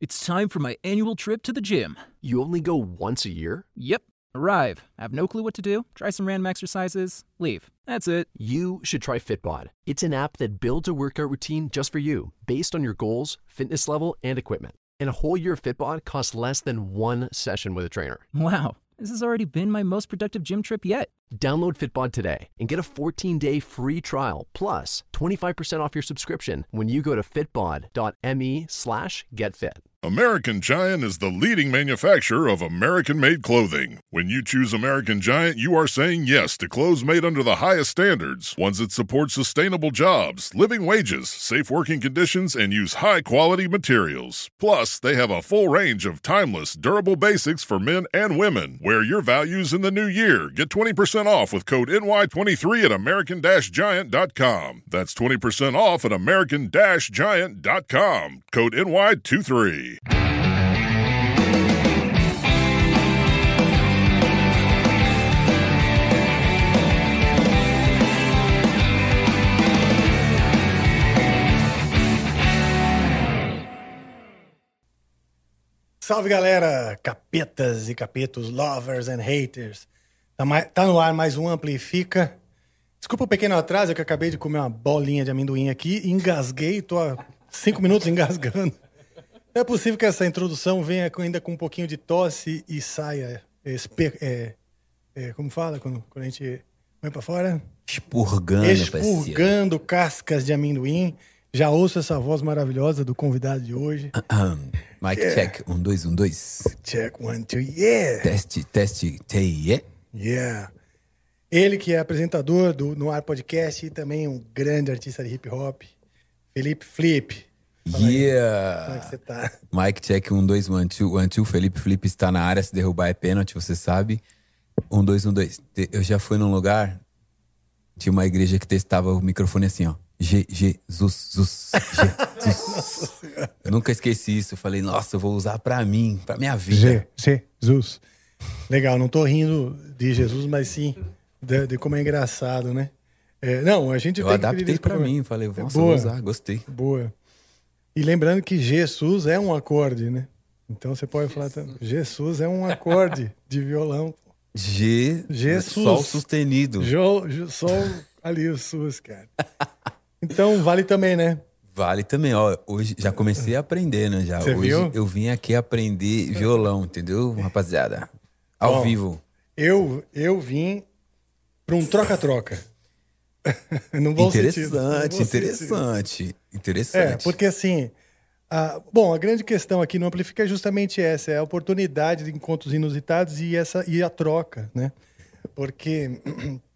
It's time for my annual trip to the gym. You only go once a year? Yep. Arrive, have no clue what to do, try some random exercises, leave. That's it. You should try Fitbod. It's an app that builds a workout routine just for you, based on your goals, fitness level, and equipment. And a whole year of Fitbod costs less than one session with a trainer. Wow, this has already been my most productive gym trip yet. Download Fitbod today and get a 14-day free trial plus 25% off your subscription when you go to fitbod.me slash getfit. American Giant is the leading manufacturer of American made clothing. When you choose American Giant, you are saying yes to clothes made under the highest standards, ones that support sustainable jobs, living wages, safe working conditions, and use high quality materials. Plus, they have a full range of timeless, durable basics for men and women. Wear your values in the new year. Get 20% off with code NY23 at American Giant.com. That's 20% off at American Giant.com. Code NY23. Salve galera, capetas e capetos, lovers and haters. Tá, tá no ar mais um Amplifica. Desculpa o pequeno atraso, é que eu acabei de comer uma bolinha de amendoim aqui, engasguei, tô há cinco minutos engasgando. É possível que essa introdução venha ainda com um pouquinho de tosse e saia. espe- é, é, como fala quando, quando a gente põe pra fora? Expurgando. Expurgando cascas de amendoim. Já ouço essa voz maravilhosa do convidado de hoje. Aham. Mic check, um, dois, um, dois. Check one, two, yeah! Teste, teste, TIE. Yeah. Ele que é apresentador do No Ar Podcast e também um grande artista de hip hop, Felipe Flip. Como é Yeah! que você tá? Mic check, um, dois, one, two, one, two. Felipe Felipe está na área, se derrubar é pênalti, você sabe. Um, dois, um, dois. Te- Eu já fui num lugar, tinha uma igreja que testava o microfone assim, ó. G, Jesus, Zus, Jesus. Eu nunca esqueci isso. Eu falei, nossa, eu vou usar pra mim, pra minha vida. G, Jesus. Legal, não tô rindo de Jesus, mas sim de, de como é engraçado, né? É, não, a gente Eu tem adaptei pro- mim. Falei, nossa, Boa. vou usar, gostei. Boa. E lembrando que Jesus é um acorde, né? Então você pode falar também. Jesus é um acorde de violão. G, Jesus. sol sustenido. Jo, só ali o SUS, cara. Então vale também, né? Vale também, ó. Hoje já comecei a aprender, né? Já. Você hoje viu? eu vim aqui aprender violão, entendeu, rapaziada? Ao Bom, vivo. Eu, eu vim para um troca-troca. sentido. No Interessante, interessante. sentido. É, Interessante. porque assim. a- bom, a grande questão aqui no Amplifica é justamente essa: é a oportunidade de encontros inusitados e, essa, e a troca, né? Porque,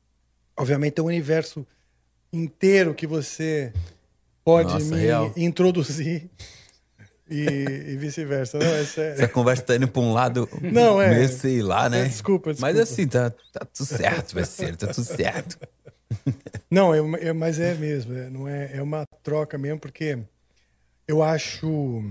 obviamente, é um universo inteiro que você pode Nossa, me real. introduzir e, e vice-versa. Não, é sério. Essa conversa tá indo pra um lado Não, é. meio sei lá, né? É, desculpa, Mas desculpa. assim, tá, tá tudo certo, parceiro, tá tudo certo. Não, eu- eu- mas é mesmo, é, não é, é uma troca mesmo, porque eu acho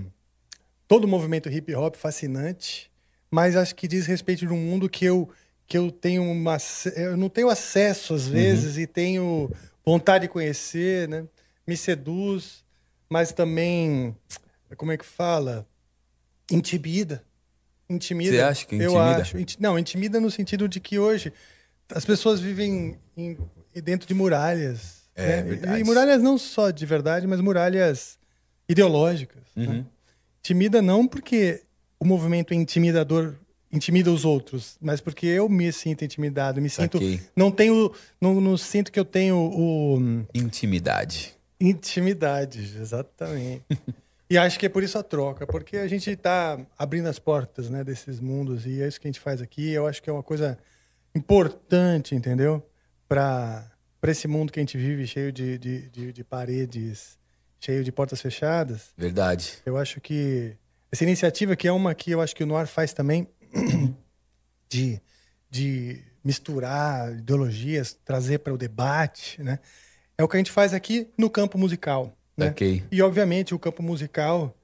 todo o movimento hip hop fascinante, mas acho que diz respeito de um mundo que eu, que eu tenho uma. Eu não tenho acesso às vezes e tenho vontade de conhecer, né? Me seduz, mas também, como é que fala? Intimida. Intimida. Você acha que Eu intimida? acho. Inti- Não, intimida no sentido de que hoje as pessoas vivem em- dentro de muralhas. É, né? verdade. E muralhas não só de verdade, mas muralhas ideológicas. Uhum. né? Intimida não porque o movimento é intimidador intimida os outros, mas porque eu me sinto intimidado, me sinto Saquei. não tenho não, não sinto que eu tenho o Intimidade. intimidade, exatamente. e acho que é por isso a troca, porque a gente está abrindo as portas, né, desses mundos e é isso que a gente faz aqui. Eu acho que é uma coisa importante, entendeu? Para esse mundo que a gente vive cheio de, de, de, de paredes, cheio de portas fechadas. Verdade. Eu acho que essa iniciativa, que é uma que eu acho que o Noir faz também, de, de misturar ideologias, trazer para o debate, né? É o que a gente faz aqui no campo musical. Né? Ok. E, obviamente, o campo musical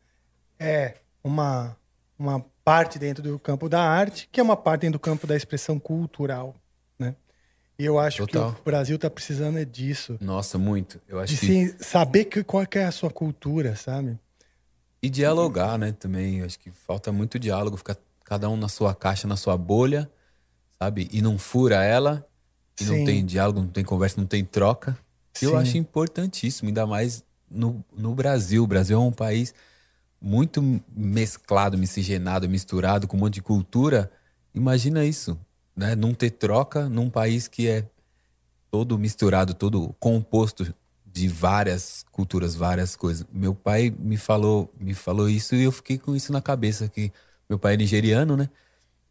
é uma, uma parte dentro do campo da arte, que é uma parte dentro do campo da expressão cultural, né? E eu acho Total. que o Brasil está precisando é disso Nossa, muito. Eu acho de que. saber que, qual é a sua cultura, sabe? E dialogar, né, também. Acho que falta muito diálogo, ficar cada um na sua caixa, na sua bolha, sabe? E não fura ela, e Sim. não tem diálogo, não tem conversa, não tem troca. Eu Sim. acho importantíssimo, ainda mais no, no Brasil. O Brasil é um país muito mesclado, miscigenado, misturado, com um monte de cultura. Imagina isso, né? Não ter troca num país que é todo misturado, todo composto de várias culturas, várias coisas. Meu pai me falou, me falou isso e eu fiquei com isso na cabeça que meu pai é nigeriano, né?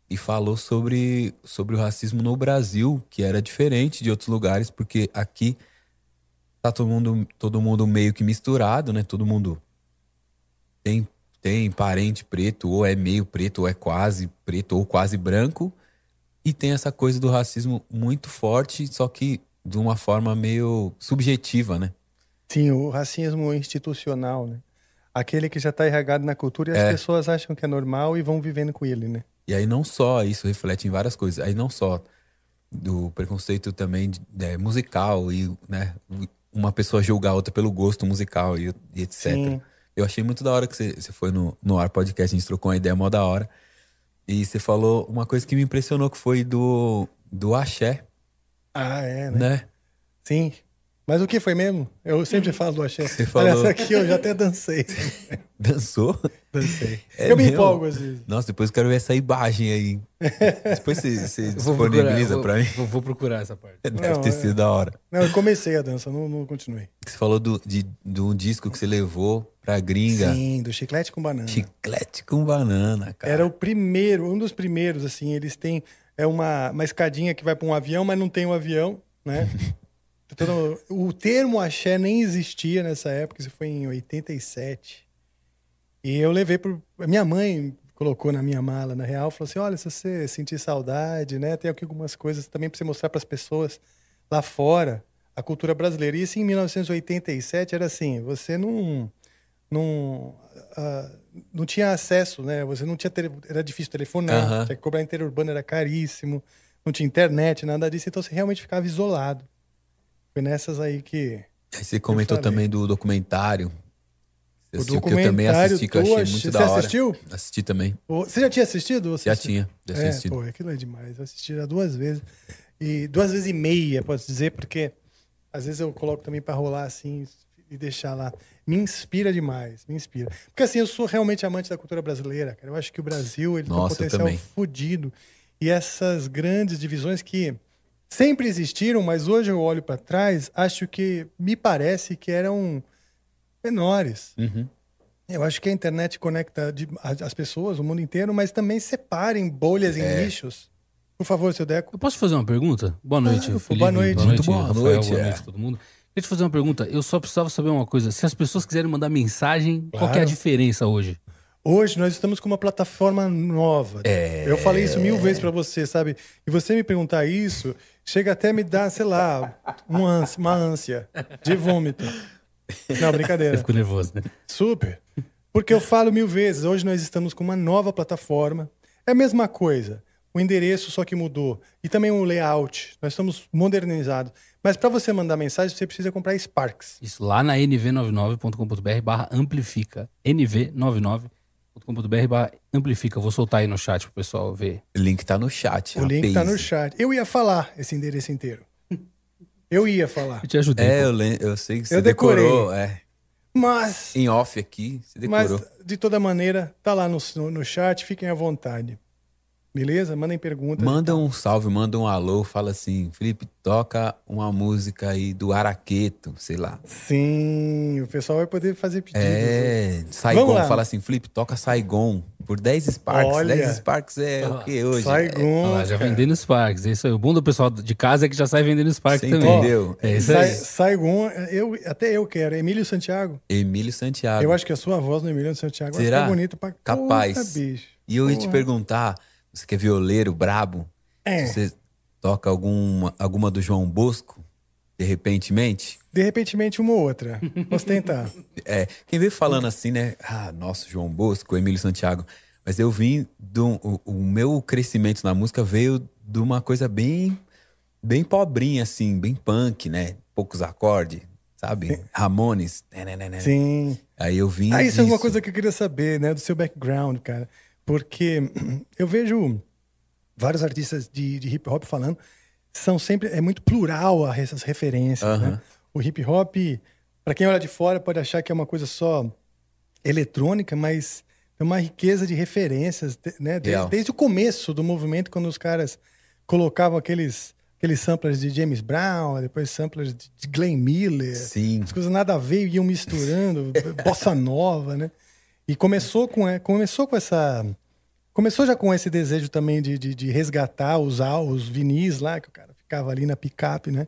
E falou sobre, sobre o racismo no Brasil, que era diferente de outros lugares, porque aqui tá todo mundo, todo mundo meio que misturado, né? Todo mundo tem, tem parente preto, ou é meio preto, ou é quase preto, ou quase branco. E tem essa coisa do racismo muito forte, só que de uma forma meio subjetiva, né? Sim, o racismo institucional, né? Aquele que já está irrigado na cultura e as É. pessoas acham que é normal e vão vivendo com ele, né? E aí não só isso reflete em várias coisas, aí não só do preconceito também é, musical e né, uma pessoa julgar a outra pelo gosto musical e, e etc. Sim. Eu achei muito da hora que você, você foi no, no Ar Podcast, a gente trocou uma ideia mó da hora. E você falou uma coisa que me impressionou, que foi do, do axé, Ah, é, né? né? Sim. Mas o que foi mesmo? Eu sempre falo do axé. Você falou- Olha, essa aqui eu já até dancei. Dançou? Dancei. É eu me empolgo às vezes. Nossa, depois eu quero ver essa imagem aí. Depois você, você procurar, disponibiliza vou- pra mim. Vou, vou procurar essa parte. Deve Não, ter é. sido da hora. Não, eu comecei a dança, não, não continuei. Você falou do, de, de um disco que você levou pra gringa. Sim, do chiclete com banana. Chiclete com banana, cara. Era o primeiro, um dos primeiros, assim, eles têm é uma, uma escadinha que vai para um avião, mas não tem um avião, né? Todo- o termo axé nem existia nessa época, isso foi em 87. E eu levei pro. Minha mãe colocou na minha mala, na real, falou assim: olha, se você sentir saudade, né? Tem aqui algumas coisas também para você mostrar para as pessoas lá fora a cultura brasileira. E isso em 1987 era assim: você não. não ah, não tinha acesso, né? Você não tinha tele... era difícil telefonar, Aham. tinha que cobrar interurbano era caríssimo, não tinha internet, nada disso, então você realmente ficava isolado. Foi nessas aí que Aí você comentou também do documentário. Você O assistiu, que eu também documentário assisti, que eu achei ach- muito você da hora. assistiu? Assisti também. Você já tinha assistido? você Já tinha, já tinha é, assistido. pô, aquilo é demais. Eu assisti já duas vezes. E duas vezes e meia, posso dizer, porque às vezes eu coloco também pra rolar assim e deixar lá. Me inspira demais, me inspira. Porque assim, eu sou realmente amante da cultura brasileira, cara. Eu acho que o Brasil ele Nossa, tem um potencial fodido. E essas grandes divisões que sempre existiram, mas hoje eu olho pra trás, acho que me parece que eram menores. Uhum. Eu acho que a internet conecta de- as as pessoas, o mundo inteiro, mas também separa em bolhas, É. em nichos. Por favor, seu Deco. Eu posso te fazer uma pergunta? Boa noite, Claro, Felipe. boa noite. Muito boa Rafael, noite, Boa é. noite a todo mundo. Queria te fazer uma pergunta. Eu só precisava saber uma coisa. Se as pessoas quiserem mandar mensagem, qual que é a Claro. diferença hoje? Hoje nós estamos com uma plataforma nova. É. Eu falei isso mil vezes pra você, sabe? E você me perguntar isso, chega até a me dar, sei lá, uma ânsia, uma ânsia de vômito. Não, Eu brincadeira. fico nervoso, né? Super. Porque eu falo mil vezes, hoje nós estamos com uma nova plataforma. É a mesma coisa. O endereço só que mudou. E também o layout. Nós estamos modernizados. Mas para você mandar mensagem, você precisa comprar Sparks. Isso lá na nv99.com.br barra amplifica. nv99.com.br barra amplifica. Vou soltar aí no chat pro pessoal ver. O link tá no chat. O link tá no chat. Eu ia falar esse endereço inteiro. Eu ia falar. Eu te ajudei. É, eu, eu sei que você Eu decorei. decorou. É. Mas, Em off aqui, você mas decorou. de toda maneira, tá lá no, no, no chat. Fiquem à vontade. Beleza? Mandem perguntas. Manda um salve, manda um alô, fala assim, Felipe, toca uma música aí do Araqueto, sei lá. Sim, o pessoal vai poder fazer pedidos. É, Vamos Saigon, lá. fala assim, Felipe, toca Saigon por 10 Sparks. Olha. 10 Sparks é o que hoje? Saigon. Lá, já vendendo Sparks. É isso aí. O bom do pessoal de casa é que já sai vendendo Sparks Você também. entendeu? É isso aí. Saigon, eu, até eu quero. Emílio Santiago. Emílio Santiago. Eu acho que a sua voz no Emílio Santiago vai Será? ficar bonita pra Capaz. Porra, bicho. E eu ia te Porra. perguntar, você que é violeiro, brabo, É. você toca alguma, alguma do João Bosco, de repentemente? De repentemente, uma ou outra. Posso tentar. É, quem veio falando assim, né? Ah, nosso João Bosco, Emílio Santiago. Mas eu vim do. O, o meu crescimento na música veio de uma coisa bem. Bem pobrinha, assim, bem punk, né? Poucos acordes, sabe? Ramones. né, né, né, né. Sim. Aí eu vim. Ah, isso é uma disso. coisa que eu queria saber, né, do seu background, cara. Porque eu vejo vários artistas de, de hip hop falando, são sempre, é muito plural essas referências, né? O hip hop, para quem olha de fora, pode achar que é uma coisa só eletrônica, mas é uma riqueza de referências, né? Desde, desde o começo do movimento, quando os caras colocavam aqueles, aqueles samplers de James Brown, depois samplers de de Glenn Miller, Sim. as coisas nada a ver iam misturando, bossa nova, né? E começou com, é, começou com essa. Começou já com esse desejo também de, de, de resgatar os, al- os vinis lá, que o cara ficava ali na picape, né?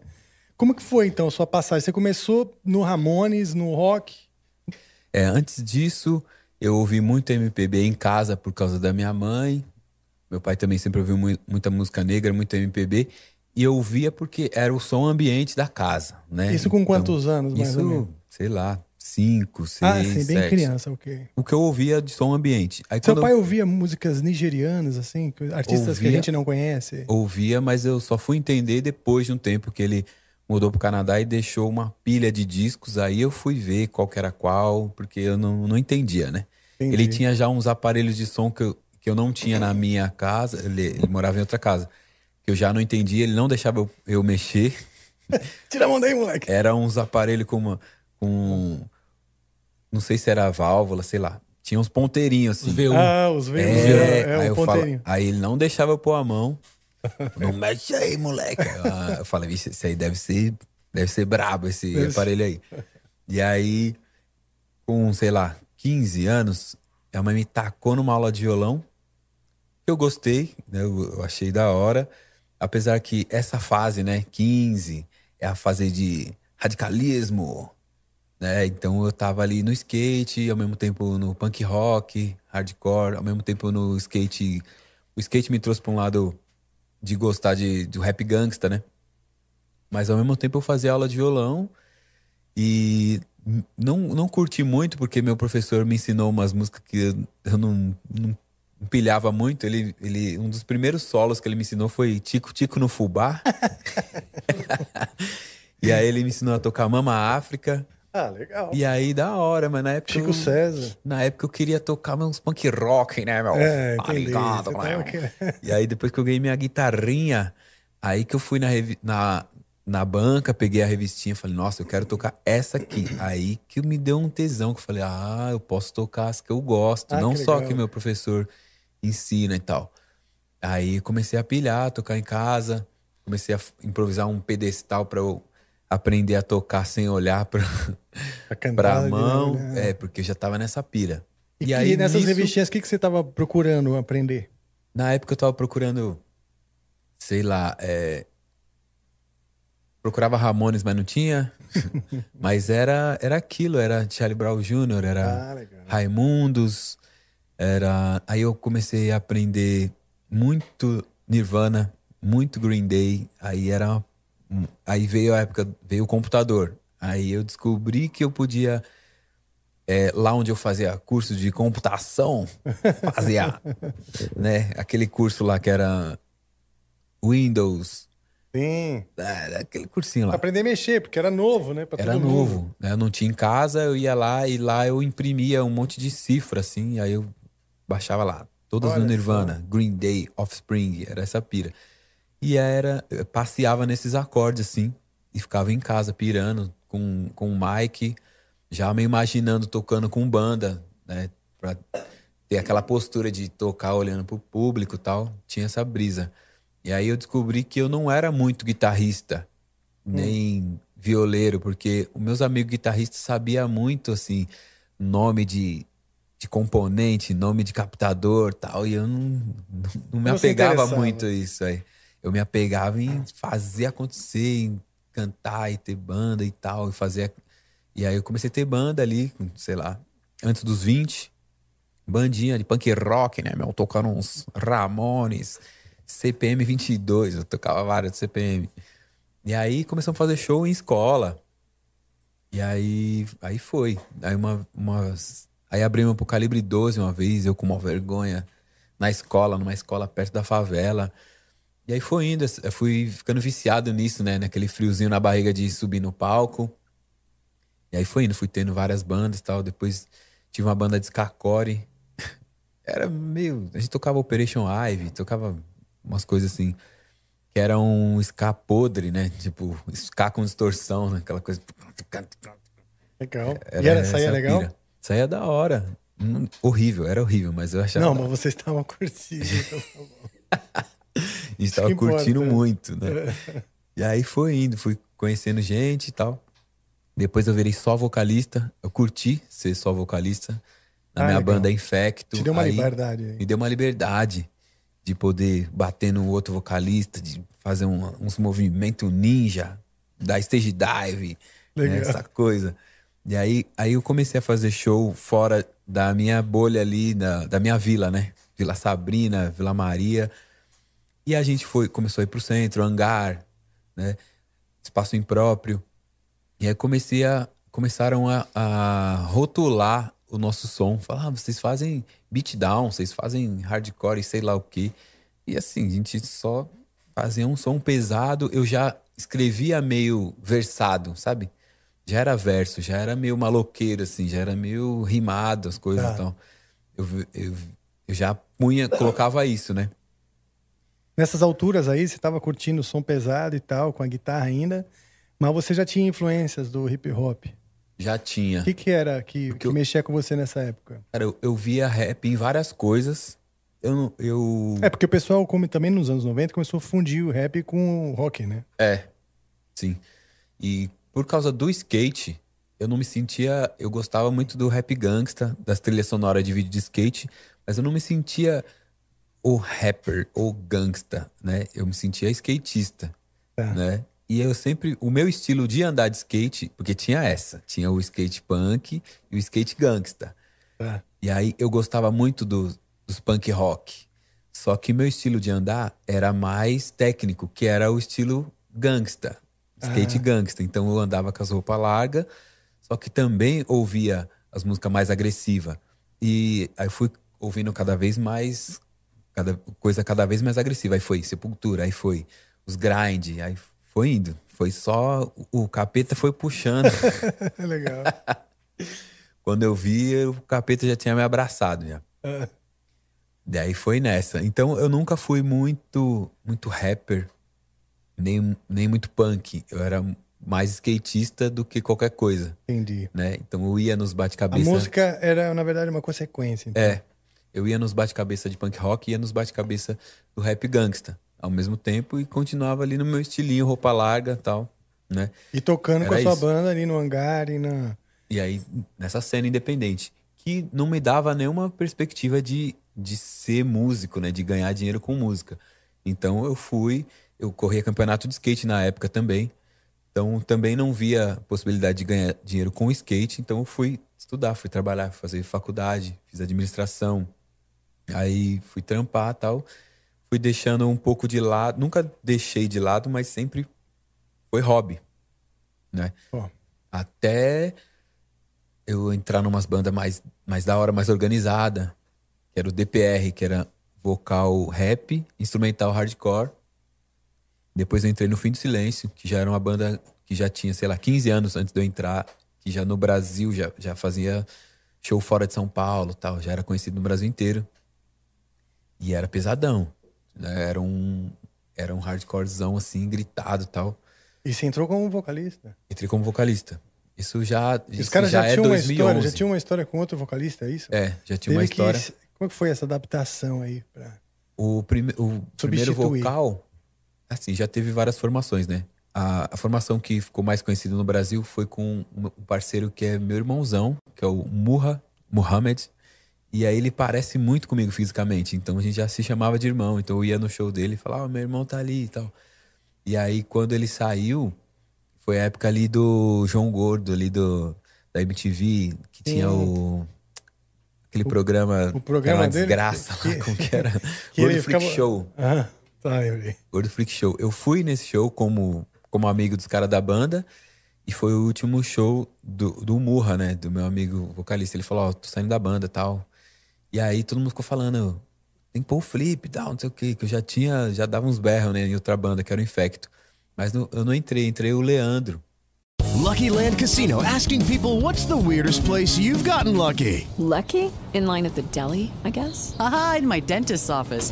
Como que foi então a sua passagem? Você começou no Ramones, no rock? É, antes disso, eu ouvi muito MPB em casa por causa da minha mãe. Meu pai também sempre ouviu mui- muita música negra, muito MPB. E eu ouvia porque era o som ambiente da casa, né? Isso com Então, quantos anos, mais ou menos? Isso, sei lá, cinco, seis, Ah, sim, bem sete. criança, ok. O que eu ouvia de som ambiente. Aí Seu pai eu ouvia músicas nigerianas, assim, artistas que a Ouvia. gente não conhece? ouvia, mas eu só fui entender depois de um tempo que ele mudou pro Canadá e deixou uma pilha de discos. Aí eu fui ver qual que era qual, porque eu não, não entendia, né? Entendi. Ele tinha já uns aparelhos de som que eu, que eu não tinha na minha casa. Ele, ele morava em outra casa. Que eu já não entendia, ele não deixava eu, eu mexer. Tira a mão daí, moleque. Era uns aparelhos com uma. Com, não sei se era válvula, sei lá. Tinha uns ponteirinhos assim. Os V1. Ah, os V1. É, É, aí, o eu falo- aí ele não deixava eu pôr a mão. Não mexe aí, moleque. Ah, Eu falei, vixe, esse aí deve ser, deve ser brabo, esse aparelho aí. E aí, com, sei lá, 15 anos, a mãe me tacou numa aula de violão. Eu gostei, né? Eu, eu achei da hora. Apesar que essa fase, né, 15, é a fase de radicalismo, né? Então eu tava ali no skate, ao mesmo tempo no punk rock, hardcore, ao mesmo tempo no skate. O skate me trouxe pra um lado de gostar de, do rap gangsta, né? Mas ao mesmo tempo eu fazia aula de violão e não, não curti muito porque meu professor me ensinou umas músicas que eu, eu não, não pilhava muito. Ele, ele, um dos primeiros solos que ele me ensinou foi Tico Tico no Fubá. e aí ele me ensinou a tocar Mama África. Ah, legal. E aí, da hora, mas na época. Chico eu, César. Na época eu queria tocar uns punk rock, né, meu? É, Tá ligado, meu? tava querendo- E aí, depois que eu ganhei minha guitarrinha, aí que eu fui na, na, na banca, peguei a revistinha e falei, nossa, eu quero tocar essa aqui. Aí que me deu um tesão, que eu falei, ah, eu posso tocar as que eu gosto, Ah, não que só que meu professor ensina e tal. Aí comecei a pilhar, tocar em casa, comecei a improvisar um pedestal pra eu aprender a tocar sem olhar cantar, pra né, mão. né? É, porque eu já tava nessa pira. E, E, aí, nessas nisso, revistinhas, o que, que você tava procurando aprender? na época eu tava procurando, sei lá, é... procurava Ramones, mas não tinha. mas era, era aquilo, era Charlie Brown Jr., era Ah. Raimundos, era. Aí eu comecei a aprender muito Nirvana, muito Green Day. Aí era. Aí veio a época, veio o computador. Aí eu descobri que eu podia. é, lá onde eu fazia curso de computação, fazia, né, aquele curso lá que era Windows, Sim. é, aquele cursinho lá. Aprender a mexer, porque era novo, né? Era todo mundo. novo, né? Eu não tinha em casa, eu ia lá e lá eu imprimia um monte de cifra, assim, aí eu baixava lá. Todas Olha no Nirvana, Green Day, Offspring, era essa pira. E era, passeava nesses acordes, assim, e ficava em casa pirando com, com o Mike, já me imaginando tocando com banda, né? Pra ter aquela postura de tocar olhando pro público e tal. Tinha essa brisa. E aí eu descobri que eu não era muito guitarrista, nem violeiro, porque os meus amigos guitarristas sabiam muito, assim, nome de, de componente, nome de captador tal, e eu não, não, não me Não apegava muito a isso aí. Eu me apegava em fazer acontecer, em cantar e ter banda e tal, e fazer. E aí eu comecei a ter banda ali, sei lá, antes dos 20, bandinha de punk rock, né, meu? Tocando uns Ramones, CPM 22, eu tocava vários de CPM. E aí começamos a fazer show em escola. E aí, aí foi. Aí uma, umas, aí abrimos pro Calibre 12 uma vez, eu com uma vergonha, na escola, numa escola perto da favela. E aí foi indo, eu fui ficando viciado nisso, né? Naquele friozinho na barriga de subir no palco. E aí foi indo, fui tendo várias bandas e tal. Depois tive uma banda de Skacore. Era meio. A gente tocava Operation Ivy, tocava umas coisas assim. Que era um ska podre, né? Tipo, ska com distorção, né? Aquela coisa. Legal. e era, saía essa legal? pira. Saía da hora. Hum, horrível, era horrível, mas eu achava. Não, mas vocês estavam curtindo. então tá bom. A gente tava que importa, curtindo é. muito, né? E aí foi indo, fui conhecendo gente e tal. Depois eu virei só vocalista. Eu curti ser só vocalista. Na Ah, minha legal. banda Infecto. Te deu uma Aí liberdade aí. Me deu uma liberdade de poder bater no outro vocalista, de fazer um- uns movimentos ninja, da stage dive, né, essa coisa. E aí, aí eu comecei a fazer show fora da minha bolha ali, da, da minha vila, né? Vila Sabrina, Vila Maria. E a gente foi, começou a ir pro centro, hangar, né? Espaço impróprio. E aí comecei a, começaram a, a rotular o nosso som. Falar, ah, vocês fazem beatdown, vocês fazem hardcore e sei lá o quê. E assim, a gente só fazia um som pesado. Eu já escrevia meio versado, sabe? Já era verso, já era meio maloqueiro, assim, já era meio rimado as coisas Tá. e tal. Eu, eu, eu já punha, colocava isso, né? Nessas alturas aí, você estava curtindo o som pesado e tal, com a guitarra ainda, mas você já tinha influências do hip hop. Já tinha. O que, que era que, que eu- mexia com você nessa época? Cara, eu, eu via rap em várias coisas. Eu não. Eu... É, porque o pessoal, como também nos anos 90, começou a fundir o rap com o rock, né? É, sim. E por causa do skate, eu não me sentia. Eu gostava muito do rap gangsta, das trilhas sonoras de vídeo de skate, mas eu não me sentia o rapper ou gangsta, né? Eu me sentia skatista, Tá. né? E eu sempre. O meu estilo de andar de skate, porque tinha essa: tinha o skate punk e o skate gangsta. Tá. E aí eu gostava muito do- dos punk rock. Só que meu estilo de andar era mais técnico, que era o estilo gangsta, skate Ah. gangsta. Então eu andava com as roupas largas, só que também ouvia as músicas mais agressivas. E aí fui ouvindo cada vez mais, cada coisa cada vez mais agressiva. Aí foi Sepultura, aí foi os grind, aí foi indo. Foi só o capeta foi puxando. Legal. Quando eu vi, o capeta já tinha me abraçado já. Ah, Daí foi nessa. Então eu nunca fui muito muito rapper, nem, nem muito punk. Eu era mais skatista do que qualquer coisa, entendi. né? Então eu ia nos A bate-cabeça. música era, na verdade, uma consequência. Então. É. Eu ia nos bate-cabeça de punk rock e ia nos bate-cabeça do rap gangsta ao mesmo tempo e continuava ali no meu estilinho, roupa larga tal, né? E tocando com a Era sua isso. banda ali no hangar e na. E aí, nessa cena independente, que não me dava nenhuma perspectiva de, de ser músico, né? De ganhar dinheiro com música. Então eu fui, eu corria campeonato de skate na época também. Então também não via possibilidade de ganhar dinheiro com skate. Então eu fui estudar, fui trabalhar, fui fazer faculdade, fiz administração. Aí fui trampar tal. Fui deixando um pouco de lado. Nunca deixei de lado, mas sempre foi hobby, né? Pô. Até eu entrar numas bandas mais, mais da hora, mais organizada, que era o DPR, que era vocal rap, instrumental hardcore. Depois eu entrei no Fim do Silêncio, que já era uma banda que já tinha, sei lá, 15 anos antes de eu entrar, que já no Brasil já, já fazia show fora de São Paulo tal, já era conhecido no Brasil inteiro. E era pesadão. né? Era um, era um hardcorezão assim, gritado tal. E você entrou como vocalista. Entrei como vocalista. Isso já, Os caras já, já, é tinham uma 2011. história, já tinham uma história com outro vocalista, é isso? É, já tinha uma Teve que- história. Como é que foi essa adaptação aí? Pra... O, prime, o primeiro vocal, assim, já teve várias formações, né? A, a formação que ficou mais conhecida no Brasil foi com um parceiro que é meu irmãozão, que é o Murra, Muhammad. E aí ele parece muito comigo fisicamente, então a gente já se chamava de irmão. Então eu ia no show dele e falava, ah, meu irmão tá ali e tal. E aí quando ele saiu, foi a época ali do João Gordo, ali do, da MTV, que tinha o... Aquele programa, o programa era uma dele, desgraça que- lá, como que era? que Gordo Freak ficava- Show. Ah, tá, lembrei. Gordo Freak Show. Eu fui nesse show como, como amigo dos caras da banda e foi o último show do, do Murra, né? Do meu amigo vocalista. Ele falou, ó, tô saindo da banda e tal. E aí todo mundo ficou falando, tem que pôr o flip e tal, não sei o quê. Que eu já tinha, já dava uns berros, né? Em outra banda, que era o Infecto. Mas não- eu não entrei, entrei o Leandro. Lucky Land Casino asking people what's the weirdest place you've gotten lucky? Lucky? In line at the deli, I guess? Aha, in my dentist's office.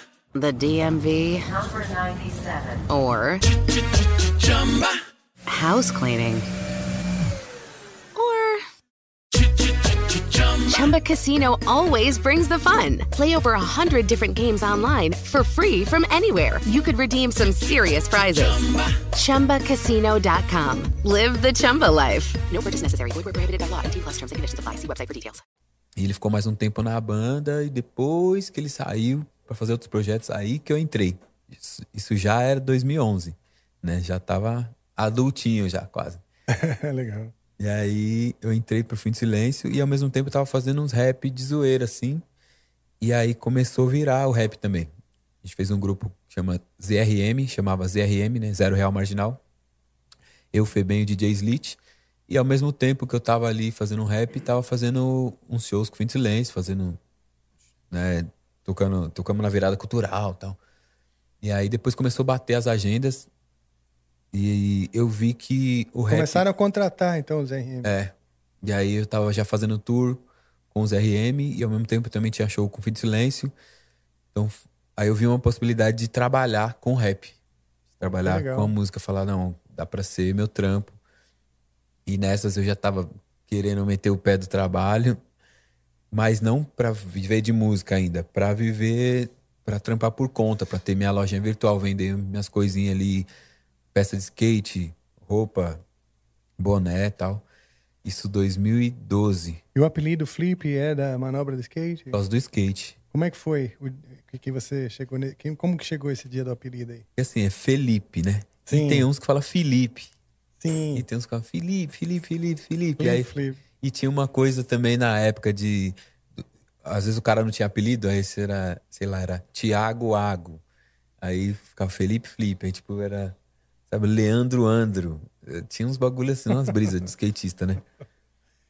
the DMV Number 97. or house cleaning or Chumba Casino always brings the fun. Play over a hundred different games online for free from anywhere. You could redeem some serious prizes. ChumbaCasino.com. Live the Chumba life. No purchase necessary. Void where prohibited by law. 18 plus terms and conditions apply. See website for details. Ele ficou mais um tempo na banda e depois que ele saiu para fazer outros projetos, aí que eu entrei. Isso, isso já era 2011, né? Já tava adultinho já, quase. Legal. E aí eu entrei pro Fim de Silêncio e ao mesmo tempo eu tava fazendo uns rap de zoeira, assim. E aí começou a virar o rap também. A gente fez um grupo que chama ZRM, chamava ZRM, né? Zero Real Marginal. Eu, Febem e o DJ Slit. E ao mesmo tempo que eu tava ali fazendo um rap, tava fazendo uns shows com Fim de Silêncio, fazendo, né? Tocando, tocando na virada cultural e tal. E aí depois começou a bater as agendas e eu vi que o rap... Começaram a contratar, então, os RM. É. E aí eu tava já fazendo tour com os RM e ao mesmo tempo também tinha show com Fim de Silêncio. Então aí eu vi uma possibilidade de trabalhar com rap. Trabalhar com a música, falar, não, dá pra ser meu trampo. E nessas eu já tava querendo meter o pé do trabalho, mas não pra viver de música ainda, pra viver, pra trampar por conta, pra ter minha lojinha virtual, vender minhas coisinhas ali, peça de skate, roupa, boné e tal. Isso 2012, E o apelido Flip é da manobra do skate? por causa do skate. Como é que foi? O, que, que você chegou ne... Como que chegou esse dia do apelido aí? Porque assim, é Felipe, né? Sim. E tem uns que falam Felipe. Sim. E tem uns que falam Felipe, Felipe, Felipe, Felipe. Flip, E aí, Flip. E tinha uma coisa também na época de. Às vezes o cara não tinha apelido, aí era, sei lá, era Tiago Ago. Aí ficava Felipe Felipe. Aí tipo era, sabe, Leandro Andro. Eh, Tinha uns bagulhos assim, umas brisas de skatista, né?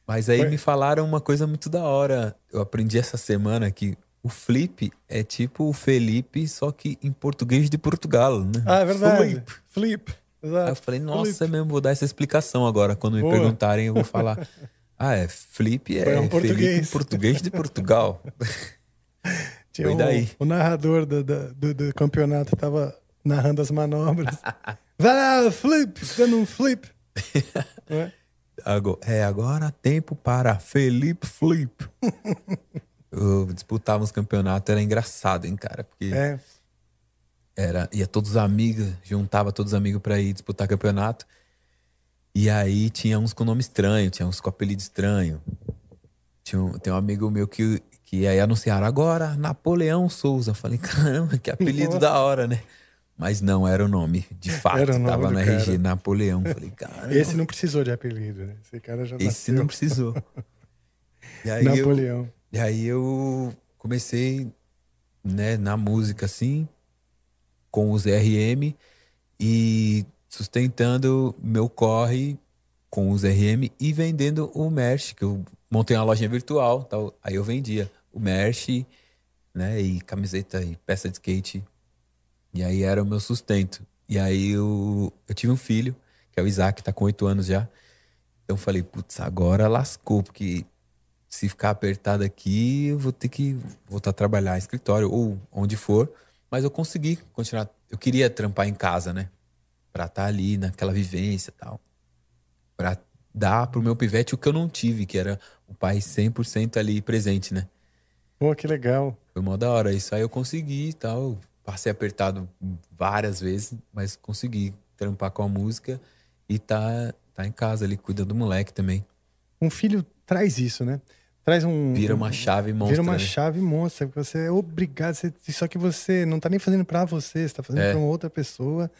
Mas aí Foi- me falaram uma coisa muito da hora. Eu aprendi essa semana que o flip é tipo o Felipe, só que em português de Portugal, né? Ah, é verdade. Flip. Flip. Aí Exato. eu falei, nossa, Flip. mesmo, vou dar essa explicação agora. Quando me Boa. perguntarem, eu vou falar. Ah, é, flip é um Felipe português. em português de Portugal. Tinha Foi daí. O narrador do, do, do- campeonato tava narrando as manobras. Vai lá, flip, dando um flip. É? Ago- É agora tempo para Felipe Flip. eu disputava uns campeonatos, era engraçado, hein, cara? Porque É. era, ia todos os amigos, juntava todos os amigos pra ir disputar campeonato. E aí tinha uns com nome estranho, tinha uns com apelido estranho. Tinha um, tem um amigo meu que, que aí anunciaram agora Napoleão Souza. Eu falei, caramba, que apelido da hora, né? Mas não era o nome, de fato. Era o nome tava no RG. Napoleão. Falei, caramba. Esse não precisou de apelido, né? Esse cara já Esse nasceu. não precisou. Aí eu- Napoleão. e aí eu comecei, né, na música assim, com os RM e sustentando meu corre com os RM e vendendo o merch, que eu montei uma lojinha virtual, tal. Aí eu vendia o merch, né, e camiseta e peça de skate. E aí era o meu sustento. E aí eu, eu tive um filho, que é o Isaac, tá com oito anos já. Então eu falei, putz, agora lascou, porque se ficar apertado aqui, eu vou ter que voltar a trabalhar escritório ou onde for. Mas eu consegui continuar. Eu queria trampar em casa, né? Pra estar ali naquela vivência e tal. Pra dar pro meu pivete o que eu não tive, que era o pai 100% ali presente, né? Pô, que legal. Foi mó da hora. Isso aí eu consegui e tal. Passei apertado várias vezes, mas consegui trampar com a música e tá, tá em casa ali, cuidando do moleque também. Um filho traz isso, né? Traz um. Vira uma chave monstra, Vira uma né? chave monstra. Você é obrigado. Você, só que você não tá nem fazendo pra você, você tá fazendo É. pra uma outra pessoa.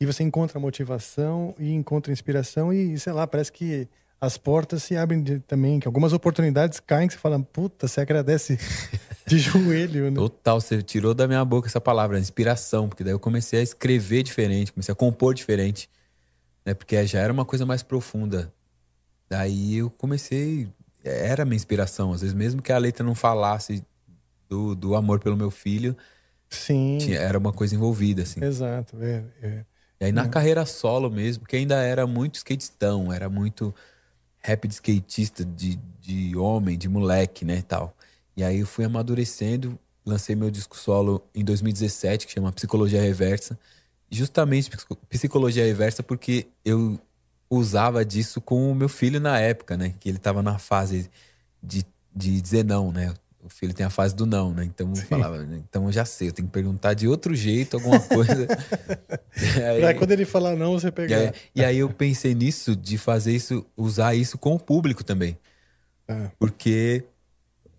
E você encontra motivação e encontra inspiração. E, sei lá, parece que as portas se abrem de- também, que algumas oportunidades caem que você fala, puta, você agradece de joelho, né? Total, você tirou da minha boca essa palavra, inspiração, porque daí eu comecei a escrever diferente, comecei a compor diferente, né? Porque já era uma coisa mais profunda. Daí eu comecei, era minha inspiração, às vezes mesmo que a letra não falasse do, do amor pelo meu filho, Sim. tinha- era uma coisa envolvida, assim. Exato. é, é. E aí na É. carreira solo mesmo, que ainda era muito skatistão, era muito rap de skatista, de, de homem, de moleque, né, e tal. E aí eu fui amadurecendo, lancei meu disco solo em 2017, que chama Psicologia Reversa. Justamente psico- Psicologia Reversa porque eu usava disso com o meu filho na época, né, que ele tava na fase de, de dizer não, né. O filho tem a fase do não, né? Então eu falava, então eu já sei, eu tenho que perguntar de outro jeito alguma coisa. E aí- Pra quando ele falar não, você e pegar. aí, e aí eu pensei nisso, de fazer isso, usar isso com o público também. Ah. Porque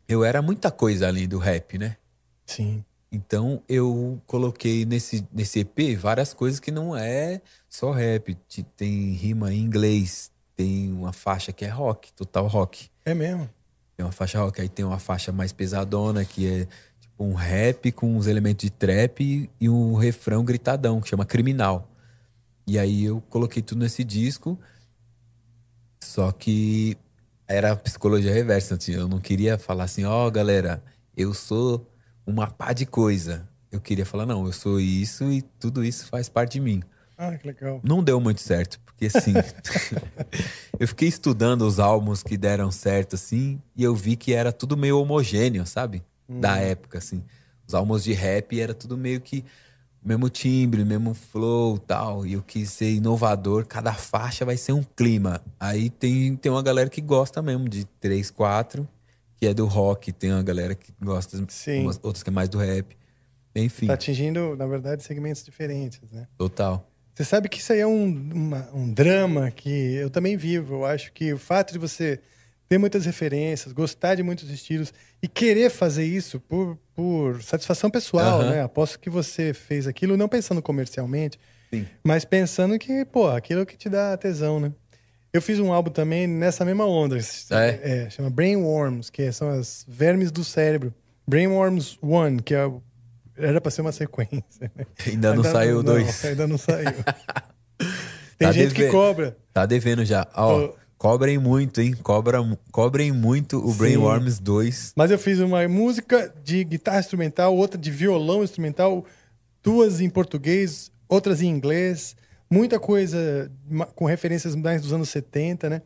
eu era muita coisa além do rap, né? Sim. Então eu coloquei nesse, nesse EP várias coisas que não é só rap. Te- Tem rima em inglês, tem uma faixa que é rock, total rock. É mesmo. Tem uma faixa rock, aí tem uma faixa mais pesadona, que é tipo um rap com uns elementos de trap e, um refrão gritadão, que chama Criminal. E aí eu coloquei tudo nesse disco, só que era psicologia reversa. assim, Eu não queria falar assim, ó, galera, eu sou uma pá de coisa. Eu queria falar, não, eu sou isso e tudo isso faz parte de mim. Ah, que legal. Não deu muito certo, porque assim, eu fiquei estudando os álbuns que deram certo, assim, e eu vi que era tudo meio homogêneo, sabe? Da Hum. época, assim. Os álbuns de rap era tudo meio que mesmo timbre, mesmo flow tal. E eu quis ser inovador, cada faixa vai ser um clima. Aí tem, tem uma galera que gosta mesmo de 3, 4, que é do rock, tem uma galera que gosta, umas- outras que é mais do rap. Enfim, Tá atingindo, na verdade, segmentos diferentes, né? total. Você sabe que isso aí é um, uma- um drama que eu também vivo. Eu acho que o fato de você ter muitas referências, gostar de muitos estilos e querer fazer isso por, por satisfação pessoal, Aham. né? Aposto que você fez aquilo não pensando comercialmente, Sim. mas pensando que, pô, aquilo é que te dá tesão, né? Eu fiz um álbum também nessa mesma onda. É? chama Brainworms, que são as vermes do cérebro. Brainworms One, que é o- era pra ser uma sequência. né? Ainda não saiu o não, dois. Ainda não saiu. Tem Tá gente que devendo. cobra. Tá devendo já. Ó, cobrem muito, hein? Cobra, cobrem muito o Sim. Brainworms 2. Mas eu fiz uma música de guitarra instrumental, outra de violão instrumental, duas em português, outras em inglês, muita coisa com referências mais dos anos 70, né?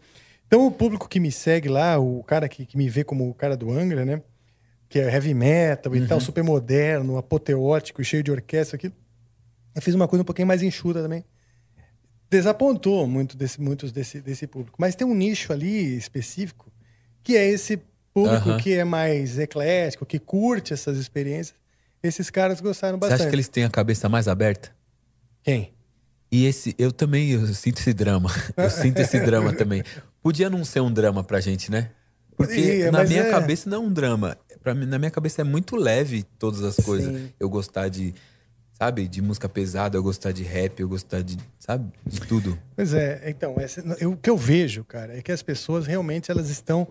Então o público que me segue lá, o cara que, que me vê como o cara do Angra, né? Que é heavy metal e tal, super moderno, apoteótico, cheio de orquestra aqui. Eu fiz uma coisa um pouquinho mais enxuta também. Desapontou muito desse, muitos desse, desse público. Mas tem um nicho ali específico que é esse público Aham. que é mais eclético, que curte essas experiências. Esses caras gostaram Você bastante. acha que eles têm a cabeça mais aberta? Quem? E esse, eu também eu sinto esse drama. Eu sinto esse drama também. Podia não ser um drama pra gente, né? Porque na minha é. cabeça não é um drama. Pra mim, na minha cabeça é muito leve todas as coisas. Sim. Eu gostar de, sabe, de música pesada, eu gostar de rap, eu gostar de, sabe, de tudo. Pois é, então, essa- eu- o que eu vejo, cara, é que as pessoas realmente elas estão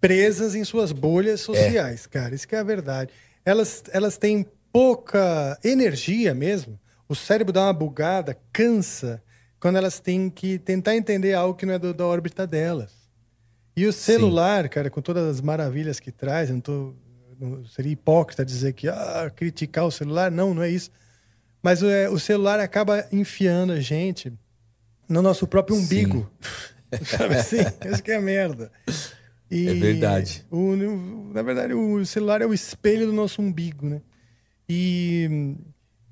presas em suas bolhas sociais, cara. Isso que é a verdade. Elas, elas têm pouca energia mesmo. O cérebro dá uma bugada, cansa, quando elas têm que tentar entender algo que não é do- da órbita delas. E o celular, cara, com todas as maravilhas que traz, eu não tô, seria hipócrita dizer que ah, criticar o celular, não, não é isso. Mas é, o celular acaba enfiando a gente no nosso próprio umbigo. Sabe assim? Isso que é merda. E É verdade. o- na verdade, o celular é o espelho do nosso umbigo, né? E,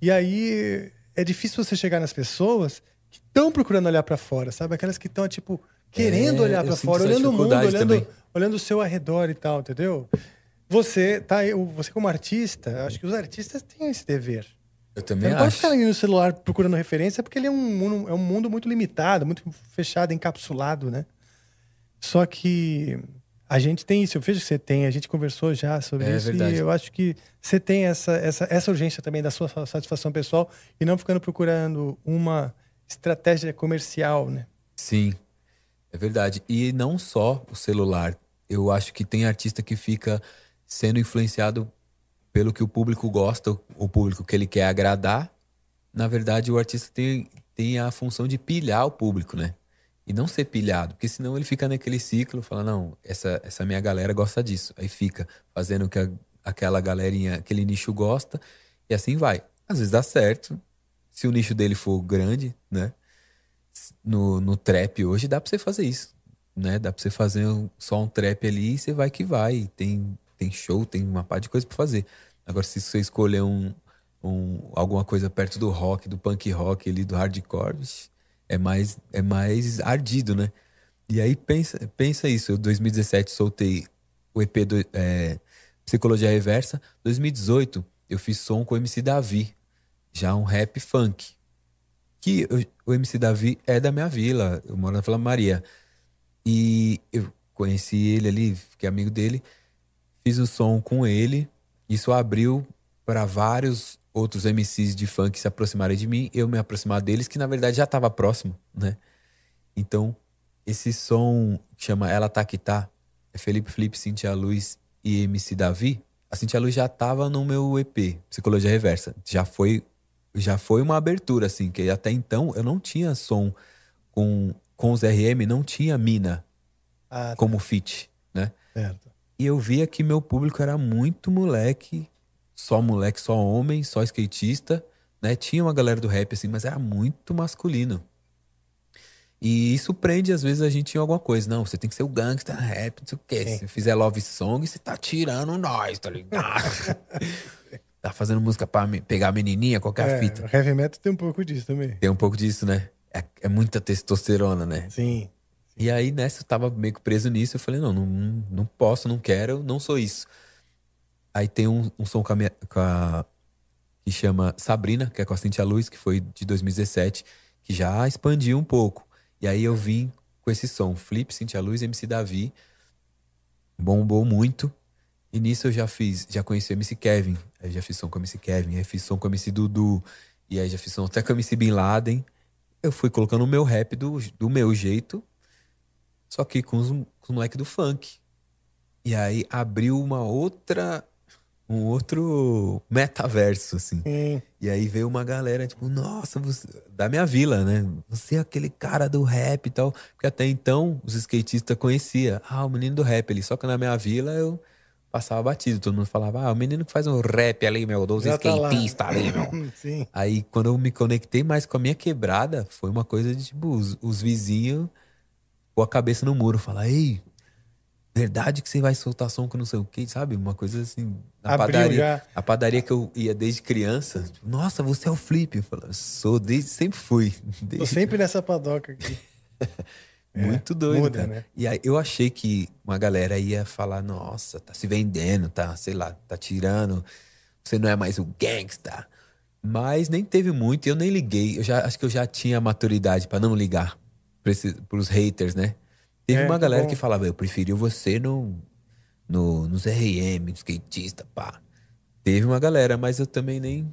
e aí é difícil você chegar nas pessoas que estão procurando olhar para fora, sabe? Aquelas que estão, tipo, querendo É, olhar para fora, essa olhando o mundo, olhando, também. olhando o seu arredor e tal, entendeu? Você, tá, você como artista, acho que os artistas têm esse dever. Eu Você também não pode acho. ficar ali no celular procurando referência, porque ele é um, mundo- é um mundo muito limitado, muito fechado, encapsulado, né? Só que a gente tem isso, eu vejo que você tem, a gente conversou já sobre É isso, verdade. e eu acho que você tem essa, essa, essa urgência também da sua satisfação pessoal e não ficando procurando uma estratégia comercial, né? Sim. É verdade. E não só o celular. Eu acho que tem artista que fica sendo influenciado pelo que o público gosta, o público que ele quer agradar. Na verdade, o artista tem, tem a função de pilhar o público, né? E não ser pilhado, porque senão ele fica naquele ciclo, fala, não, essa, essa minha galera gosta disso. Aí fica fazendo o que a, aquela galerinha, aquele nicho gosta, e assim vai. Às vezes dá certo, se o nicho dele for grande, né? No, no trap hoje dá pra você fazer isso, né? Dá pra você fazer um, só um trap ali e você vai que vai. Tem, tem show, tem uma par de coisa pra fazer. Agora, se você escolher um, um, alguma coisa perto do rock, do punk rock ali, do hardcore, é mais, é mais ardido, né? E aí pensa, pensa isso, eu 2017 soltei o EP do, é, Psicologia Reversa, 2018 eu fiz som com o MC Davi, já um rap funk. Que eu, o MC Davi é da minha vila, eu moro na Vila Maria. E eu conheci ele ali, fiquei amigo dele, fiz o som com ele. Isso abriu para vários outros MCs de funk se aproximarem de mim, eu me aproximar deles, que na verdade já estava próximo, né? Então, esse som que chama Ela Tá Que Tá, é Felipe Felipe, Cintia Luz e MC Davi. A Cintia Luz já estava no meu EP, Psicologia Reversa. Já foi já foi uma abertura, assim, que até então eu não tinha som com, com os RM, não tinha mina Ah, tá. como fit, né? Certo. E eu via que meu público era muito moleque, só moleque, só homem, só skatista, né? Tinha uma galera do rap, assim, mas era muito masculino. E isso prende, às vezes, a gente em alguma coisa. Não, você tem que ser o gangsta rap, não sei o quê. Sim. Se fizer love song, você tá tirando nós, tá ligado? tá fazendo música pra pegar a menininha, qualquer É, fita. o heavy metal tem um pouco disso também. Tem um pouco disso, né? É, é muita testosterona, né? Sim. E aí, nessa, eu tava meio que preso nisso. Eu falei, não, não, não posso, não quero, não sou isso. Aí tem um, um som com a minha, com a- que chama Sabrina, que é com a Cintia Luz, que foi de 2017, que já expandiu um pouco. E aí eu vim com esse som, Flip, Cintia Luz, MC Davi. Bombou muito. E nisso eu já fiz, já conheci o MC Kevin. Aí já fiz som com o MC Kevin, aí fiz som com o MC Dudu. E aí já fiz som até com o MC Bin Laden. Eu fui colocando o meu rap do, do meu jeito, só que com os, com os moleques do funk. E aí abriu uma outra. Um outro metaverso, assim. Sim. E aí veio uma galera, tipo, nossa, você... da minha vila, né? Você é aquele cara do rap e tal. Porque até então os skatistas conheciam. Ah, o menino do rap ali. Só que na minha vila eu passava batido. Todo mundo falava, ah, o menino que faz um rap ali, meu, dos tá skatistas ali, meu. Sim. Aí, quando eu me conectei mais com a minha quebrada, foi uma coisa de, tipo, os, os vizinhos com a cabeça no muro. Falar, ei, verdade que você vai soltar som com não sei o quê, sabe? Uma coisa assim. Abriu padaria. já. A padaria que eu ia desde criança. tipo, Nossa, você é o Flip. Eu falo, sou, desde, sempre fui. Tô Desde- sempre nessa padoca aqui. Muito doido, muda, né? E aí eu achei que uma galera ia falar, nossa, tá se vendendo, tá, sei lá, tá tirando, você não é mais o gangsta. Mas nem teve muito, eu nem liguei. Eu já acho que eu já tinha maturidade pra não ligar pros haters, né? Teve É, uma tá galera bom. que falava, eu preferi você no, no, nos RM, no skatista, pá. Teve uma galera, mas eu também nem,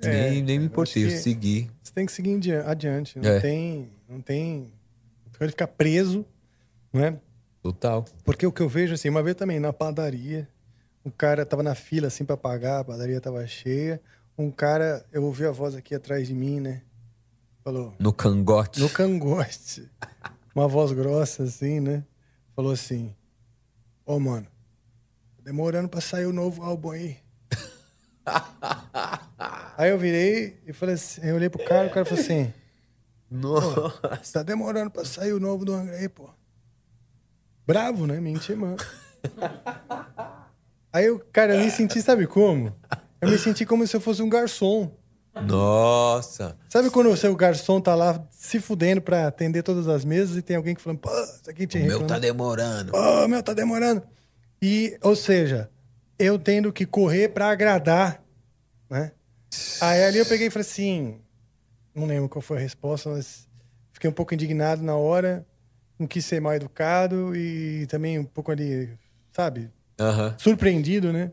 É, nem, nem me importei, eu segui. Você tem que seguir adiante. Não É. tem. Não tem. Pode ficar preso, né? Total. Porque o que eu vejo, assim, uma vez também na padaria, um cara tava na fila, assim, pra pagar, a padaria tava cheia. Um cara, eu ouvi a voz aqui atrás de mim, né? Falou, No cangote. no cangote. Uma voz grossa, assim, né? Falou assim: Ô, mano, tá demorando pra sair o novo álbum aí. aí eu virei e falei assim, eu olhei pro cara, o cara falou assim: Nossa. Tá demorando pra sair o novo do Angra aí, pô. Bravo, né? Me intimando. Aí eu, cara, eu me senti, sabe como? Eu me senti como se eu fosse um garçom. Nossa. Sabe quando o seu garçom tá lá se fudendo pra atender todas as mesas e tem alguém que falando, pô, isso aqui O te meu tá demorando. Pô, o meu tá demorando. E, ou seja, eu tendo que correr pra agradar, né? Aí ali eu peguei e falei assim, não lembro qual foi a resposta, mas fiquei um pouco indignado na hora, não quis ser mal educado e também um pouco ali, sabe, Aham. surpreendido, né?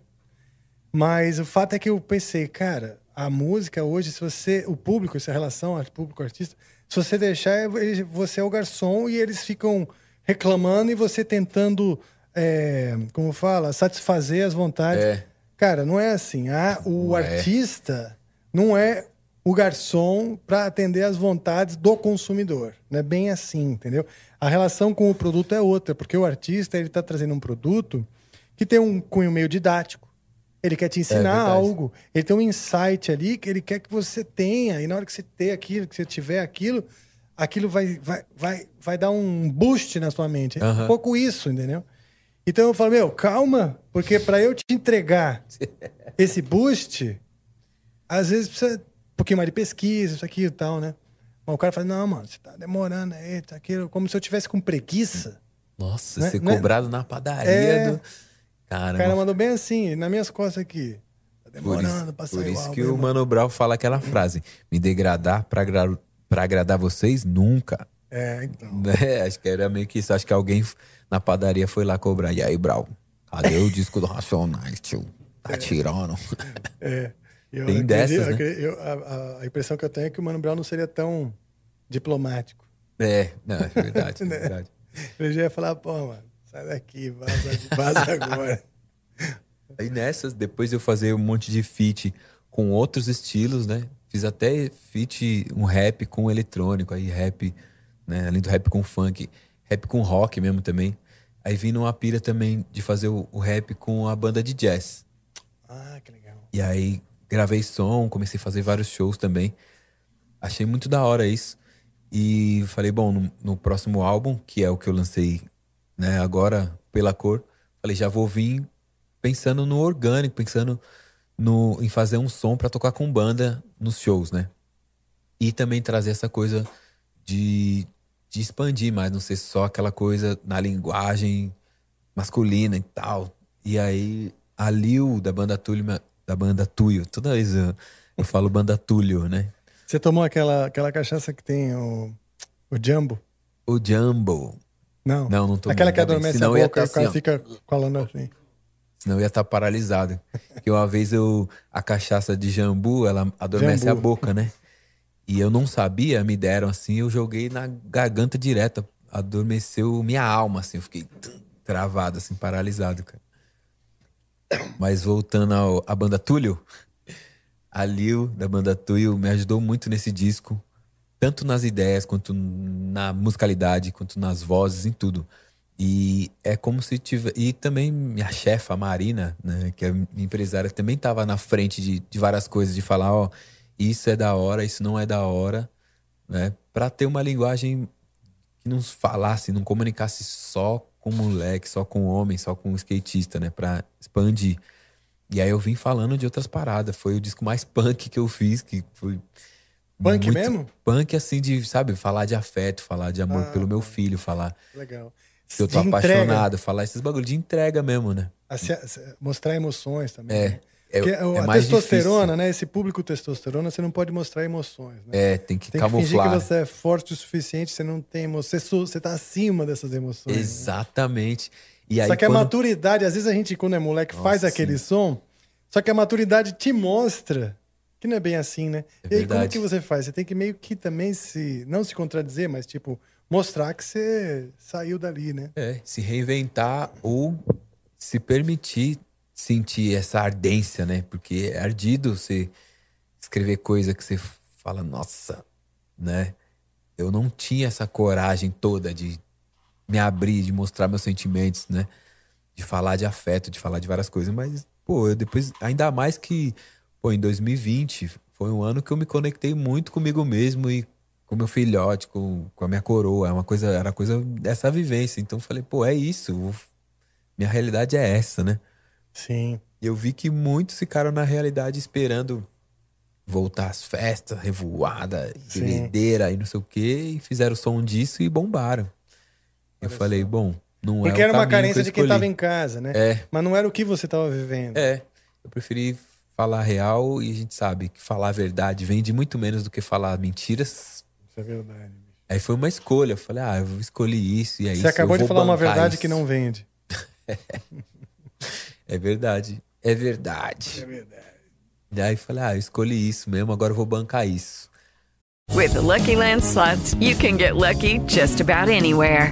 Mas o fato é que eu pensei, cara, a música hoje, se você. O público, essa relação público-artista, se você deixar, você é o garçom e eles ficam reclamando e você tentando, é, como fala, satisfazer as vontades. É. Cara, não é assim. Ah, o Não é. artista não é o garçom para atender às vontades do consumidor. Não é bem assim, entendeu? A relação com o produto é outra, porque o artista ele está trazendo um produto que tem um cunho meio didático. Ele quer te ensinar verdade. algo. Ele tem um insight ali que ele quer que você tenha. E na hora que você ter aquilo, que você tiver aquilo, aquilo vai, vai, vai, vai dar um boost na sua mente. É um pouco isso, entendeu? Então eu falo, meu, calma, porque para eu te entregar esse boost, às vezes precisa um pouquinho mais de pesquisa, isso aqui e tal, né? Mas o cara fala, não, mano, você tá demorando aí, tá aquilo, como se eu tivesse com preguiça. Nossa, Né- ser né- cobrado na padaria É. do. O Caramba. cara mandou bem assim, nas minhas costas aqui. Tá Por demorando isso, pra por o isso que o. Mano Brown fala aquela frase: me degradar pra, agra- pra agradar vocês nunca. É, então. É, acho que era meio que isso. Acho que alguém na padaria foi lá cobrar. E aí, Brown, cadê o disco do Racionais, tio? Tá tirando. É. Eu Tem dessas, né? acredito- eu- a, a- a impressão que eu tenho é que o Mano Brown não seria tão diplomático. É, não, é verdade, é Né? verdade. Ele já ia falar, pô, mano, sai daqui, vaza, vaza agora. Aí nessas, depois de eu fazer um monte de feat com outros estilos, né? Fiz até feat, um rap com eletrônico, aí rap, né? Além do rap com funk, rap com rock mesmo também. Aí vim numa pira também de fazer o, o rap com a banda de jazz. Ah, que legal. E aí gravei som, comecei a fazer vários shows também. Achei muito da hora isso. E falei, bom, no, no próximo álbum, que é o que eu lancei né, agora pela cor, falei, já vou vir pensando no orgânico, pensando no, em fazer um som pra tocar com banda nos shows, né? E também trazer essa coisa de, de expandir mais, não ser só aquela coisa na linguagem masculina e tal. E aí, a Lil da banda Túlio, da banda Tuyo, toda vez eu, eu falo banda Túlio, né? Você tomou aquela, aquela cachaça que tem o, o Jumbo? O Jumbo. Não. Não, não tomei. Aquela que adormece Senão a boca, tá o cara assim, fica falando assim. Senão eu ia estar paralisado. Porque uma vez eu. A cachaça de jambu, ela adormece Jambu. a boca, né? E eu não sabia, me deram assim, eu joguei na garganta direta. Adormeceu minha alma, assim. Eu fiquei travado, assim, paralisado, cara. Mas voltando ao, à banda Túlio, a Lil da banda Túlio me ajudou muito nesse disco. Tanto nas ideias, quanto na musicalidade, quanto nas vozes, em tudo. E é como se tivesse. E também minha chefa, a Marina, né, que é empresária, também estava na frente de, de várias coisas, de falar: ó, isso é da hora, isso não é da hora, né? Pra ter uma linguagem que não falasse, não comunicasse só com moleque, só com homem, só com skatista, né? Pra expandir. E aí eu vim falando de outras paradas. Foi o disco mais punk que eu fiz, que foi. Punk muito mesmo? Punk, assim, de, sabe, falar de afeto, falar de amor Ah, pelo meu filho, falar Legal. que eu tô De entrega. apaixonado, falar esses bagulho de entrega mesmo, né? A se- a se- mostrar emoções também. É, né? é- é a mais testosterona, né? Esse público testosterona, você não pode mostrar emoções. Né? É, tem que Tem que fingir camuflar. que você é forte o suficiente, você não tem emoção. Você, você tá acima dessas emoções. né? Exatamente. E aí, só que a quando- maturidade, às vezes a gente, quando é moleque, faz Nossa, aquele sim. som, só que a maturidade te mostra que não é bem assim, né? É e aí, como que você faz? Você tem que meio que também se. Não se contradizer, mas, tipo, mostrar que você saiu dali, né? É, se reinventar ou se permitir sentir essa ardência, né? Porque é ardido você escrever coisa que você fala, nossa, né? Eu não tinha essa coragem toda de me abrir, de mostrar meus sentimentos, né? De falar de afeto, de falar de várias coisas, mas, pô, eu depois, ainda mais que, pô, em 2020 foi um ano que eu me conectei muito comigo mesmo e com meu filhote, com, com a minha coroa, é uma coisa, era coisa dessa vivência. Então eu falei, pô, é isso, minha realidade é essa, né? Sim. E eu vi que muitos ficaram na realidade esperando voltar às festas, revoada, bebedeira e não sei o quê, e fizeram som disso e bombaram. Eu falei, bom, não Porque é era uma que carência eu de quem tava em casa, né? É. Mas não era o que você tava vivendo. É, eu preferi falar real e a gente sabe que falar a verdade vende muito menos do que falar mentiras. Isso é verdade. Aí foi uma escolha. Eu falei, ah, eu escolhi isso e é isso. Você acabou eu de falar uma verdade isso. que não vende. É verdade. É verdade. É verdade. E aí falei, ah, eu escolhi isso mesmo, agora eu vou bancar isso. With the Lucky Land slots, you can get lucky just about anywhere.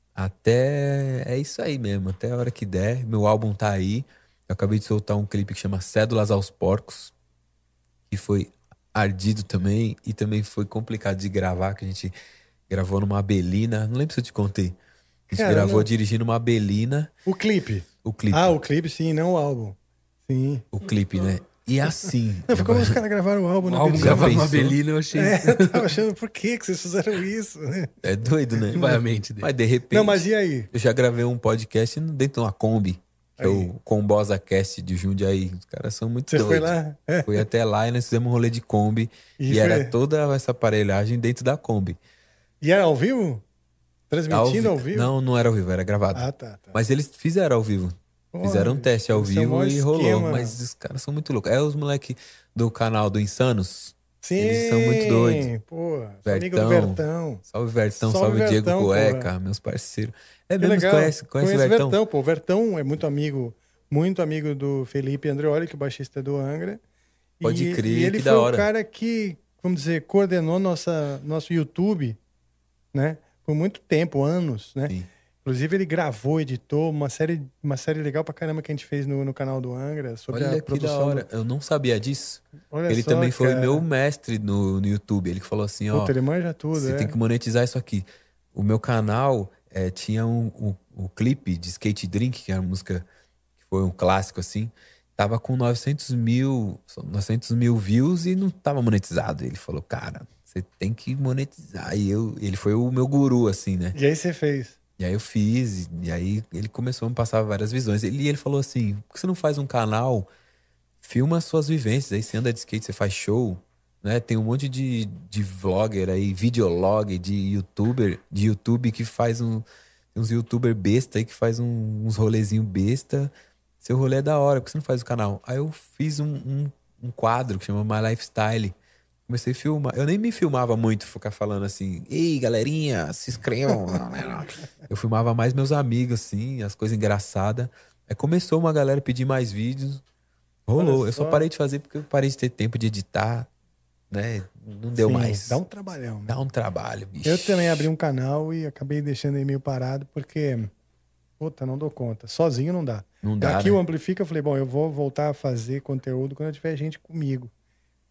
Até é isso aí mesmo, até a hora que der. Meu álbum tá aí. Eu acabei de soltar um clipe que chama Cédulas aos Porcos, que foi ardido também e também foi complicado de gravar, que a gente gravou numa Belina. Não lembro se eu te contei. A gente Caramba. gravou dirigindo uma Belina. O clipe. O clipe. Ah, o clipe sim, não o álbum. Sim. O clipe, né? E assim. Não, ficou os caras gravaram o álbum O na álbum Belina. gravado numa pensou? Belina, eu achei. É, eu tava achando, por que que vocês fizeram isso? né? É doido, né? Vai a mente dele. Mas de repente. Não, mas e aí? Eu já gravei um podcast dentro de uma Kombi, que é o Combosa Cast de Jundiaí. Os caras são muito Você foi doidos. lá? É. Fui até lá e nós fizemos um rolê de Kombi. E E, foi- era toda essa aparelhagem dentro da Kombi. E era ao vivo? Transmitindo Ao ao, vi- vivo? Não, não era ao vivo, era gravado. Ah, tá, tá. Mas eles fizeram ao vivo. Fizeram um teste ao é o vivo maior e rolou. Mas os caras são muito loucos. É os moleque do canal do Insanos. Sim, Eles são muito doidos. Amigo do Vertão. Salve Vertão, Salve, salve, Diego Vertão, Cueca, porra. meus parceiros. É Que mesmo, legal. conhece, conhece o Conheço Vertão? pô. O Vertão é muito amigo, muito amigo do Felipe Andreoli, que é o baixista do Angra. Pode e, crer, e ele que foi da o hora. cara que, vamos dizer, coordenou nossa, nosso YouTube, né? Por muito tempo, anos, né? Sim. Inclusive, ele gravou, editou uma série, uma série legal pra caramba que a gente fez no, no canal do Angra sobre Olha a produção. da hora. do- Eu não sabia disso. Olha ele só, também foi cara. meu mestre no, no YouTube. Ele falou assim, ó. Puta, ele manja tudo, Você é. tem que monetizar isso aqui. O meu canal eh, tinha um, um, um clipe de Skate Drink, que era uma música que foi um clássico assim. Tava com 900 mil, 900 mil views e não tava monetizado. Ele falou, cara, você tem que monetizar. E eu, ele foi o meu guru, assim, né? E aí você fez. E aí eu fiz, e- aí ele começou a me passar várias visões. Ele, e ele falou assim: por que você não faz um canal? Filma as suas vivências. Aí você anda de skate, você faz show, né? Tem um monte de, de vlogger aí, videolog, de youtuber, de YouTube que faz um. Uns youtuber besta aí que faz um- uns rolezinho besta. Seu rolê é da hora, por que você não faz o canal? Aí eu fiz um, um, um quadro que chama My Lifestyle. Comecei a filmar. Eu nem me filmava muito, ficar falando assim, ei, galerinha, se inscrevam. eu filmava mais meus amigos, assim, as coisas engraçadas. Aí começou uma galera pedir mais vídeos. Rolou. Olha Eu só só. parei de fazer porque eu parei de ter tempo de editar, né? Não deu Sim, mais. Dá um trabalhão, né? Dá um trabalho, bicho. Eu também abri um canal e acabei deixando ele meio parado porque, puta, não dou conta. Sozinho não dá. Não dá, Aqui né? o Amplifica, eu falei, bom, eu vou voltar a fazer conteúdo quando tiver gente comigo.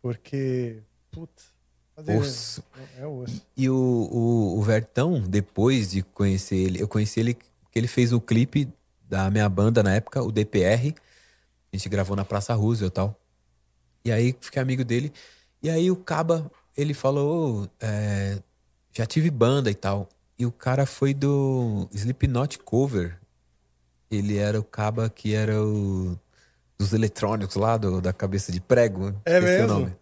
Porque, putz, fazer Osso. é osso. E o, o, o Vertão, depois de conhecer ele, eu conheci ele que ele fez o clipe da minha banda na época, o DPR. A gente gravou na Praça Roosevelt e tal. E aí fiquei amigo dele. E aí o Caba, ele falou, "Ô, é, já tive banda e tal. E o cara foi do Slipknot Cover. Ele era o Caba que era o dos eletrônicos lá, do, da cabeça de prego. É esqueci o mesmo?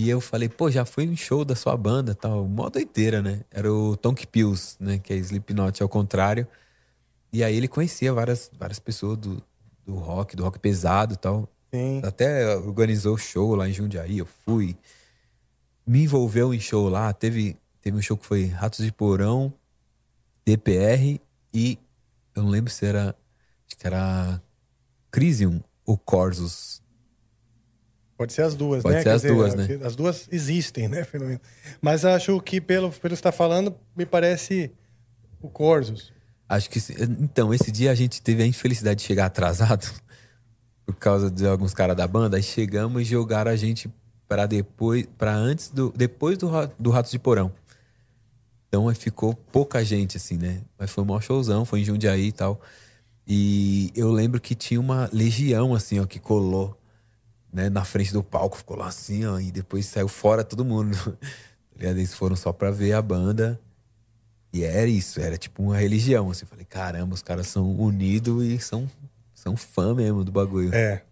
E eu falei, pô, já fui em show da sua banda tal. Mó doideira, né? Era o Tonk Pills, né? Que é Slipknot ao contrário. E aí ele conhecia várias, várias pessoas do, do rock, do rock pesado e tal. Sim. Até organizou show lá em Jundiaí, eu fui. Me envolveu em show lá. Teve, teve um show que foi Ratos de Porão, DPR e eu não lembro se era. Acho que era Crisium ou Corsus. Pode ser as duas, Pode né? ser Quer as duas, né? As duas existem, né? pelo menos. Mas acho que, pelo, pelo que você está falando, me parece o Corsos. Acho que. Então, esse dia a gente teve a infelicidade de chegar atrasado por causa de alguns caras da banda. Aí chegamos e jogaram a gente pra depois, para antes do, depois do, do Ratos de Porão. Então aí ficou pouca gente, assim, né? Mas foi um maior showzão, foi em Jundiaí e tal. E eu lembro que tinha uma legião, assim, ó, que colou, né, na frente do palco, ficou lá assim, ó, e depois saiu fora todo mundo. Eles foram só pra ver a banda. E era isso, era tipo uma religião, assim. Eu falei, caramba, os caras são unidos e são, são fã mesmo do bagulho. É.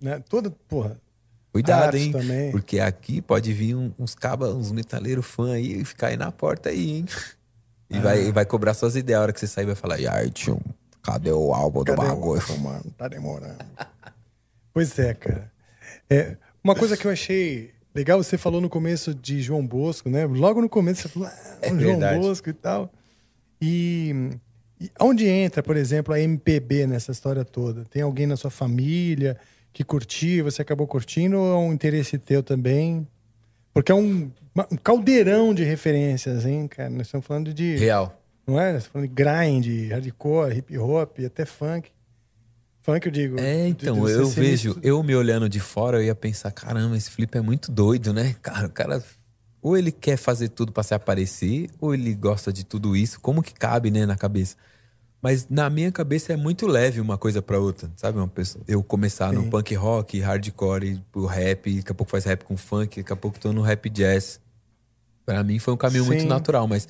Né? Toda, porra. Cuidado, hein? também. Porque aqui pode vir uns cabas, uns metaleiros fã aí e ficar aí na porta aí, hein? E, Ah. vai, e vai cobrar suas ideias. A hora que você sair, vai falar, e aí, tio, cadê o álbum do Cadê o bagulho? álbum, mano? Tá demorando. pois é, cara. É, uma coisa que eu achei legal, você falou no começo de João Bosco, né? Logo no começo você falou, ah, É João verdade. Bosco e tal. E, e onde entra, por exemplo, a MPB nessa história toda? Tem alguém na sua família que curtiu, você acabou curtindo, ou é um interesse teu também? Porque é um, um caldeirão de referências, hein, cara? Nós estamos falando de. Real. Não é? Nós estamos falando de grind, hardcore, hip hop, até funk. Funk, eu digo. É, então, eu vejo, eu me olhando de fora, eu ia pensar, caramba, esse Felipe é muito doido, né? Cara, o cara. Ou ele quer fazer tudo pra se aparecer, ou ele gosta de tudo isso. Como que cabe, né, na cabeça? Mas na minha cabeça é muito leve uma coisa pra outra, sabe? Uma pessoa, eu começar no Sim. punk rock, hardcore, o rap, daqui a pouco faz rap com funk, daqui a pouco tô no rap jazz. Pra mim foi um caminho muito Sim. natural, mas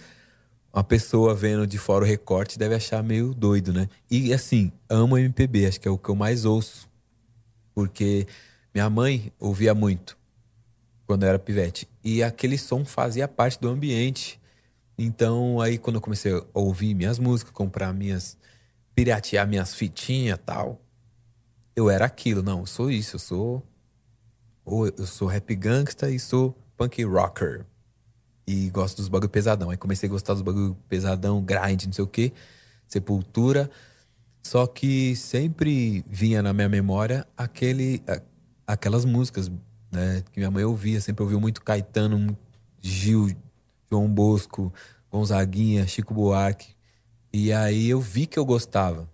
uma pessoa vendo de fora o recorte deve achar meio doido, né? E assim, amo MPB, acho que é o que eu mais ouço. Porque minha mãe ouvia muito quando eu era pivete. E aquele som fazia parte do ambiente. Então, aí quando eu comecei a ouvir minhas músicas, comprar minhas. piratear minhas fitinhas tal, eu era aquilo. Não, eu sou isso, eu sou. Ou eu sou rap gangsta e sou punk rocker. E gosto dos bagulho pesadão. Aí comecei a gostar dos bagulho pesadão, grind, não sei o quê, sepultura. Só que sempre vinha na minha memória aquele, aquelas músicas né, que minha mãe ouvia. Sempre ouviu muito Caetano, Gil, João Bosco, Gonzaguinha, Chico Buarque. E aí eu vi que eu gostava.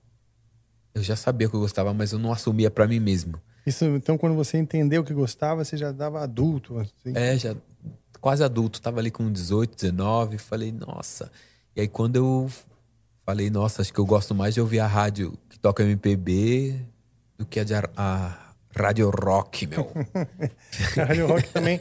Eu já sabia que eu gostava, mas eu não assumia pra mim mesmo. Isso, então, quando você entendeu que gostava, você já dava adulto. Assim. É, já quase adulto, tava ali com 18, 19, falei, nossa. E aí quando eu falei, nossa, acho que eu gosto mais de ouvir a rádio que toca MPB do que a, de, a rádio rock, meu. A rádio rock também,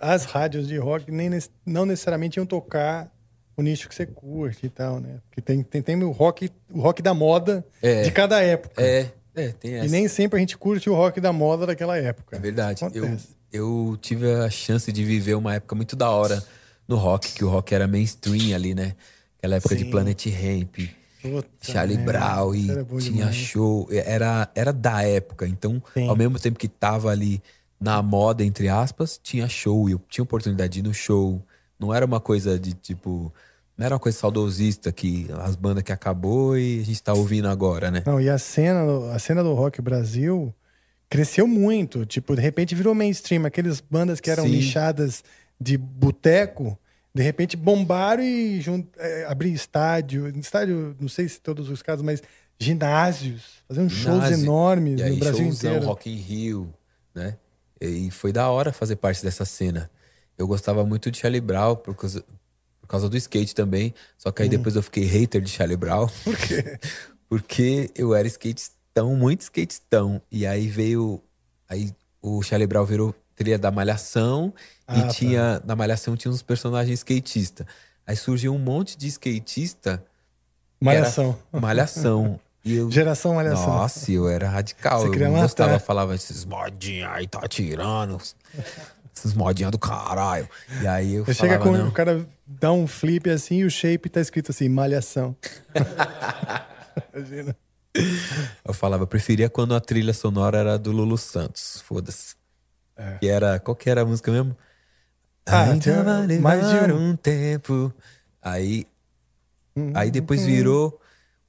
as rádios de rock nem, não necessariamente iam tocar o nicho que você curte e tal, né? Porque tem, tem, tem o, rock, o rock da moda É. de cada época. É, é, tem essa. E nem sempre a gente curte o rock da moda daquela época. É verdade. Eu. Eu tive a chance de viver uma época muito da hora no rock, que o rock era mainstream ali, né? Aquela época de Sim. Planet Ramp, Puta Charlie Brown e tinha demais. show. Era, era da época. Então, Sim. ao mesmo tempo que tava ali na moda, entre aspas, tinha show. E eu tinha oportunidade de ir no show. Não era uma coisa de tipo. Não era uma coisa saudosista que as bandas que acabou e a gente tá ouvindo agora, né? Não, e a cena, a cena do rock Brasil cresceu muito. Tipo, de repente virou mainstream. Aquelas bandas que eram Sim. nichadas de boteco, de repente bombaram e jun... é, abriram estádio. Estádio, não sei se todos os casos, mas ginásios. Fazendo shows Ginásio. enormes E aí, no Brasil showzão, inteiro. Rock in Rio, né? E foi da hora fazer parte dessa cena. Eu gostava muito de Charlie Brown por causa, por causa do skate também. Só que aí Hum. depois eu fiquei hater de Charlie Brown. Por quê? Porque eu era skatistão, muito skatistão. E aí veio. Aí o Charlie Brown virou trilha da Malhação. Ah, e tá. tinha. Na Malhação tinha uns personagens skatistas. Aí surgiu um monte de skatista. Malhação. Malhação. E eu, Geração Malhação. Nossa, eu era radical. Você eu não matar. gostava, falava esses modinhos aí, tá tirando. Esses modinhos do caralho. E aí eu chega falava, com não. o cara dá um flip assim e o shape tá escrito assim, malhação. Imagina. Eu falava, preferia quando a trilha sonora era do Lulu Santos. Foda-se. É. Que era. Qual que era a música mesmo? Ah, Ainda vai mais de um. um tempo. Aí. Hum, Aí depois virou.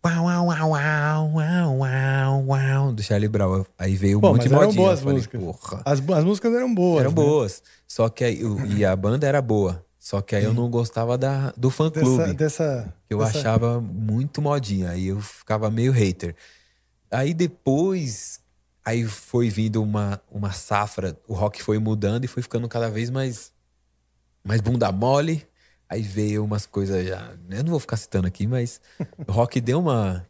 Uau, uau, uau, uau, uau, uau, do Charlie Brown. Aí veio um Pô, monte de modinha. boas falei, músicas. As, as músicas eram boas. Eram né? boas. Só que aí, e a banda era boa. Só que aí eu não gostava da, do fã Dessa, clube. dessa, que eu dessa- achava muito modinha. Aí eu ficava meio hater. Aí depois. Aí foi vindo uma, uma safra, o rock foi mudando e foi ficando cada vez mais, mais bunda mole. Aí veio umas coisas já. Eu não vou ficar citando aqui, mas o rock deu uma.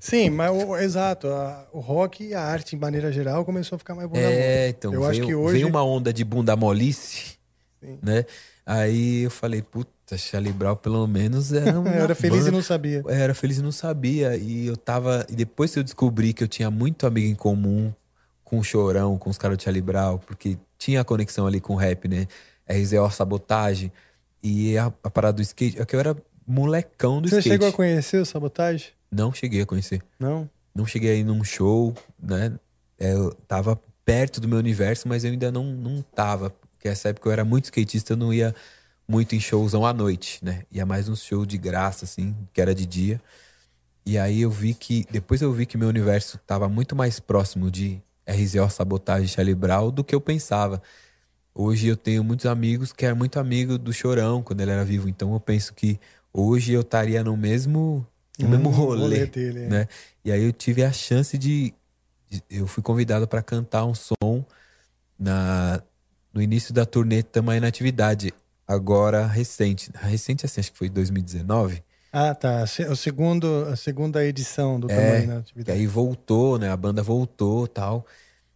Sim, mas o, exato. a- o rock e a arte, em maneira geral, começou a ficar mais bunda mole. É, então. Eu veio, acho que hoje. veio uma onda de bunda molice, né? Aí eu falei, puta, Charlie Brown pelo menos era uma Eu era feliz e banda- não sabia. Eu era feliz e não sabia. E eu tava. E depois que eu descobri que eu tinha muito amigo em comum com o Chorão, com os caras do Charlie Brown, porque tinha a conexão ali com o rap, né? RZO Sabotagem. E a, a parada do skate. É que eu era molecão do Você skate. chegou a conhecer o Sabotagem? Não cheguei a conhecer. Não? Não cheguei a ir num show, né? É, Eu tava perto do meu universo, mas eu ainda não, não tava. Porque essa época eu era muito skatista, eu não ia muito em showzão à noite, né? Ia mais um show de graça, assim, que era de dia. E aí eu vi que. Depois eu vi que meu universo tava muito mais próximo de RZO Sabotagem Charlie Brown do que eu pensava. Hoje eu tenho muitos amigos que eram muito amigo do Chorão quando ele era vivo. Então eu penso que hoje eu estaria no mesmo, no Hum, mesmo rolê rolê, dele, é. né? E aí eu tive a chance de, de- eu fui convidado para cantar um som na no início da turnê Tamo na atividade, agora recente, recente assim, acho que foi 2019. Ah, tá. O segundo, a segunda edição do É, Tamanho na Atividade. aí voltou, né? A banda voltou tal.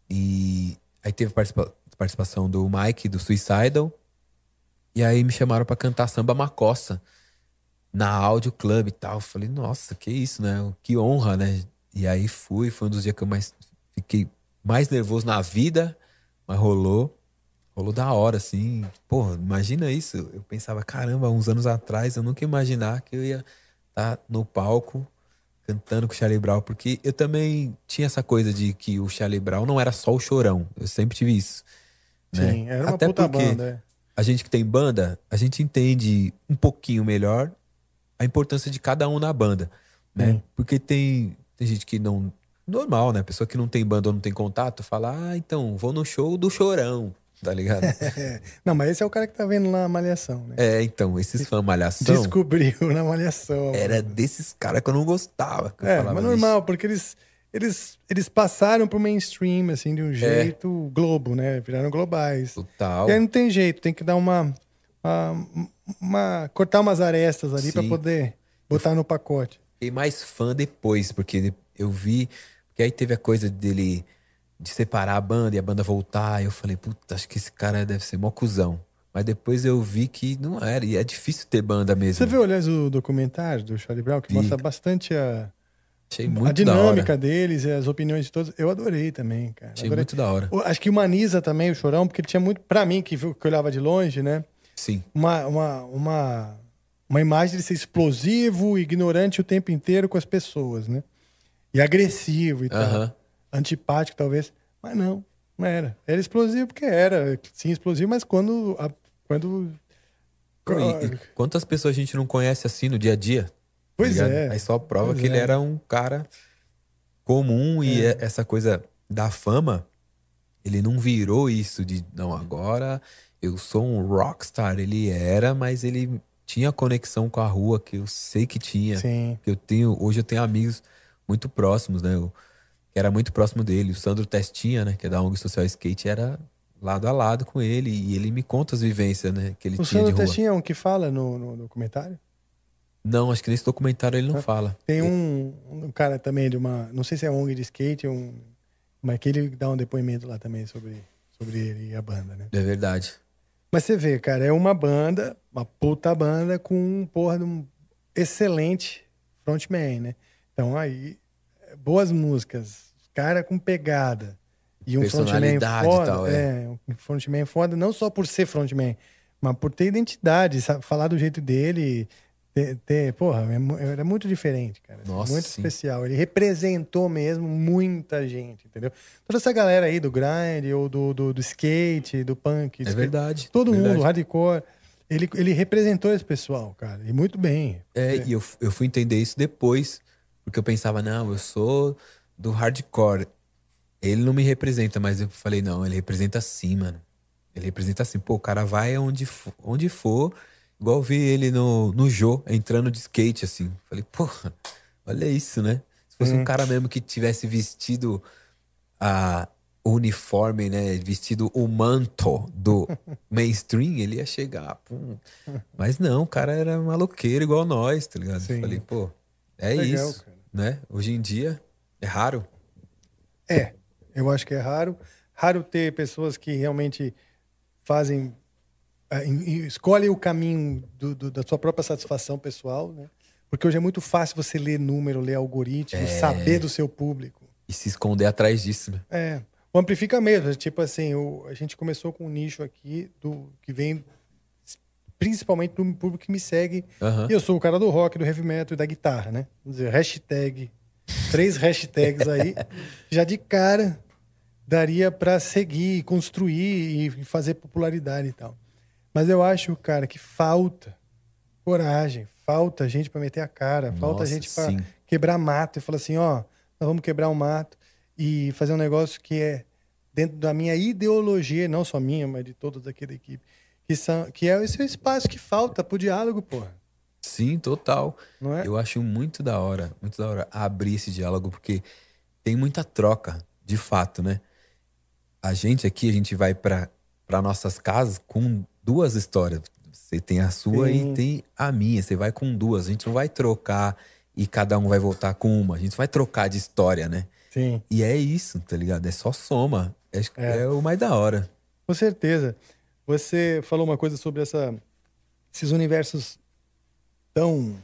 E aí teve participa- participação do Mike, do Suicidal. E aí me chamaram pra cantar samba Macossa na Audio Club e tal. Falei, nossa, que isso, né? Que honra, né? E aí fui, foi um dos dias que eu mais fiquei mais nervoso na vida, mas rolou. Rolou da hora, assim. Porra, imagina isso. Eu pensava, caramba, uns anos atrás eu nunca ia imaginar que eu ia estar no palco cantando com o Charlie Brown, porque eu também tinha essa coisa de que o Charlie Brown não era só o chorão. Eu sempre tive isso. né? Sim, era uma Até puta porque banda, é. a gente que tem banda, a gente entende um pouquinho melhor a importância de cada um na banda, né? Porque tem, tem gente que não normal, né? Pessoa que não tem banda ou não tem contato, fala: "Ah, então, vou no show do Chorão", tá ligado? Não, mas esse é o cara que tá vendo lá a Malhação, né? é, então, esses fãs malhação Descobriu na Malhação. era desses caras que eu não gostava. eu É, mas "Vixe, normal, porque eles, eles, eles passaram pro mainstream, assim, de um jeito globo, né? Viraram globais. Total. E aí não tem jeito, tem que dar uma. uma, uma- cortar umas arestas ali pra Sim. poder botar no pacote. Fiquei mais fã depois, porque eu vi. Porque aí teve a coisa dele de separar a banda e a banda voltar. E eu falei, puta, acho que esse cara deve ser mó cuzão. Mas depois eu vi que não era, e é difícil ter banda mesmo. Você viu, aliás, o documentário do Charlie Brown, que Vi. mostra bastante a, a dinâmica deles e as opiniões de todos. Eu adorei também, cara. Achei Adorei. muito da hora. Acho que humaniza também o Chorão, porque ele tinha muito, pra mim, que, que olhava de longe, né? Sim. Uma, uma, uma, uma imagem de ser explosivo, ignorante o tempo inteiro com as pessoas, né? E agressivo e tal. Aham. Antipático, talvez. Mas não, não era. Era explosivo porque era, sim, explosivo, mas quando. a- quando e- e quantas pessoas a gente não conhece assim no dia a dia? tá Pois ligado? é. Aí só prova Pois que ele é. era um cara comum e É. é- essa coisa da fama, ele não virou isso de não, agora eu sou um rockstar. Ele era, mas ele tinha conexão com a rua que eu sei que tinha. Sim. Que eu tenho, hoje eu tenho amigos muito próximos, né? Eu, que era muito próximo dele. O Sandro Testinha, né? Que é da ONG Social Skate, era lado a lado com ele. E ele me conta as vivências, né? Que ele O tinha de Sandro rua. Testinha é um que fala no, no documentário? Não, acho que nesse documentário ele não fala. Tem um, um cara também de uma. Não sei se é ONG de skate, um, mas que ele dá um depoimento lá também sobre, sobre ele e a banda, né? É verdade. Mas você vê, cara, é uma banda, uma puta banda com um porra de um excelente frontman, né? Então aí, é, boas músicas, cara com pegada. E um frontman foda. tal, é. é, um frontman foda, não só por ser frontman, mas por ter identidade, sabe? falar do jeito dele. Ter, ter- porra, é era muito diferente, cara. Nossa, muito sim. especial. Ele representou mesmo muita gente, entendeu? Toda essa galera aí do grind, ou do, do, do skate, do punk. É skate, verdade, Todo verdade. mundo, hardcore. Ele, ele representou esse pessoal, cara. E muito bem. É, e eu, eu fui entender isso depois, porque eu pensava, não, eu sou do hardcore. Ele não me representa, mas eu falei, não, ele representa sim, mano. Ele representa assim, pô, o cara vai onde, fo- onde for, igual eu vi ele no, no Jô, entrando de skate, assim. Falei, porra, olha isso, né? Se fosse Hum. um cara mesmo que tivesse vestido a o uniforme, né? Vestido o manto do mainstream, ele ia chegar. Pum. Mas não, o cara era maloqueiro igual nós, tá ligado? Sim. Eu falei, pô, é Legal, isso, né? Hoje em dia é raro. É, eu acho que é raro. Raro ter pessoas que realmente fazem. em- em- escolhem o caminho do- do- da sua própria satisfação pessoal, né? Porque hoje é muito fácil você ler número, ler algoritmo, É. saber do seu público. E se esconder atrás disso, né? É. O Amplifica mesmo, tipo assim, o- a gente começou com um nicho aqui do que vem principalmente do público que me segue. Aham. E eu sou o cara do rock, do heavy metal e da guitarra, né? Vamos dizer, hashtag, três hashtags aí, já de cara daria pra seguir, construir e fazer popularidade e tal. Mas eu acho, cara, que falta coragem, falta gente pra meter a cara, falta Nossa, gente pra sim. quebrar mato e falar assim, ó, nós vamos quebrar o mato e fazer um negócio que é dentro da minha ideologia, não só minha, mas de todos aqui da equipe, que são que é esse espaço que falta pro diálogo, porra. Sim, total. É? Eu acho muito da hora, muito da hora abrir esse diálogo, porque tem muita troca, de fato, né? A gente aqui, a gente vai para nossas casas com duas histórias. Você tem a sua Sim. e tem a minha. Você vai com duas. A gente não vai trocar e cada um vai voltar com uma. A gente vai trocar de história, né? Sim. E é isso, tá ligado? É só soma. É, É. é o mais da hora. Com certeza. Você falou uma coisa sobre essa, esses universos tão,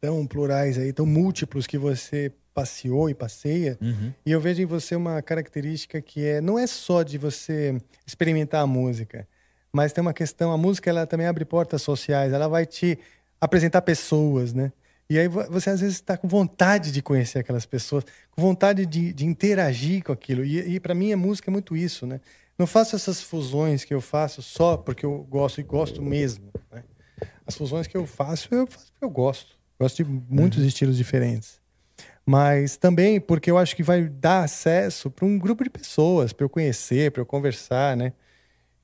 tão plurais aí, tão múltiplos que você passeou e passeia. Uhum. E eu vejo em você uma característica que é não é só de você experimentar a música, mas tem uma questão, a música ela também abre portas sociais, ela vai te apresentar pessoas, né? E aí vo- você às vezes está com vontade de conhecer aquelas pessoas, com vontade de, de interagir com aquilo. E, e para mim a música é muito isso, né? Não faço essas fusões que eu faço só porque eu gosto e gosto mesmo. Né? As fusões que eu faço, eu faço porque eu gosto. Gosto de muitos estilos diferentes mas também porque eu acho que vai dar acesso para um grupo de pessoas, para eu conhecer, para eu conversar, né?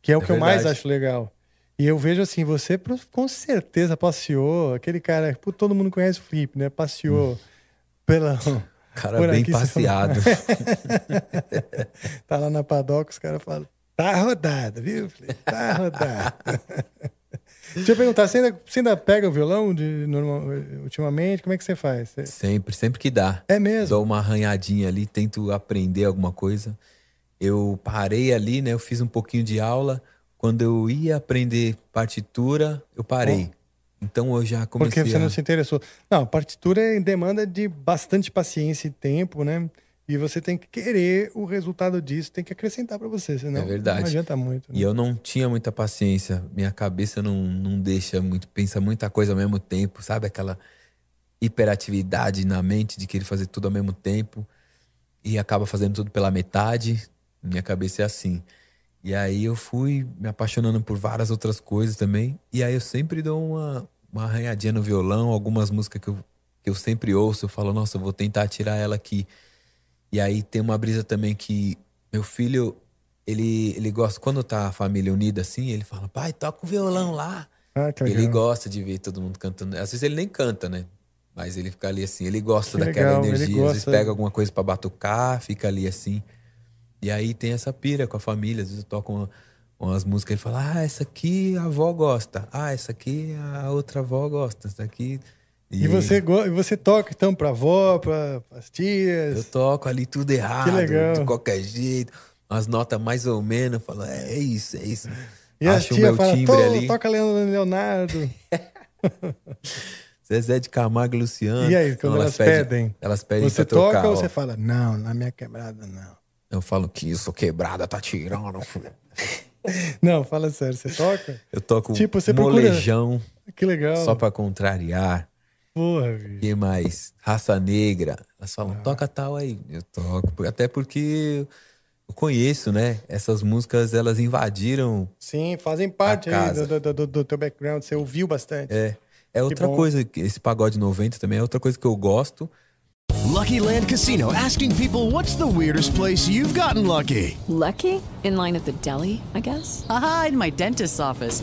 Que é o É que eu mais verdade. acho legal. E eu vejo assim, você com certeza passeou, aquele cara, todo mundo conhece o Felipe, né? Passeou pela. Cara por bem aqui, fala- passeado. tá lá na padoca, os caras falam, tá rodada, viu, Felipe? Tá rodada. Deixa eu perguntar, você ainda, você ainda pega o violão de, normal, ultimamente? Como é que você faz? Você- Sempre, sempre que dá. É mesmo? Dou uma arranhadinha ali, tento aprender alguma coisa. Eu parei ali, né? Eu fiz um pouquinho de aula. Quando eu ia aprender partitura, eu parei. Então eu já comecei Porque você não a... se interessou. Não, partitura é em demanda de bastante paciência e tempo, né? E você tem que querer o resultado disso, tem que acrescentar para você, senão É verdade. não adianta muito. né? E eu não tinha muita paciência. Minha cabeça não, não deixa muito, pensa muita coisa ao mesmo tempo, sabe? Aquela hiperatividade na mente de querer fazer tudo ao mesmo tempo e acaba fazendo tudo pela metade. Minha cabeça é assim. E aí eu fui me apaixonando por várias outras coisas também. E aí eu sempre dou uma, uma arranhadinha no violão, algumas músicas que eu, que eu sempre ouço, eu falo, nossa, eu vou tentar tirar ela aqui. E aí tem uma brisa também que meu filho, ele, ele gosta, quando tá a família unida assim, ele fala, pai, toca o violão lá. Ah, que ele legal. gosta de ver todo mundo cantando. Às vezes ele nem canta, né? Mas ele fica ali assim, ele gosta Que daquela legal, energia. Às vezes pega alguma coisa pra batucar, fica ali assim. E aí tem essa pira com a família. Às vezes eu toco uma- umas músicas ele fala: Ah, essa aqui a avó gosta. Ah, essa aqui a outra avó gosta. Essa aqui. E, você, e você toca então pra avó, pra as tias? Eu toco ali tudo errado, legal. de qualquer jeito. Umas notas mais ou menos. Eu falo: É isso, é isso. E a Acho o tia meu fala, timbre "Tô- ali. toca Leandro Leonardo. Zezé de Camargo e Luciano. E aí, quando Não, elas pedem, Elas pedem você tocar. toca ou ó. você fala, não, na minha quebrada não. Eu falo que isso, quebrada, tá tirando. Não, fala sério, você toca? Eu toco Tipo, você procura- molejão. Que legal. Só pra contrariar. Porra, bicho. que mais? Raça negra. Elas falam, Ah. toca tal aí. Eu toco. Até porque eu conheço, né? Essas músicas, elas invadiram. Sim, fazem parte do, do, do- do teu background, você ouviu bastante. É, é outra bom. coisa. que Esse pagode 90 também é outra coisa que eu gosto. Lucky Land Casino asking people what's the weirdest place you've gotten lucky? Lucky? In line at the deli, I guess? Aha, in my dentist's office.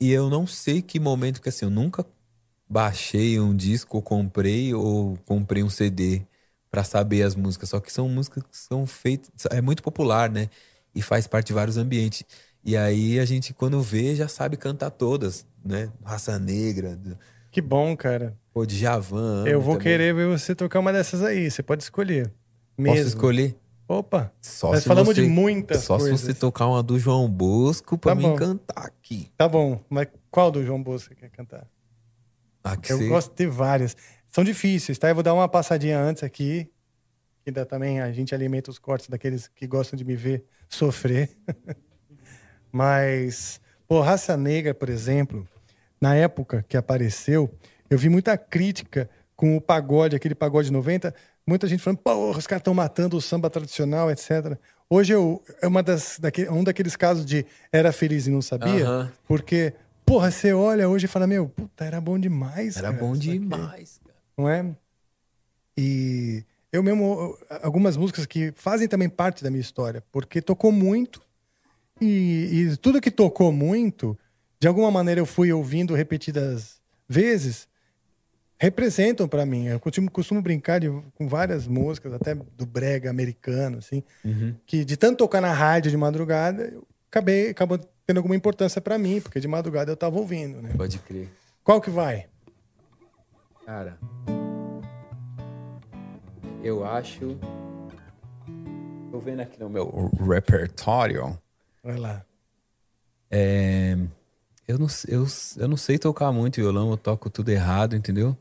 E eu não sei que momento que assim, eu nunca baixei um disco, ou comprei ou comprei um CD pra saber as músicas. Só que são músicas que são feitas, é muito popular, né? E faz parte de vários ambientes. E aí a gente, quando vê, já sabe cantar todas, né? Raça Negra. Que bom, cara. Pô, de Javan. Eu vou também. querer ver você tocar uma dessas aí. Você pode escolher. Mesmo. Posso escolher? Opa. Só Nós falamos você- de muitas Só coisas. se você tocar uma do João Bosco pra Tá bom. cantar aqui. Tá bom, mas qual do João Bosco você quer cantar? Ah, que Eu você- gosto de várias. São difíceis, tá? Eu vou dar uma passadinha antes aqui. Que dá também a gente alimenta os cortes daqueles que gostam de me ver sofrer. Mas, pô, Raça Negra, por exemplo, na época que apareceu, eu vi muita crítica com o pagode, aquele pagode 90, muita gente falando, pô, os caras estão matando o samba tradicional, etc. Hoje eu, é uma das, daque- um daqueles casos de era feliz e não sabia, porque, porra, você olha hoje e fala, meu, puta, era bom demais. Era cara, bom isso aqui." demais. Não é? E eu mesmo, algumas músicas que fazem também parte da minha história, porque tocou muito, e, e tudo que tocou muito, de alguma maneira eu fui ouvindo repetidas vezes, representam pra mim. Eu costumo, costumo brincar de- com várias músicas, até do brega americano, assim, Uhum. que de tanto tocar na rádio de madrugada, eu acabei acabou tendo alguma importância pra mim, porque de madrugada eu tava ouvindo, né? Pode crer. Qual que vai? Cara, eu acho. Tô vendo aqui no meu repertório. Vai lá. É, eu, não, eu, eu não sei tocar muito violão, eu toco tudo errado, entendeu?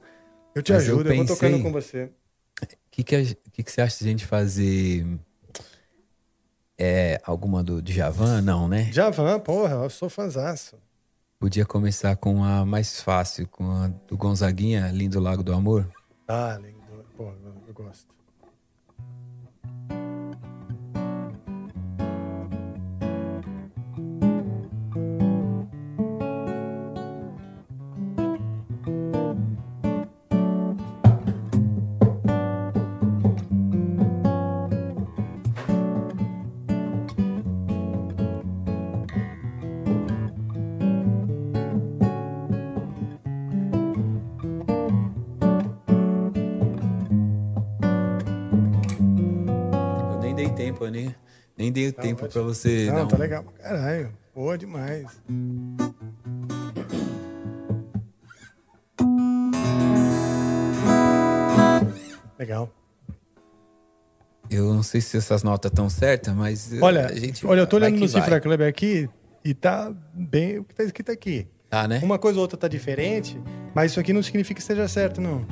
Eu te Mas ajudo, eu, vou pensei, tocando com você. O que, que, que, que você acha de a gente fazer? É, alguma do Djavan? Não, né? Javan, porra, eu sou fanzaço. Podia começar com a mais fácil, com a do Gonzaguinha, Lindo Lago do Amor. Ah, lindo. Pô, eu, eu gosto. Tempo pra você. Não, tá legal pra caralho. Boa demais. Legal. Eu não sei se essas notas estão certas, mas. eh, Olha, olha, eu tô olhando no. Cifra Club aqui e tá bem o que tá escrito aqui. Tá, né? Uma coisa ou outra tá diferente, mas isso aqui não significa que esteja certo, não.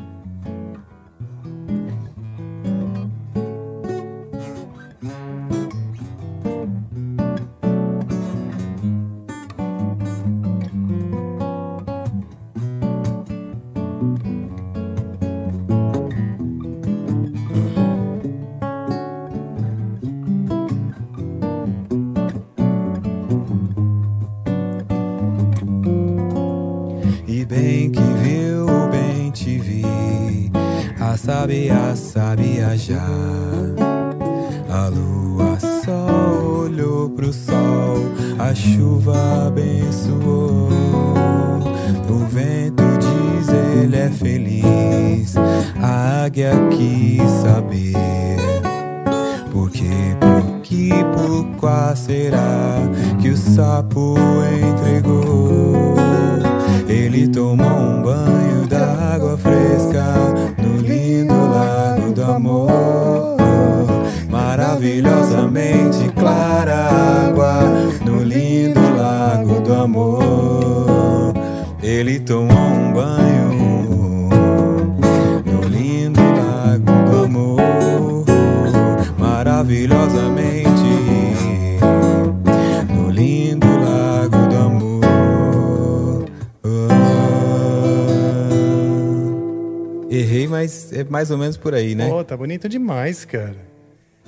Mais ou menos por aí, né? Pô, tá bonito demais, cara.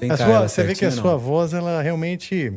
A sua- você vê que a sua voz, ela realmente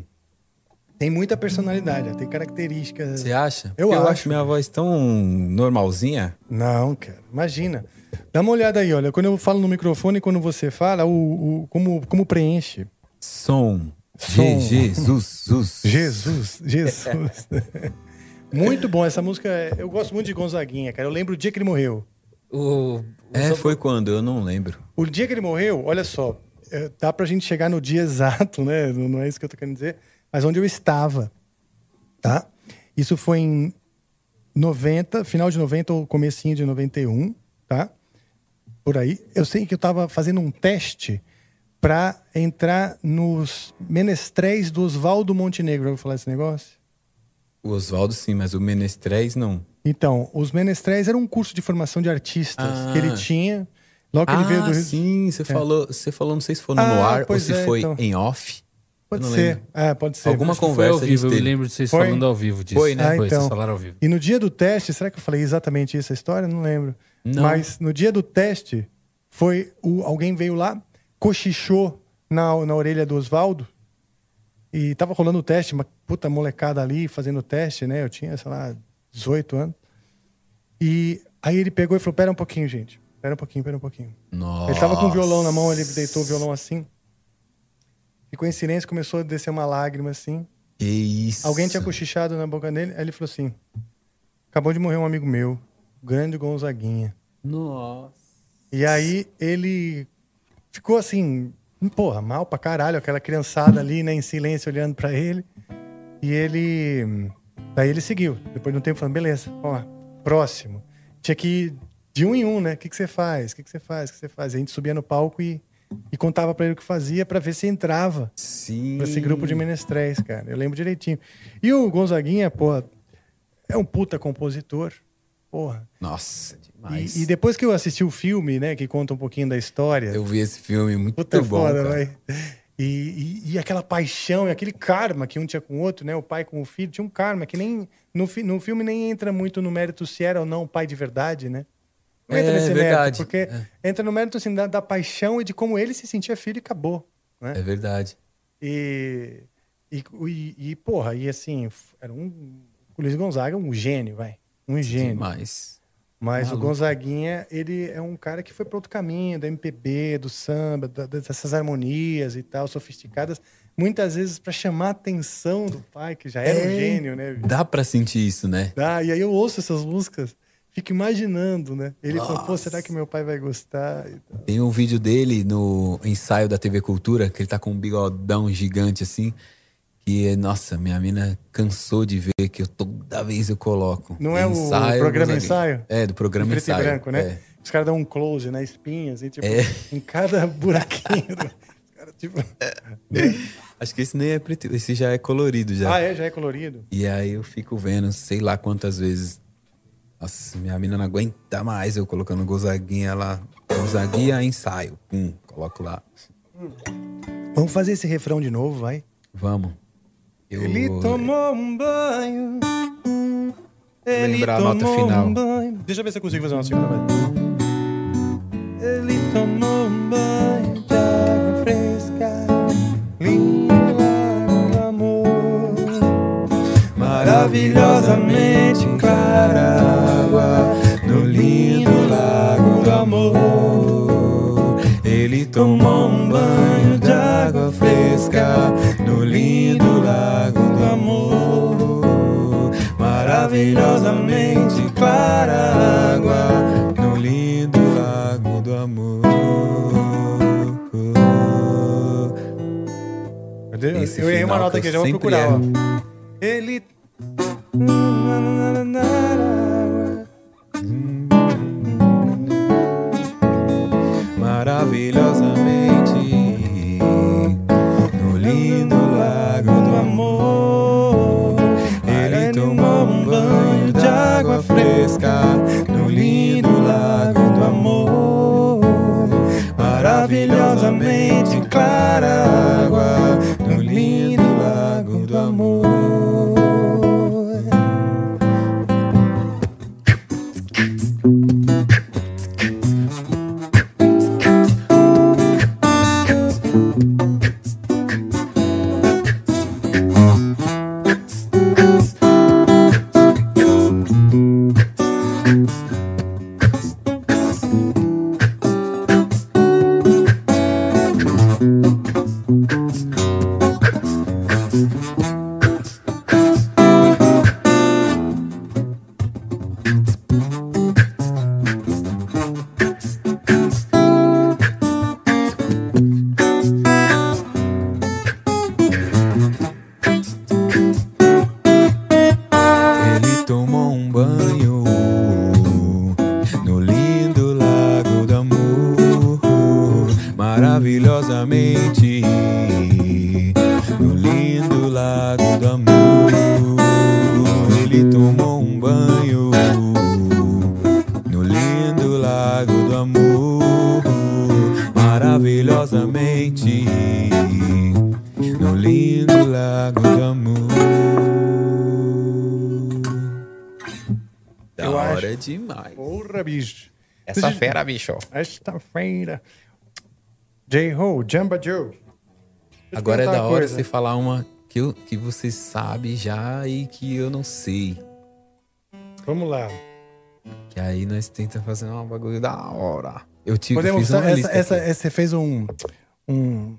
tem muita personalidade, ela tem características. Você acha? Eu Porque acho. minha voz tão normalzinha. Não, cara, imagina. Dá uma olhada aí, olha. Quando eu falo no microfone, quando você fala, o, o- como, como preenche. Som. Som. Je- Jesus. Jesus. Jesus. Jesus. muito bom. Essa música, eu gosto muito de Gonzaguinha, cara. Eu lembro o dia que ele morreu. O... É, foi quando? Eu não lembro. O dia que ele morreu, olha só, é, dá pra gente chegar no dia exato, né? Não não é isso que eu tô querendo dizer, mas onde eu estava, tá? Isso foi em 90, final de 90 ou comecinho de 91, tá? Por aí. Eu sei que eu tava fazendo um teste pra entrar nos menestréis do Oswaldo Montenegro. Já ouviu falar esse negócio? O Oswaldo sim, mas o Menestréis não. Então, os menestréis era um curso de formação de artistas Ah. que ele tinha. Logo que ele veio do Ah, Rio sim, você É. falou, você falou, não sei se foi no Ah, ar ou se é, foi então. em off. Pode ser. É, pode ser. Alguma conversa ao vivo, eu lembro de vocês Foi? falando ao vivo disso. Foi, né? Ah, Foi, então. vocês falaram ao vivo. E no dia do teste, será que eu falei exatamente essa história? Não lembro. Não. Mas no dia do teste, foi o, alguém veio lá, cochichou na, na orelha do Oswaldo e tava rolando o teste, uma puta molecada ali fazendo o teste, né? Eu tinha, sei lá, 18 anos. E aí ele pegou e falou: Pera um pouquinho, gente. Pera um pouquinho, pera um pouquinho. Nossa. Ele tava com o violão na mão, ele deitou o violão assim. Ficou em silêncio, começou a descer uma lágrima assim. Que isso. Alguém tinha cochichado na boca dele, aí ele falou assim: Acabou de morrer um amigo meu, o grande Gonzaguinha. Nossa. E aí ele ficou assim, porra, mal pra caralho, aquela criançada ali, né, em silêncio olhando pra ele. E ele. Daí ele seguiu. Depois de um tempo, falando: beleza, vamos lá, próximo. Tinha que ir de um em um, né? O que, que você faz? O que, que você faz? O que você faz? A gente subia no palco e, e contava pra ele o que fazia pra ver se entrava Sim. pra esse grupo de menestréis, cara. Eu lembro direitinho. E o Gonzaguinha, porra, é um puta compositor. Porra. Nossa, demais. E, e depois que eu assisti o filme, né, que conta um pouquinho da história. Eu vi esse filme muito Puta bom, foda, cara. vai. E, e, e aquela paixão e aquele karma que um tinha com o outro, né? O pai com o filho, tinha um karma que nem. No, fi- no filme nem entra muito no mérito se era ou não o pai de verdade, né? Não entra É, nesse verdade. mérito, porque entra no mérito assim, da, da paixão e de como ele se sentia filho e acabou. Né? É verdade. E, e, e, e, porra, e assim, era um. O Luiz Gonzaga é um gênio, vai. Um gênio. Demais. Mas Maluco. o Gonzaguinha, ele é um cara que foi para outro caminho, da MPB, do samba, da- dessas harmonias e tal, sofisticadas, muitas vezes para chamar a atenção do pai, que já era um É, gênio, né? bicho? Dá pra sentir isso, né? Dá, e aí eu ouço essas músicas, fico imaginando, né? Ele falou, pô, Nossa. será que meu pai vai gostar? Tem um vídeo dele no ensaio da TV Cultura, que ele tá com um bigodão gigante assim. Que, nossa, minha mina cansou de ver que eu toda vez eu coloco. Não é o programa ensaio? É, do programa Preto ensaio. e branco, né? É. Os caras dão um close na espinha, assim, tipo, É. em cada buraquinho. Os caras, tipo... Acho que esse nem é preto, esse já é colorido já. Ah, é? Já é colorido? E aí eu fico vendo, sei lá quantas vezes. Nossa, minha mina não aguenta mais eu colocando Gonzaguinha lá. Gonzaguinha ensaio. Pum, coloco lá. Vamos fazer esse refrão de novo, vai. Vamos. Eu... Ele tomou um banho. Ele lembrar a nota tomou final. um banho. Deixa eu ver se eu consigo fazer uma segunda vez. Ele tomou um banho de água fresca. Lindo lago do amor. Maravilhosamente clara água no lindo lago do amor. Tomou um banho de água fresca no lindo lago do amor. Maravilhosamente clara água no lindo lago do amor. Eu, Esse eu errei uma nota aqui, já vou procurar. Ó. Ele. Maravilhosamente clara água bicho. Esta feira. J-Ho, Jamba Joe. Agora é da hora coisa. você falar uma que, eu, que você sabe já e que eu não sei. Vamos lá. Que aí nós tenta fazer uma bagulho da hora. Eu, tive, Podemos fiz uma essa, essa, você fez um, um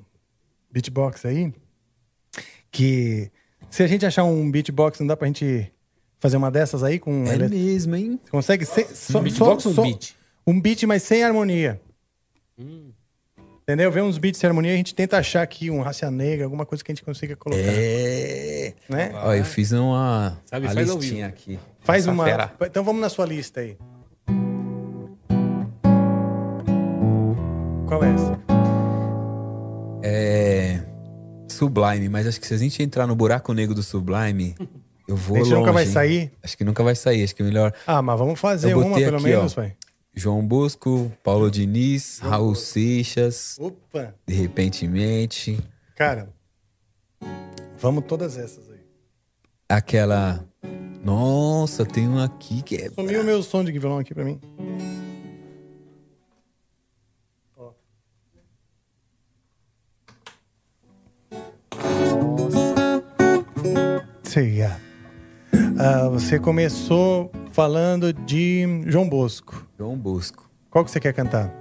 beatbox aí que se a gente achar um beatbox, não dá pra gente fazer uma dessas aí com É ele- mesmo, hein? Você consegue ser, só, beatbox só- ou só- beat? Um beat, mas sem harmonia. Entendeu? Vê uns beats sem harmonia, a gente tenta achar aqui um raça negra, alguma coisa que a gente consiga colocar. É. Né? Ó, eu fiz uma Sabe, a faz listinha aqui. Faz Essa uma. fera. Então vamos na sua lista aí. Qual é essa? É. Sublime, mas acho que se a gente entrar no buraco negro do Sublime, eu vou A gente longe. nunca vai hein? sair? Acho que nunca vai sair, acho que é melhor. Ah, mas vamos fazer uma pelo aqui, menos, ó. pai. João Bosco, Paulo Diniz, Raul Seixas, Opa! de repentemente. Cara, vamos todas essas aí. Aquela. Nossa, tem um aqui que é. Sumiu o meu som de violão aqui pra mim. Ó. Sei, ah. Ah, você começou falando de João Bosco. João Bosco. Qual que você quer cantar?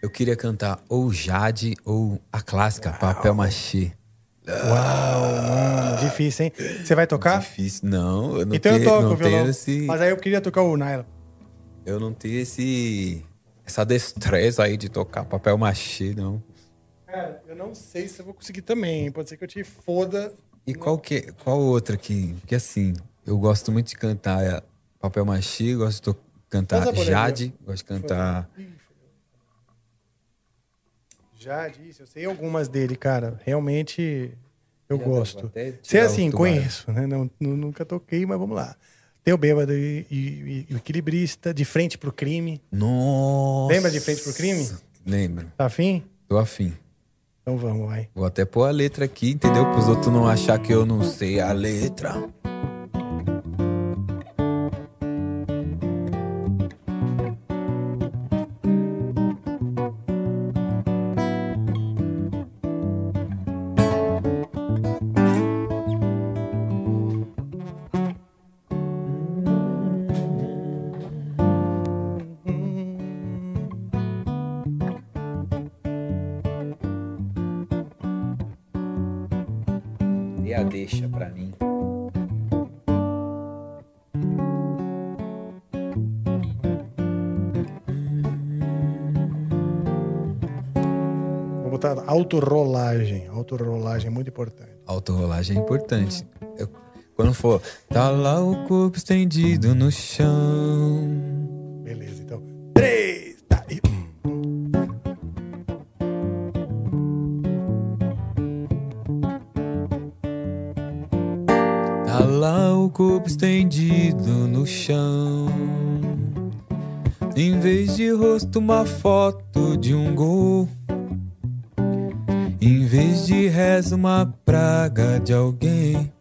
Eu queria cantar ou Jade ou a clássica, Papel Machê. Uau, mano, difícil, hein? Você vai tocar? Difícil. Não, eu não então tenho, eu toco não o violão. esse. Mas aí eu queria tocar o Naila. Eu não tenho esse. Essa destreza aí de tocar papel machê, não. Cara, eu não sei se eu vou conseguir também. Pode ser que eu te foda. E qual que qual outra que. Porque assim, eu gosto muito de cantar é, papel machê, gosto de cantar. Jade, gosto de cantar. Já disse, eu sei algumas dele, cara. Realmente eu Já gosto. vou até Se é assim, conheço, né? Não, nu- nunca toquei, mas vamos lá. Tem o bêbado e, e- e o equilibrista, de frente pro crime. Nossa! Lembra de frente pro crime? Lembro. Tá afim? Tô afim. Então vamos, vai. Vou até pôr a letra aqui, entendeu? Para os outros não achar que eu não sei a letra. Autorrolagem. Autorrolagem é muito importante. Autorrolagem é importante. Eu- quando for, tá lá o corpo estendido no chão. Beleza, então. Três, tá. E... Tá lá o corpo estendido no chão. Em vez de rosto, uma foto de um gol. Em vez de reza, uma praga de alguém.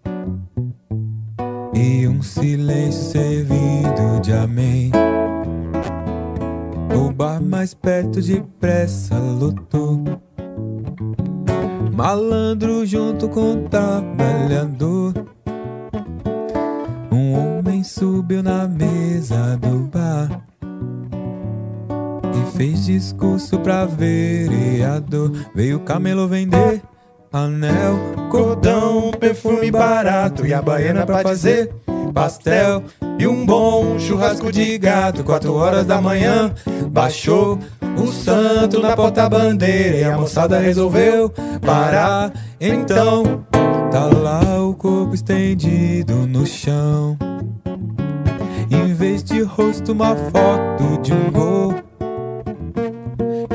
E um silêncio servido de amém. O bar mais perto depressa lotou. Malandro junto com trabalhador. Um homem subiu na mesa do bar fez discurso pra vereador. Veio camelo vender anel, cordão, perfume barato e a baiana pra fazer pastel e um bom churrasco de gato. Quatro horas da manhã baixou o santo na porta-bandeira e a moçada resolveu parar. Então tá lá o corpo estendido no chão. Em vez de rosto, uma foto de um gol.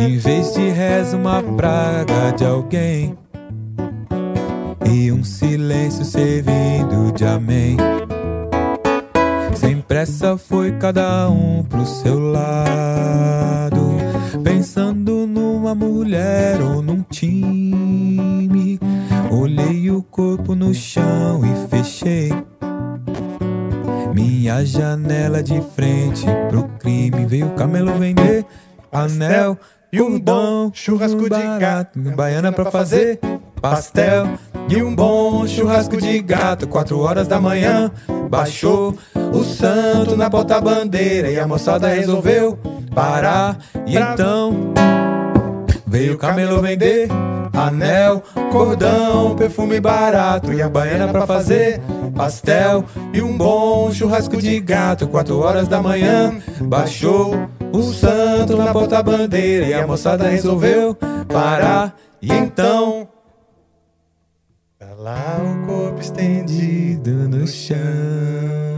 Em vez de reza, uma praga de alguém. E um silêncio servindo de amém. Sem pressa foi cada um pro seu lado. Pensando numa mulher ou num time. Olhei o corpo no chão e fechei. Minha janela de frente pro crime. Veio o camelo vender anel e um bom churrasco de gato. Baiana pra fazer pastel e um bom churrasco de gato. Quatro horas da manhã baixou o santo na porta-bandeira e a moçada resolveu parar. E então veio camelo vender anel, cordão, perfume barato e a baiana pra fazer pastel e um bom churrasco de gato. Quatro horas da manhã baixou o santo na porta-bandeira e a moçada resolveu parar. E então tá lá o corpo estendido no chão.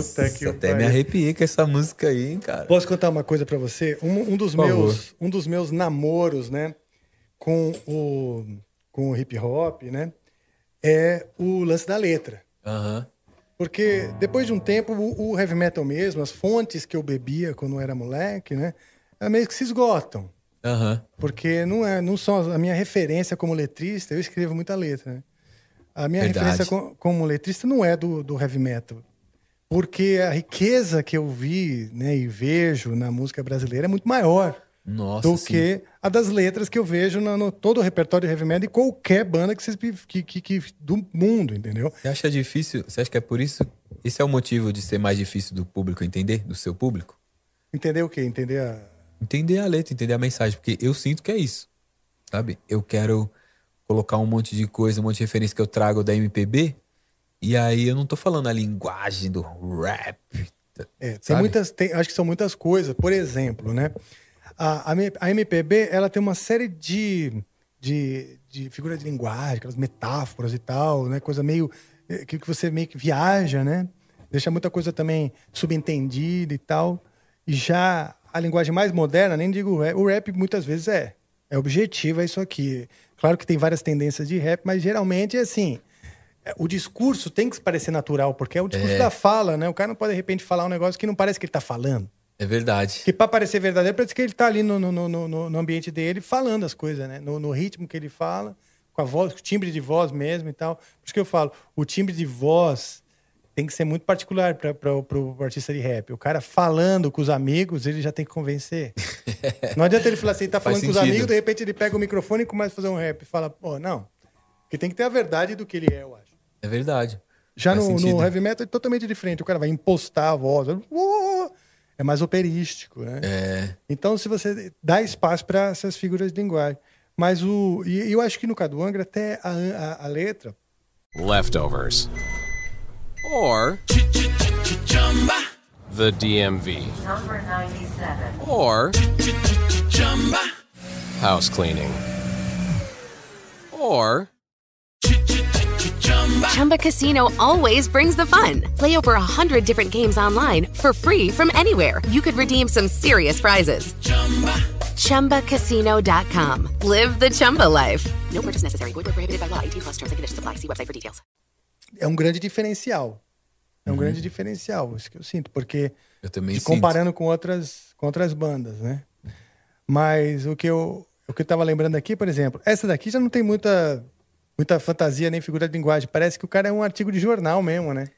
Nossa, Puta que até pariu. me arrepiei com essa música aí, hein, cara. Posso contar uma coisa pra você? Um, um dos Por favor. meus, um dos meus namoros, né, com o com o hip hop, né, é o lance da letra. Aham. Porque depois de um tempo, o, o heavy metal mesmo, as fontes que eu bebia quando eu era moleque, né, elas meio que se esgotam. Aham. Porque não é, não são a minha referência como letrista, eu escrevo muita letra, né? A minha Verdade. referência co- como letrista não é do, do heavy metal. Porque a riqueza que eu vi né, e vejo na música brasileira é muito maior Nossa, do sim. que a das letras que eu vejo no, no- todo o repertório de heavy metal de qualquer banda que, vocês, que, que, que- do mundo, entendeu? Você acha difícil? Você acha que é por isso? Esse é o motivo de ser mais difícil do público entender, do seu público? Entender o quê? Entender a... Entender a letra, entender a mensagem, porque eu sinto que é isso, sabe? Eu quero colocar um monte de coisa, um monte de referência que eu trago da MPB, e aí eu não tô falando a linguagem do rap. É, tem muitas, tem- acho que são muitas coisas. Por exemplo, né? A, a MPB ela tem uma série de, de, de figuras de linguagem, aquelas metáforas e tal, né? Coisa meio eh, que, que você meio que viaja, né? Deixa muita coisa também subentendida e tal. E já a linguagem mais moderna, nem digo rap, o rap muitas vezes é é objetivo, é isso aqui. Claro que tem várias tendências de rap, mas geralmente é assim. É, O discurso tem que parecer natural, porque é o discurso É. da fala, né? O cara não pode, de repente, falar um negócio que não parece que ele tá falando. É verdade. Que para parecer verdadeiro, parece que ele tá ali no, no, no, no- ambiente dele falando as coisas, né? No, no ritmo que ele fala, com a voz, com o timbre de voz mesmo e tal. Por isso que eu falo, o timbre de voz tem que ser muito particular para o artista de rap. O cara falando com os amigos, ele já tem que convencer. Não adianta ele falar assim, ele tá Faz falando com os amigos, de repente ele pega o microfone e começa a fazer um rap. Fala, pô, não. Porque tem que ter a verdade do que ele é, eu acho. É verdade. Já no, no heavy metal é totalmente diferente. O cara vai impostar a voz. É mais operístico, né? É. Então, se você dá espaço para essas figuras de linguagem. Mas o. E eu acho que no Cadu Angra, até a, a, a letra. leftovers, or the DMV, Number 97. or house cleaning. Or Chumba Casino always brings the fun. Play over a hundred different games online for free from anywhere. You could redeem some serious prizes. ChumbaCasino.com. Live the Chumba life. No purchase necessary. Void prohibited by law. 18 plus terms and conditions apply. See website for details. É um grande diferencial. É um grande diferencial, isso que eu sinto, porque Eu também de sinto. comparando com outras, com outras bandas, né? Mas o que eu o que eu tava lembrando aqui, por exemplo, essa daqui já não tem muita muita fantasia nem figura de linguagem. Parece que o cara é um artigo de jornal mesmo, né?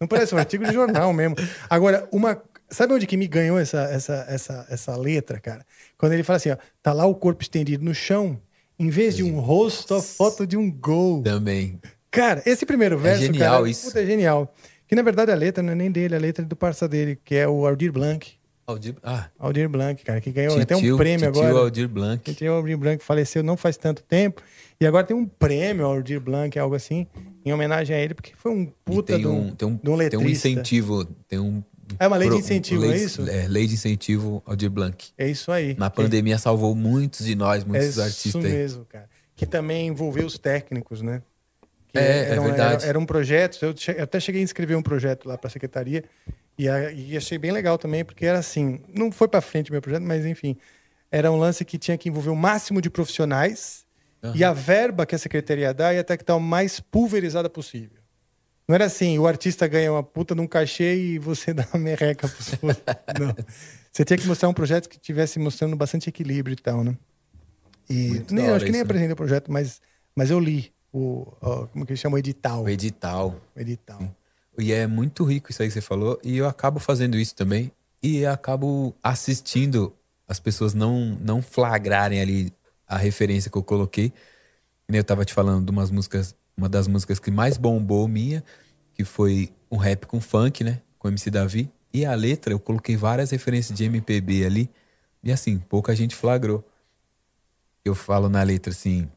Não parece um artigo de jornal mesmo. Agora, uma sabe onde que me ganhou essa essa essa essa letra, cara? Quando ele fala assim, ó, tá lá o corpo estendido no chão, em vez de um rosto, a foto de um gol. Também. Cara, esse primeiro verso, genial cara, isso. puta, é genial. Que na verdade a letra não é nem dele, a letra é do parça dele, que é o Aldir Blanc. Aldir, ah, Aldir Blanc, cara, que ganhou Titio- até um prêmio Titio agora. Aldir Blanc. Que tinha o Aldir Blanc faleceu não faz tanto tempo. E agora tem um prêmio ao Aldir Blanc, algo assim, em homenagem a ele, porque foi um puta tem de um, um, tem um, de um tem um letrista. incentivo, tem um... É uma lei de pro- incentivo, lei, é isso? É, lei de incentivo Aldir Blanc. É isso aí. Na Que- pandemia salvou muitos de nós, É muitos isso artistas aí. mesmo, cara. Que também envolveu os técnicos, né? Que É, é eram- verdade. Era, era um projeto, eu, che- eu até cheguei a inscrever um projeto lá para a secretaria e, a- e achei bem legal também, porque era assim, não foi para frente meu projeto, mas enfim, era um lance que tinha que envolver o máximo de profissionais e a verba que a secretaria dá ia ter que estar o mais pulverizada possível. Não era assim, o artista ganha uma puta num cachê e você dá uma merreca pro seu. Não. Você tinha que mostrar um projeto que tivesse mostrando bastante equilíbrio e tal, né? E nem, acho que nem né? apresentei o projeto, mas, mas eu li o, ó, como que eles chamam, o edital. O edital. O edital. E é muito rico isso aí que você falou. E eu acabo fazendo isso também. E acabo assistindo as pessoas não, não flagrarem ali a referência que eu coloquei. Eu tava te falando de umas músicas, uma das músicas que mais bombou minha, que foi um rap com funk, né? Com MC Davi. E a letra, eu coloquei várias referências de MPB ali. E assim, pouca gente flagrou. Eu falo na letra assim.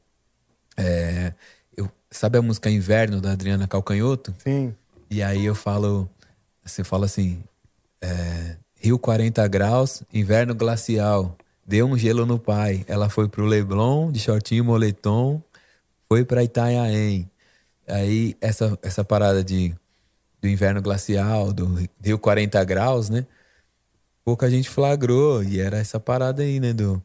é, eu, sabe a música Inverno da Adriana Calcanhoto? Sim. E aí eu falo, você fala assim, é, Rio 40 graus, inverno glacial, deu um gelo no pai. Ela foi pro Leblon, de shortinho moletom, foi pra Itanhaém. Aí essa, essa parada de, do inverno glacial, do Rio 40 graus, né? Pouca gente flagrou, e era essa parada aí, né? Do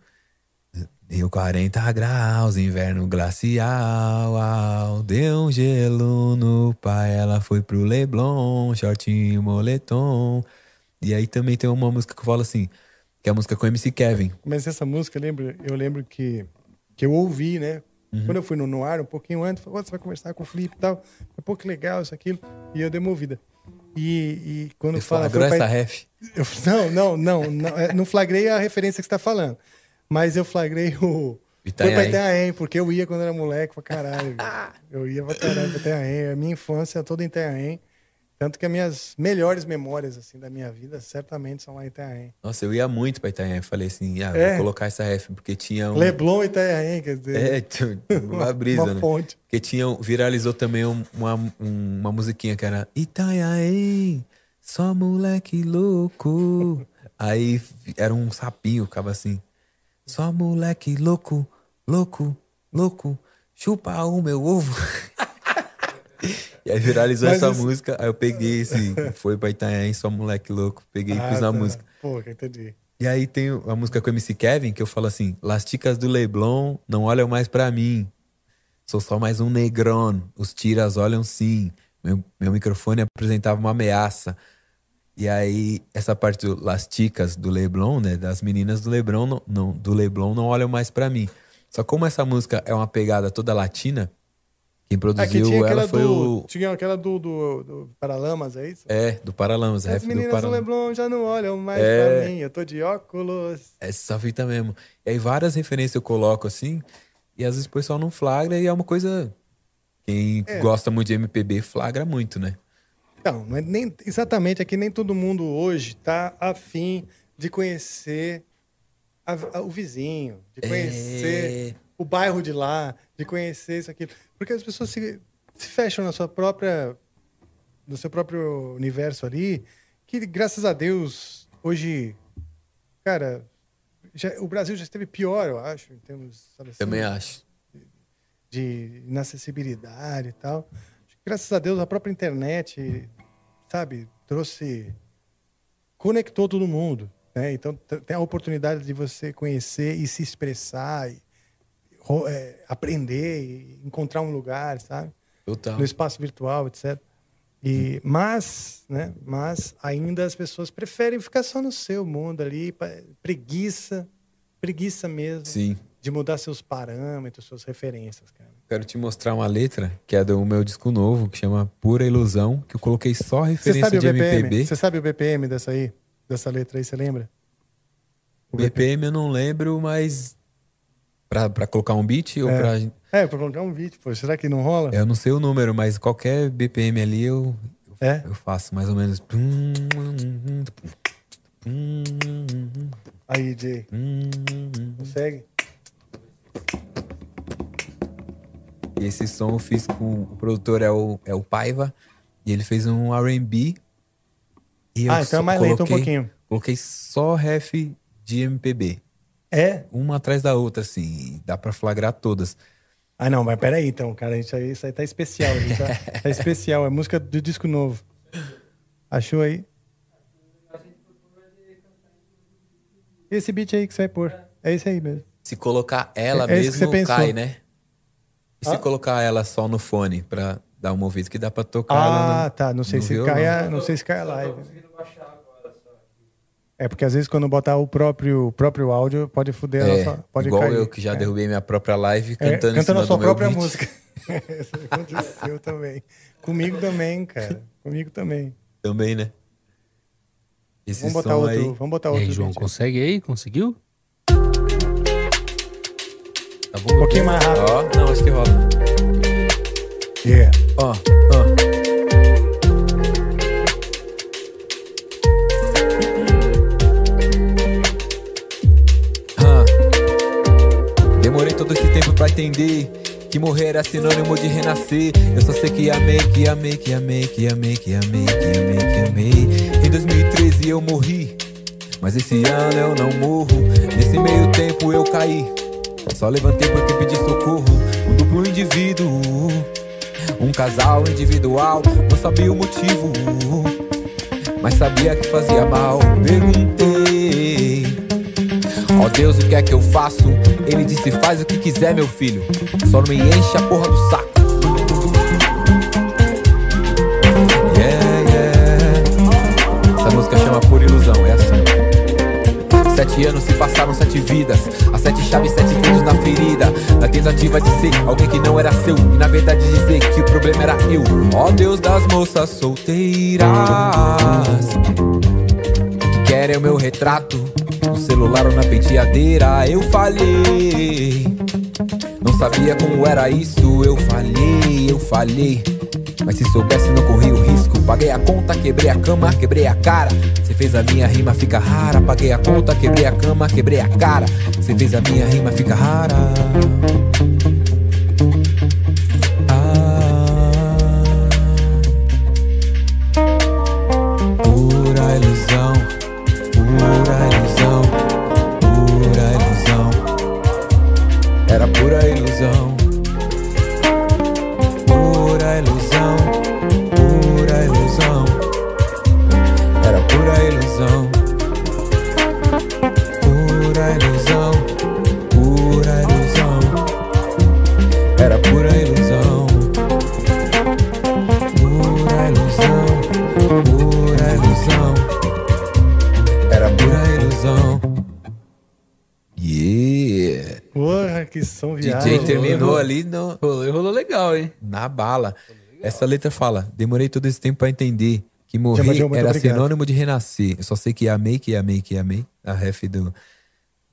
Rio 40 graus, inverno glacial, au, deu um gelo no pai, ela foi pro Leblon, shortinho, moletom. E aí também tem uma música que eu falo assim, que é a música com MC Kevin. Mas essa música, eu lembro, eu lembro que, que eu ouvi, né? Uhum. Quando eu fui no, no ar, um pouquinho antes, "Ó, você vai conversar com o Felipe e tal. Falei, Pô, que legal isso, aquilo. E eu dei uma ouvida. E, e quando Você fala... flagrou essa ref? Eu, não, não, não, não. é, Não flagrei a referência que você tá falando. Mas eu flagrei o... Foi pra Itanhaém. Porque eu ia quando era moleque pra caralho. eu ia pra caralho pra Itanhaém. A minha infância toda em Itanhaém. Tanto que as minhas melhores memórias, assim, da minha vida, certamente são lá em Itanhaém. Nossa, eu ia muito pra Itanhaém. Falei assim, ah, É. vou colocar essa ref, porque tinha um... Leblon e Itanhaém, quer dizer... É, uma brisa, Uma né? fonte. Porque tinha, viralizou também um- uma, um- uma musiquinha que era Itanhaém, só moleque louco. Aí era um sapinho, ficava assim. Só moleque louco, louco, louco, chupa o meu ovo. e aí viralizou Mas essa isso- música, aí eu peguei esse, foi pra Itanhaém, só moleque louco, peguei e Ah, pus na tá. música. Pô, entendi. E aí tem a música com o MC Kevin, que eu falo assim: Las ticas do Leblon não olham mais pra mim. Sou só mais um negrão. Os tiras olham sim. Meu, meu microfone apresentava uma ameaça. E aí, essa parte do Las ticas do Leblon, né? Das meninas do Leblon, não, não- do Leblon não olham mais pra mim. Só como essa música é uma pegada toda latina, quem Aqui produziu tinha ela foi do, o. Tinha aquela do, do, do Paralamas, é isso? É, do Paralamas, As meninas do Paralamas. Leblon já não olham mais É. pra mim, eu tô de óculos. Essa fita mesmo. E aí várias referências eu coloco assim, e às vezes o pessoal não flagra e é uma coisa. Quem É. gosta muito de MPB flagra muito, né? Não, não é nem, exatamente, é que nem todo mundo hoje tá afim de conhecer a- a- o vizinho, de conhecer o bairro de lá, de conhecer isso, aquilo. Porque as pessoas se, se fecham na sua própria, no seu próprio universo ali, que graças a Deus, hoje, cara, já- o Brasil já esteve pior, eu acho, em termos. sabe assim, Também acho. de inacessibilidade e tal. Graças a Deus, a própria internet, sabe, trouxe. conectou todo mundo. Né? Então, tem a oportunidade de você conhecer e se expressar, e, é, aprender, e encontrar um lugar, sabe? Total. No espaço virtual, etc. E, mas, né, mas ainda as pessoas preferem ficar só no seu mundo ali, preguiça, preguiça mesmo Sim. de mudar seus parâmetros, suas referências, cara. Quero te mostrar uma letra que é do meu disco novo, que chama Pura Ilusão, que eu coloquei só referência sabe o de BPM? MPB. Você sabe o BPM dessa aí? Dessa letra aí, você lembra? O BPM eu não lembro, mas pra, pra colocar um beat ou É. pra... É, pra colocar um vídeo, pô. Será que não rola? Eu não sei o número, mas qualquer BPM ali eu, É? eu faço mais ou menos. Aí, Jay. Consegue? E esse som eu fiz com o produtor é o, é o Paiva, e ele fez um R&B. E Ah, então é mais lento um coloquei- pouquinho. Coloquei só ref de MPB. É? Uma atrás da outra, assim. Dá pra flagrar todas. Ah, não, mas peraí, então, cara. Isso aí, isso aí tá especial. gente Tá, tá especial. É música do disco novo. Achou aí? Esse beat aí que você vai pôr. É esse aí mesmo. Se colocar ela É- é mesmo, você pensou. cai, né? E se Ah? colocar ela só no fone pra dar uma ouvida, que dá pra tocar Ah, no, tá. Não sei se violão. cai a, não sei se cai a live. É porque às vezes quando botar o próprio, próprio áudio pode fuder a É, nossa, pode igual cair. eu que já É. derrubei minha própria live É, cantando em cantando cima a sua do meu própria beat. música. Isso aconteceu também. Comigo também, cara. Comigo também. Também, né? Esse Vamos botar outro, aí... vamos botar E outro. aí, João, beat. consegue aí? Conseguiu? Tá bom? Um pouquinho mais rápido. Ó, não, acho que rola. Yeah. Ó, ó. Ah. Tempo pra entender que morrer era sinônimo de renascer. Eu só sei que amei, que amei, que amei, que amei, que amei, que amei, que amei. Em 2013 eu morri, mas esse ano eu não morro. Nesse meio tempo eu caí. Só levantei porque pedi socorro. Um duplo indivíduo, um casal individual. Não sabia o motivo, mas sabia que fazia mal. Perguntei. Ó Deus, o que é que eu faço? Ele disse: faz o que quiser, meu filho. Só não me enche a porra do saco. Yeah, yeah. Essa música chama Por Ilusão, é assim. Sete anos se passaram, sete vidas. As sete chaves, sete dedos na ferida. Na tentativa de ser alguém que não era seu. E na verdade dizer que o problema era eu. Ó Deus das moças solteiras. Que querem o meu retrato. Celular ou na penteadeira. Eu falhei. Não sabia como era isso. Eu falhei, eu falhei. Mas se soubesse, não corri o risco. Paguei a conta, quebrei a cama, quebrei a cara. Você fez a minha rima, fica rara. Paguei a conta, quebrei a cama, quebrei a cara. Você fez a minha rima, fica rara. Bala. Essa letra fala: demorei todo esse tempo pra entender que morrer era obrigado. sinônimo de renascer. Eu só sei que amei, que amei, que amei. A ref do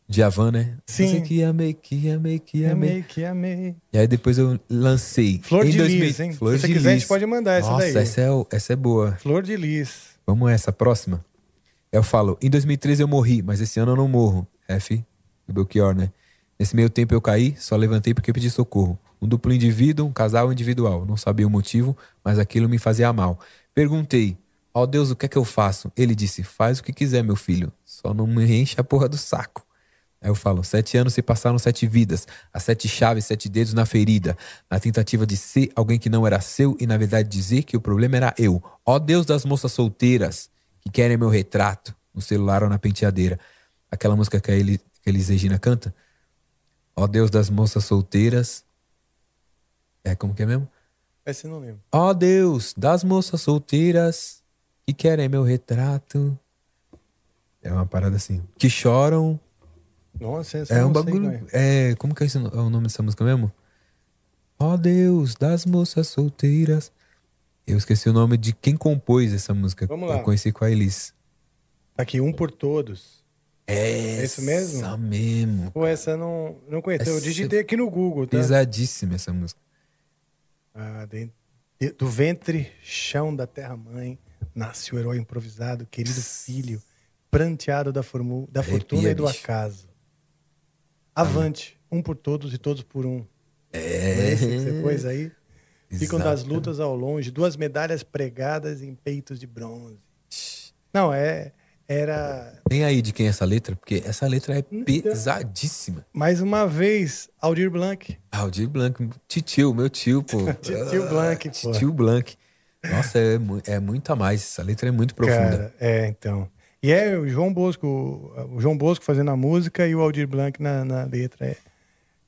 Djavan, né? Sim. Só sei que amei, que amei, que amei. Amei, que amei. E aí depois eu lancei. Flor em de 2000 Lis, hein? Flor Se você quiser, a Lis. gente pode mandar essa Nossa, daí. Essa é, essa é boa. Flor de Lis. Vamos essa, próxima. Eu falo, em 2013 eu morri, mas esse ano eu não morro. F do Belchior, né? Nesse meio tempo eu caí, só levantei porque pedi socorro. Um duplo indivíduo, um casal individual. Não sabia o motivo, mas aquilo me fazia mal. Perguntei, ó Deus, o que é que eu faço? Ele disse, faz o que quiser, meu filho. Só não me enche a porra do saco. Aí eu falo, sete anos se passaram sete vidas, as sete chaves, sete dedos na ferida, na tentativa de ser alguém que não era seu e na verdade dizer que o problema era eu. Ó Deus das moças solteiras que querem meu retrato no celular ou na penteadeira. Aquela música que a, Elis Regina canta. Ó Deus das moças solteiras. É como que é mesmo? Esse eu não lembro. Ó Deus das moças solteiras que querem meu retrato. É uma parada assim. Que choram Nossa, essa é um sei bagulho. é. É, como que é, esse, é o nome dessa música mesmo? Ó Deus das moças solteiras. Eu esqueci o nome de quem compôs essa música. Vamos lá. Eu conheci com a Elis. Tá aqui, um por todos. É É isso mesmo? Essa mesmo. Pô, essa eu não, não conheço. Eu digitei aqui no Google, tá? Pesadíssima essa música. Ah, de- de- do ventre, chão da terra-mãe, nasce o herói improvisado, querido filho, pranteado da, formu- da Arrepia, fortuna e do bicho. acaso. Avante, um por todos e todos por um. É. É você pôs aí? Ficam das Exato. lutas ao longe, duas medalhas pregadas em peitos de bronze. Não, é. Era. Tem aí de quem é essa letra? Porque essa letra é Então. pesadíssima. Mais uma vez, Aldir Blanc. Aldir Blanc, titio, meu tio, pô. Titio Blanc, pô. Titio Blanc. Nossa, é, é muito a mais. Essa letra é muito profunda. Cara, é, então. E é o João Bosco, o João Bosco fazendo a música e o Aldir Blanc na, na letra. É.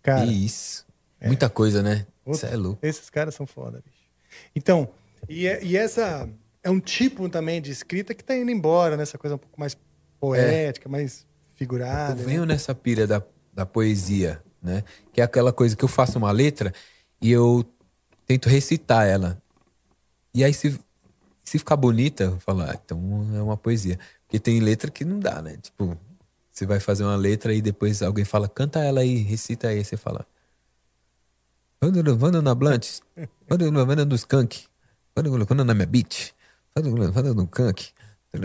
Cara, Isso. Muita coisa, né? Isso é louco. esses caras são foda, bicho. Então, e, é- e essa é um tipo também de escrita que tá indo embora, nessa coisa um pouco mais poética, mais figurada. Eu né? venho nessa pira da, da poesia, né? Que é aquela coisa que eu faço uma letra e eu tento recitar ela. E aí, se, se ficar bonita, eu falo, ah, então é uma poesia. Porque tem letra que não dá, né? Tipo, você vai fazer uma letra e depois alguém fala, canta ela aí, recita aí. Você fala, vando na Blunt, vando, vando no Skunk, vando na minha beat, vando, vando no Skunk.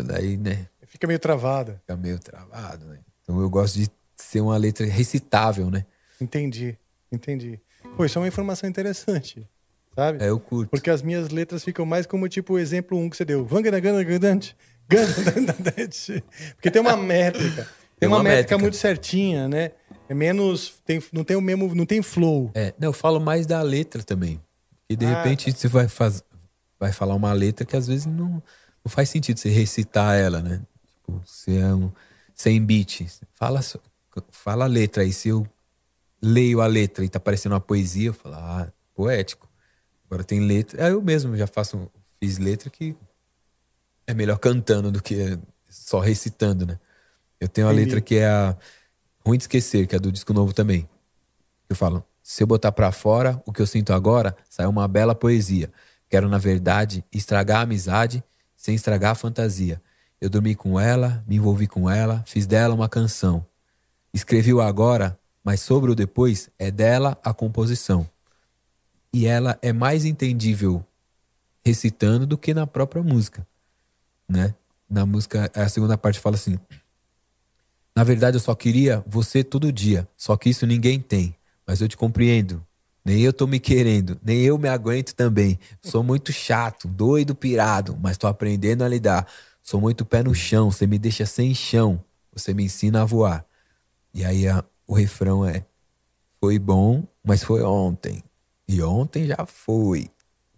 Daí, né? Fica meio travada. Fica meio travado, né? Então eu gosto de ser uma letra recitável, né? Entendi, entendi. Pô, isso é uma informação interessante, sabe? É, eu curto. Porque as minhas letras ficam mais como tipo o exemplo 1 que você deu. Porque tem uma métrica. Tem uma, uma métrica, métrica. muito certinha, né? É menos. Tem, não tem o mesmo. Não tem flow. É, não, eu falo mais da letra também. E de Ah, repente você vai, faz, vai falar uma letra que às vezes não, não faz sentido você recitar ela, né? Tipo, se é um sem beat, fala, fala a letra aí. Se eu leio a letra e tá parecendo uma poesia, eu falo, ah, poético. Agora tem letra. Aí eu mesmo já faço, fiz letra que é melhor cantando do que só recitando, né? Eu tenho a letra que é a Ruim de Esquecer, que é do disco novo também. Eu falo, se eu botar pra fora o que eu sinto agora, sai uma bela poesia. Quero, na verdade, estragar a amizade sem estragar a fantasia. Eu dormi com ela, me envolvi com ela, fiz dela uma canção. Escrevi o agora, mas sobre o depois é dela a composição. E ela é mais entendível recitando do que na própria música, né? Na música, a segunda parte fala assim: Na verdade, eu só queria você todo dia, só que isso ninguém tem. Mas eu te compreendo. Nem eu tô me querendo, nem eu me aguento também. Sou muito chato, doido, pirado, mas tô aprendendo a lidar. Sou muito pé no chão, você me deixa sem chão, você me ensina a voar. E aí a- o refrão é: Foi bom, mas foi ontem. E ontem já foi.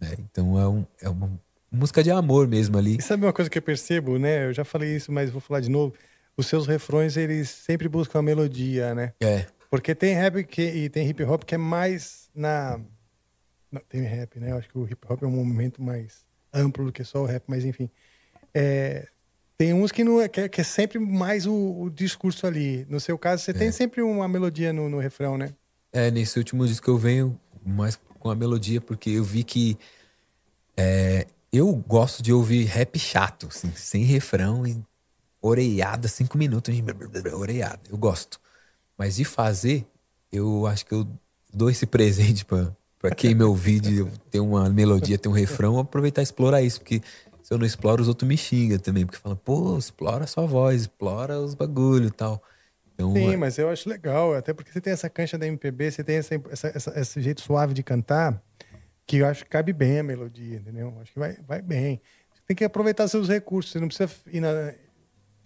né? Então é, um- é uma música de amor mesmo ali. E sabe uma coisa que eu percebo, né? Eu já falei isso, mas vou falar de novo. Os seus refrões, eles sempre buscam a melodia, né? É. Porque tem rap que, e tem hip hop que é mais na. Não, tem rap, né? Eu acho que o hip hop é um movimento mais amplo do que só o rap, mas enfim. É, tem uns que, não é, que, é, é sempre mais o, o discurso ali. No seu caso, você tem sempre uma melodia no, no refrão, né? É, nesse último disco eu venho mais com a melodia, porque eu vi que é, eu gosto de ouvir rap chato, assim, sem refrão e oreiada, cinco minutos de oreiada. Eu gosto. Mas de fazer, eu acho que eu dou esse presente pra quem me ouvir de ter uma melodia, ter um refrão, aproveitar e explorar isso, porque se eu não exploro, os outros me xingam também, porque falam, pô, explora a sua voz, explora os bagulho e tal. Então, Sim, é- mas eu acho legal, até porque você tem essa cancha da MPB, você tem essa, essa- essa- esse jeito suave de cantar, que eu acho que cabe bem a melodia, entendeu? Acho que vai, vai bem. Você tem que aproveitar seus recursos, você não precisa ir na.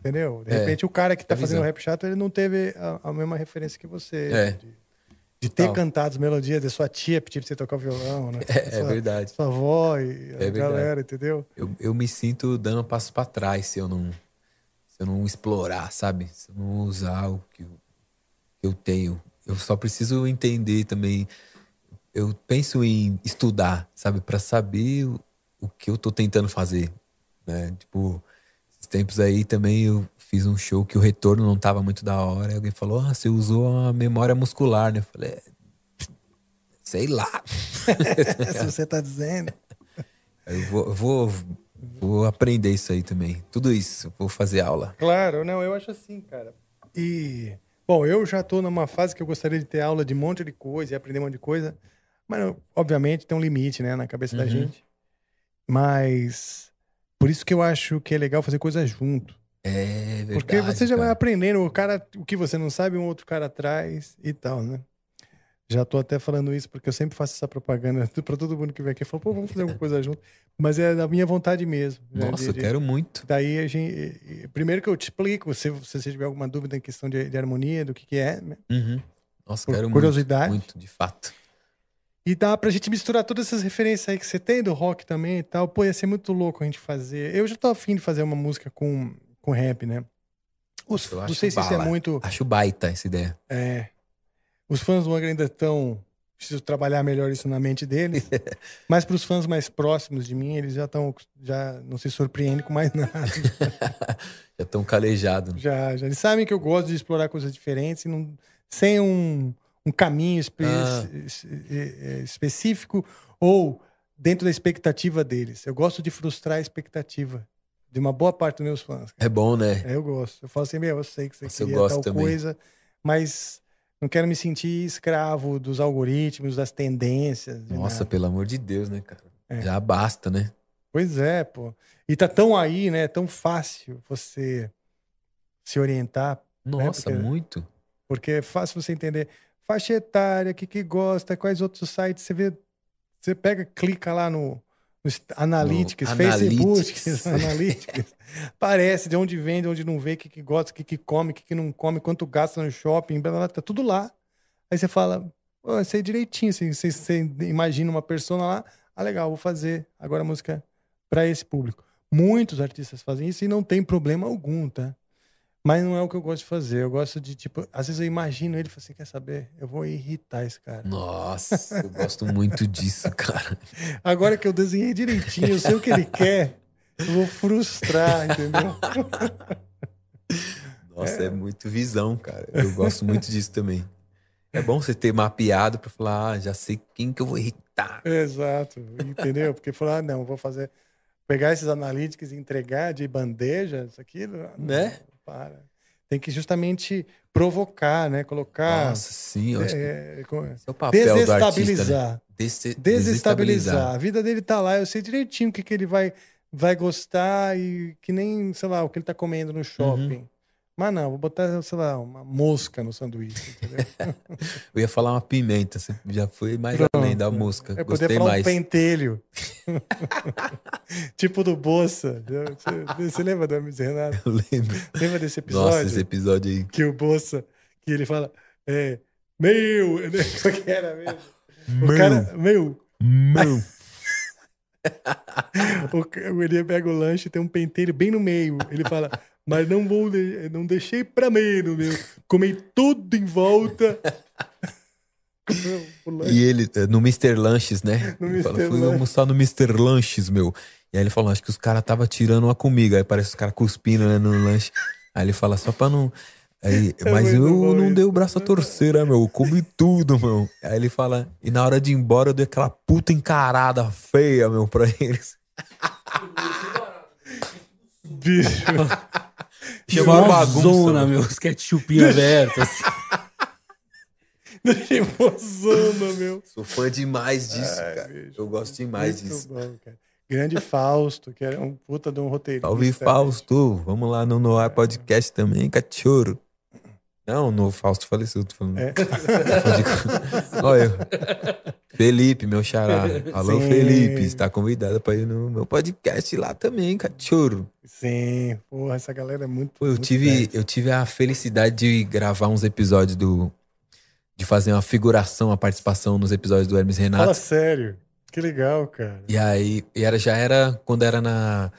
Entendeu? De É, repente o cara que tá a fazendo visão. rap chato, ele não teve a, a mesma referência que você. É. De, de ter cantado as melodias da sua tia pedir pra você tocar o violão, né? É, é Sua- verdade. Sua avó e a É verdade. galera, entendeu? Eu, eu me sinto dando um passo pra trás se eu não se eu não explorar, sabe? Se eu não usar o que eu, que eu tenho. Eu só preciso entender também. Eu penso em estudar, sabe? Pra saber o, o que eu tô tentando fazer, né? Tipo, tempos aí também eu fiz um show que o retorno não tava muito da hora. E alguém falou: "Ah, você usou a memória muscular", né? Eu falei: "É, "Sei lá". Se você tá dizendo. Eu vou, eu vou, vou aprender isso aí também. Tudo isso. Vou fazer aula. Claro, não, eu acho assim, cara. E, bom, eu já tô numa fase que eu gostaria de ter aula de um monte de coisa e aprender um monte de coisa, mas, obviamente, tem um limite, né, na cabeça da Uhum. gente. Mas, por isso que eu acho que é legal fazer coisa junto. É verdade. Porque você já vai cara. aprendendo, o cara, o que você não sabe, um outro cara traz e tal, né? Já tô até falando isso porque eu sempre faço essa propaganda pra todo mundo que vem aqui. Eu falo, pô, vamos fazer alguma coisa junto. Mas é da minha vontade mesmo. né, Nossa, de- eu de- quero muito. Daí a gente. Primeiro que eu te explico, se, se você tiver alguma dúvida em questão de, de harmonia, do que, que é, né? Uhum. Nossa, Por quero curiosidade. muito. Muito, de fato. E dá pra gente misturar todas essas referências aí que você tem do rock também e tal. Pô, ia ser muito louco a gente fazer. Eu já tô afim de fazer uma música com, com rap, né? Os, Eu não sei se isso é muito. Acho baita essa ideia. É. Os fãs do Angra ainda estão. Preciso trabalhar melhor isso na mente deles. Mas para os fãs mais próximos de mim, eles já estão. Já não se surpreendem com mais nada. Já tão calejado. Já, já. Eles sabem que eu gosto de explorar coisas diferentes e não, sem um, um caminho espe- Ah. es- es- específico ou dentro da expectativa deles. Eu gosto de frustrar a expectativa de uma boa parte dos meus fãs. É bom, né? É, eu gosto. Eu falo assim, meu, eu sei que você Nossa, queria tal também. coisa, mas não quero me sentir escravo dos algoritmos, das tendências. Nossa, nada. pelo amor de Deus, né, cara? É. Já basta, né? Pois é, pô. E tá tão aí, né? Tão fácil você se orientar. né? Nossa, Porque- muito. Porque é fácil você entender faixa etária, o que, que gosta, quais outros sites você vê. Você pega, clica lá no, no Analytics, No Facebook, Analytics. Parece de onde vem, de onde não vê, o que, que gosta, o que, que come, o que, que não come, quanto gasta no shopping, blá, blá, blá, tá tudo lá. Aí você fala, Pô, eu sei direitinho, assim, você, você imagina uma persona lá, ah, legal, vou fazer agora a música para esse público. Muitos artistas fazem isso e não tem problema algum, tá? Mas não é o que eu gosto de fazer. Eu gosto de, tipo, às vezes eu imagino ele e falo assim: quer saber? Eu vou irritar esse cara. Nossa, eu gosto muito disso, cara. Agora que eu desenhei direitinho, eu sei o que ele quer, eu vou frustrar, entendeu? Nossa, é. muito visão, cara. Eu gosto muito disso também. É bom você ter mapeado pra falar, ah, já sei quem que eu vou irritar. Exato, entendeu? Porque falar, ah, não, vou fazer. Pegar esses analíticos e entregar de bandeja, isso aqui. Não, Né? Para. Tem que justamente provocar, né? Colocar. Nossa, sim, eu acho é, é o papel do artista, desestabilizar. né? Dese- desestabilizar. A vida dele tá lá, eu sei direitinho o que, que ele vai, vai gostar e que nem, sei lá, o que ele tá comendo no shopping. Uhum. Mas não, vou botar, sei lá, uma mosca no sanduíche, entendeu? Eu ia falar uma pimenta, você já foi mais Pronto. além da música. Eu Gostei poderia falar mais. um pentelho. tipo do Bolsa. Você, você lembra do Hermes Renato? Eu lembro. Lembra desse episódio? Nossa, esse episódio aí. Que o Bolsa, que ele fala, é, meu, como que era mesmo? O Meu. cara, meu. Meu. o, ele pega o lanche, tem um pentelho bem no meio. Ele fala, mas não vou, não deixei pra menos, meu. Comei tudo em volta. E ele, eh, no Mr. Lanches, né? No ele fala, Mr. fui almoçar no Mr. Lanches, meu. E aí ele falou, acho que os caras tava tirando uma comigo. Aí parece os caras cuspindo, né, no lanche. Aí ele fala, só pra não... Aí, É mas eu não isso. dei o braço a torcer, né, meu? Eu comi tudo, meu. Aí ele fala, e na hora de ir embora eu dei aquela puta encarada feia, meu, pra eles. Bicho. Chegou uma bagunça, Zona, meu. Os ketchupinhos abertos. assim. Deixei mozona, meu. Sou fã demais disso, Ai, cara. bicho. Eu gosto demais Muito disso. bom, cara. Grande Fausto, que era um puta de um roteirista. Salve, Fausto. Vamos lá no Noir Podcast também, cachorro. Não, no Fausto faleceu, tô falando. É. Olha. Felipe, meu xará. Alô, Sim. Felipe, está convidado pra ir no meu podcast lá também, cachorro. Sim, porra, essa galera é muito. Pô, eu muito tive, eu tive a felicidade de gravar uns episódios do. De fazer uma figuração, a participação nos episódios do Hermes Renato. Fala sério. Que legal, cara. E aí, e era, já era quando era na,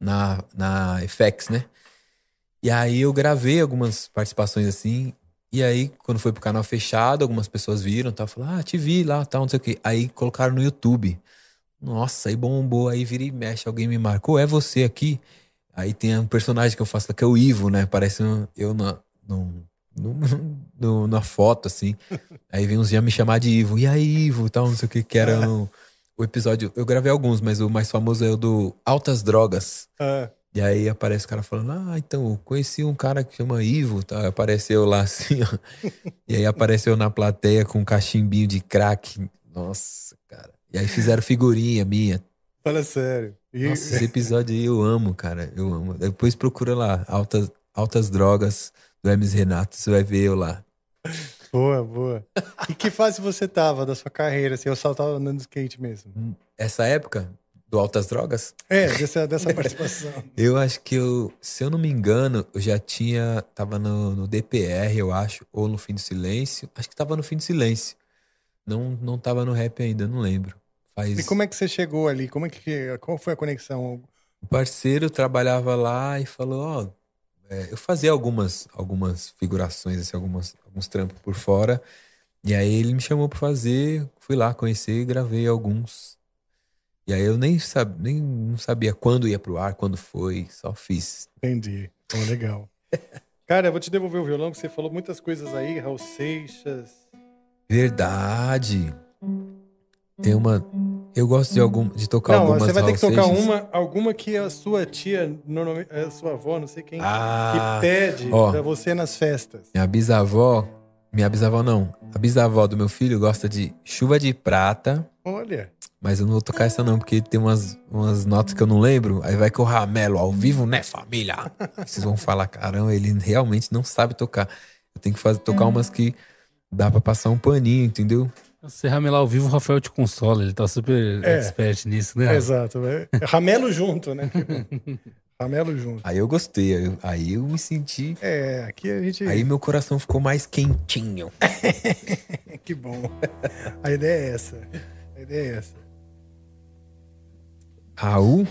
na, na FX, né? E aí eu gravei algumas participações assim. E aí, quando foi pro canal fechado, algumas pessoas viram, tal, falaram, ah, te vi lá, tal, não sei o quê. Aí colocaram no YouTube. Nossa, aí bombou, aí vira e mexe, alguém me marcou, é você aqui? Aí tem um personagem que eu faço que é o Ivo, né? Parece um- eu na, num- num- na foto, assim. Aí vem uns já me chamar de Ivo. E aí, Ivo, tal, não sei o que, que era o, o episódio. Eu gravei alguns, mas o mais famoso é o do Altas Drogas. E aí aparece o cara falando: Ah, então, eu conheci um cara que chama Ivo, tá? Apareceu lá assim, ó. E aí apareceu na plateia com um cachimbinho de crack. Nossa, cara. E aí fizeram figurinha minha. fala sério. E- Nossa, esse episódio aí eu amo, cara. Eu amo. Depois procura lá, Altas, Altas Drogas do Hermes Renato. Você vai ver eu lá. Boa, boa. E que fase você tava da sua carreira? Assim, eu só tava andando de skate mesmo. Essa época do Altas Drogas, É, dessa, dessa participação. Eu acho que eu, se eu não me engano, eu já tinha, tava no, no DPR, eu acho, ou no Fim do Silêncio. Acho que tava no Fim do Silêncio. Não, não tava no rap ainda, não lembro. Faz. E como é que você chegou ali? Como é que, qual foi a conexão? O parceiro trabalhava lá e falou, ó, é, eu fazia algumas, algumas figurações, assim, algumas, alguns trampos por fora. E aí ele me chamou pra fazer, fui lá conhecer e gravei alguns. E aí eu nem, sab, nem não sabia quando ia pro ar, quando foi, só fiz. Entendi. Pô, legal. Cara, eu vou te devolver o violão, que você falou muitas coisas aí, Raul Seixas. Verdade. Tem uma. Eu gosto de, algum, de tocar Não, algumas você vai ter que tocar Seixas. uma, alguma que a sua tia, a sua avó, não sei quem, Ah, que pede ó. pra você nas festas. Minha bisavó. Minha bisavó não. A bisavó do meu filho gosta de chuva de prata. Olha. Mas eu não vou tocar essa não, porque tem umas, umas notas que eu não lembro. Aí vai que o Ramelo ao vivo, né, família? Aí Vocês vão falar, caramba, ele realmente não sabe tocar. Eu tenho que fazer, tocar umas que dá pra passar um paninho, entendeu? Você ramelar ao vivo, o Rafael te consola. Ele tá super É. expert nisso, né? Exato. é Ramelo junto, né? Ramelo junto. Aí eu gostei, aí eu, aí eu me senti. É, aqui a gente. Aí meu coração ficou mais quentinho. que bom. A ideia é essa. A ideia é essa. Raul?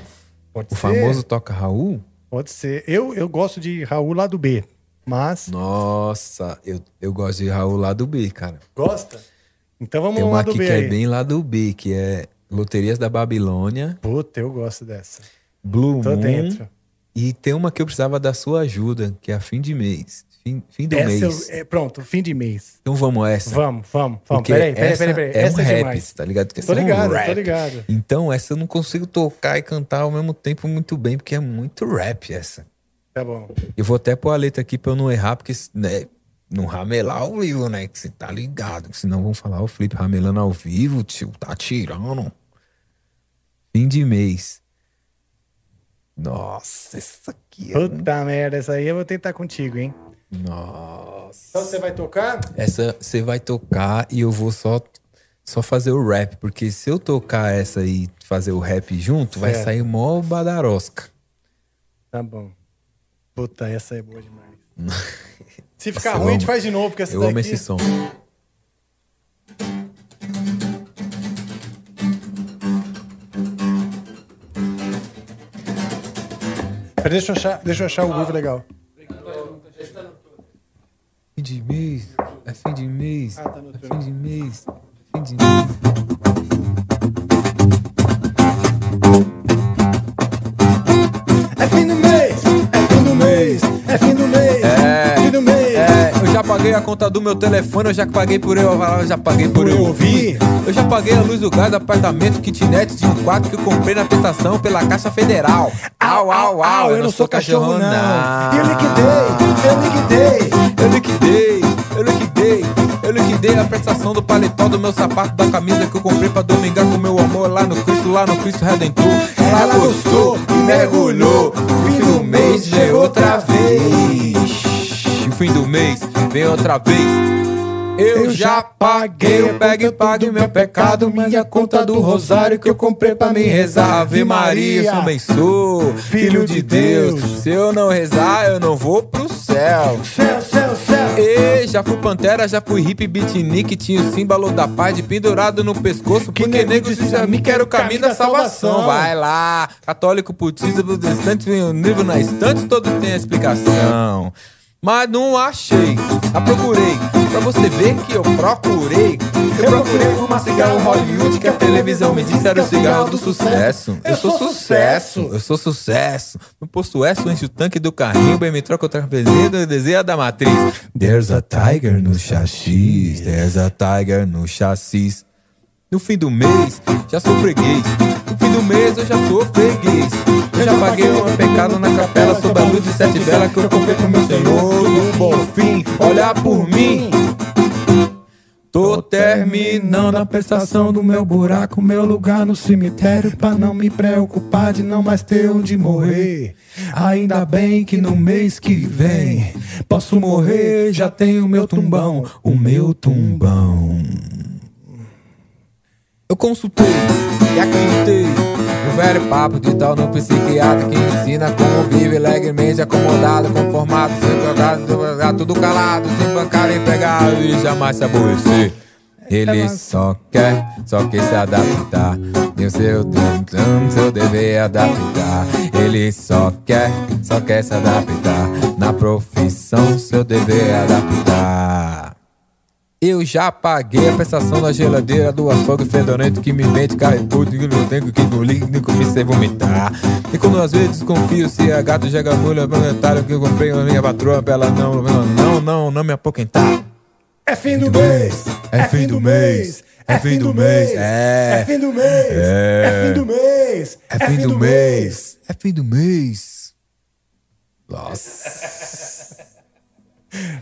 Pode o ser. famoso toca Raul? Pode ser. Eu, eu gosto de Raul lá do B, mas. Nossa, eu, eu gosto de Raul lá do B, cara. Gosta? Então vamos Tem lá uma do aqui B que aí. é bem lá do B, que é Loterias da Babilônia. Puta, eu gosto dessa. Blue Tô Moon. dentro. E tem uma que eu precisava da sua ajuda, que é a fim de mês. Fim, fim do Essa mês. eu- é, pronto, fim de mês. Então vamos essa. Vamos, vamos, vamos. Peraí, peraí, peraí, peraí. É essa um é rap, demais. tá ligado? Que Tô essa é um ligado, tô rap. ligado. Então, essa eu não consigo tocar e cantar ao mesmo tempo muito bem, porque é muito rap essa. Tá bom. Eu vou até pôr a letra aqui pra eu não errar, porque né, não ramelar ao vivo, né? Que você tá ligado. Senão vão falar o Felipe ramelando ao vivo, tio, tá tirando. Fim de mês. Nossa, essa aqui é. Puta merda, essa aí eu vou tentar contigo, hein? Nossa. Então você vai tocar? Essa você vai tocar e eu vou só só fazer o rap, porque se eu tocar essa e fazer o rap junto, vai Certo. sair mó badarosca. Tá bom. Puta, essa é boa demais. Se ficar Nossa, ruim, a gente faz de novo, porque essa Eu daqui... amo esse som. Pera, Deixa eu achar, deixa eu achar o groove legal. Fim de mês, é fim de mês, Ah, tá é fim de mês, é fim de mês. Paguei a conta do meu telefone, eu já paguei por eu, eu já paguei por, Por eu eu ouvir. Eu já paguei a luz do gás do apartamento, kitnet de um quarto que eu comprei na prestação pela Caixa Federal. Au, au, au, eu, não sou cachorro, não. Eu liquidei, eu liquidei. Eu liquidei, eu liquidei, eu liquidei a prestação do paletó do meu sapato, da camisa que eu comprei pra domingar com meu amor lá no Cristo, lá no Cristo Redentor. Ela gostou e mergulhou. Fim do mês já outra vez. O fim do mês vem outra vez. Eu já paguei, eu pego e pague meu pecado, minha conta do rosário que eu comprei pra me rezar. Ave Maria, sou bem sou, filho de Deus. Se eu não rezar, eu não vou pro céu. Céu, céu, céu. Ei, já fui pantera, já fui hippie beatnik, tinha o símbolo da paz de pendurado no pescoço, porque nego disse a mim que era o caminho da salvação. Vai lá, católico, putista, protestante, vem um livro na estante, todo tem a explicação. Mas não achei, a procurei, pra você ver que eu procurei. Eu procurei fumar cigarro Hollywood, que a televisão me disse era o cigarro do sucesso. Eu sou sucesso, eu sou sucesso. No posto S, enche o tanque do carrinho, bem me troca outra cabelinha, desenha da matriz. There's a tiger no chassis, there's a tiger no chassis. No fim do mês, já sou freguês. No fim do mês, eu já sou freguês. Eu já paguei o meu pecado na capela sob a luz de sete velas que eu comprei pro meu Senhor do bom fim. Olha por mim. Tô terminando a prestação do meu buraco, meu lugar no cemitério, pra não me preocupar de não mais ter onde morrer. Ainda bem que no mês que vem posso morrer, já tenho meu tumbão, o meu tumbão. Eu consultei e acreditei no velho papo de tal no psiquiatra que ensina como vive alegremente acomodado, conformado, sem jogado, tudo calado, sem bancar empregado e jamais se aborrecer. Ele só quer, só quer se adaptar. E o seu, então, seu dever é adaptar. Ele só quer, só quer se adaptar. Na profissão, seu dever é adaptar. Eu já paguei a prestação da geladeira do açougue fedorento que me mente tudo que não tenho que engolir, nem comi sem vomitar. E quando às vezes desconfio se é gato, jega mulher, planetário que eu comprei na minha patroa pra ela não, não, não, não me apoquentar. É fim do mês. É fim do mês. É fim do mês. É. É fim do mês. É fim do mês. É fim do mês. É fim do mês. Nossa.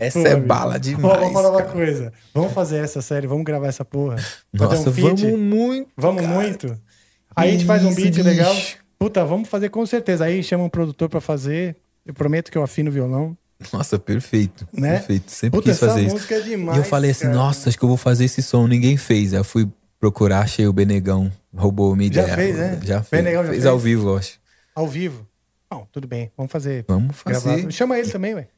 Essa Pô, é amigo. bala demais. Vamos falar uma cara. coisa. Vamos fazer essa série, vamos gravar essa porra. Nossa, um vamos muito. Vamos muito. Aí a gente faz um Isso, beat legal. bicho. Puta, vamos fazer com certeza. Aí chama um produtor pra fazer. Eu prometo que eu afino o violão. Nossa, perfeito. Né? Perfeito. Sempre Puta, quis fazer isso. música é demais, e eu falei assim, cara. nossa, acho que eu vou fazer esse som. Ninguém fez. Aí eu fui procurar, achei o Benegão. Roubou minha Já ideia. fez, né? Já fez. Benegão já fez fez? ao vivo, eu acho. Ao vivo. Não, tudo bem. Vamos fazer. Vamos fazer. Gravar. Chama ele também, ué.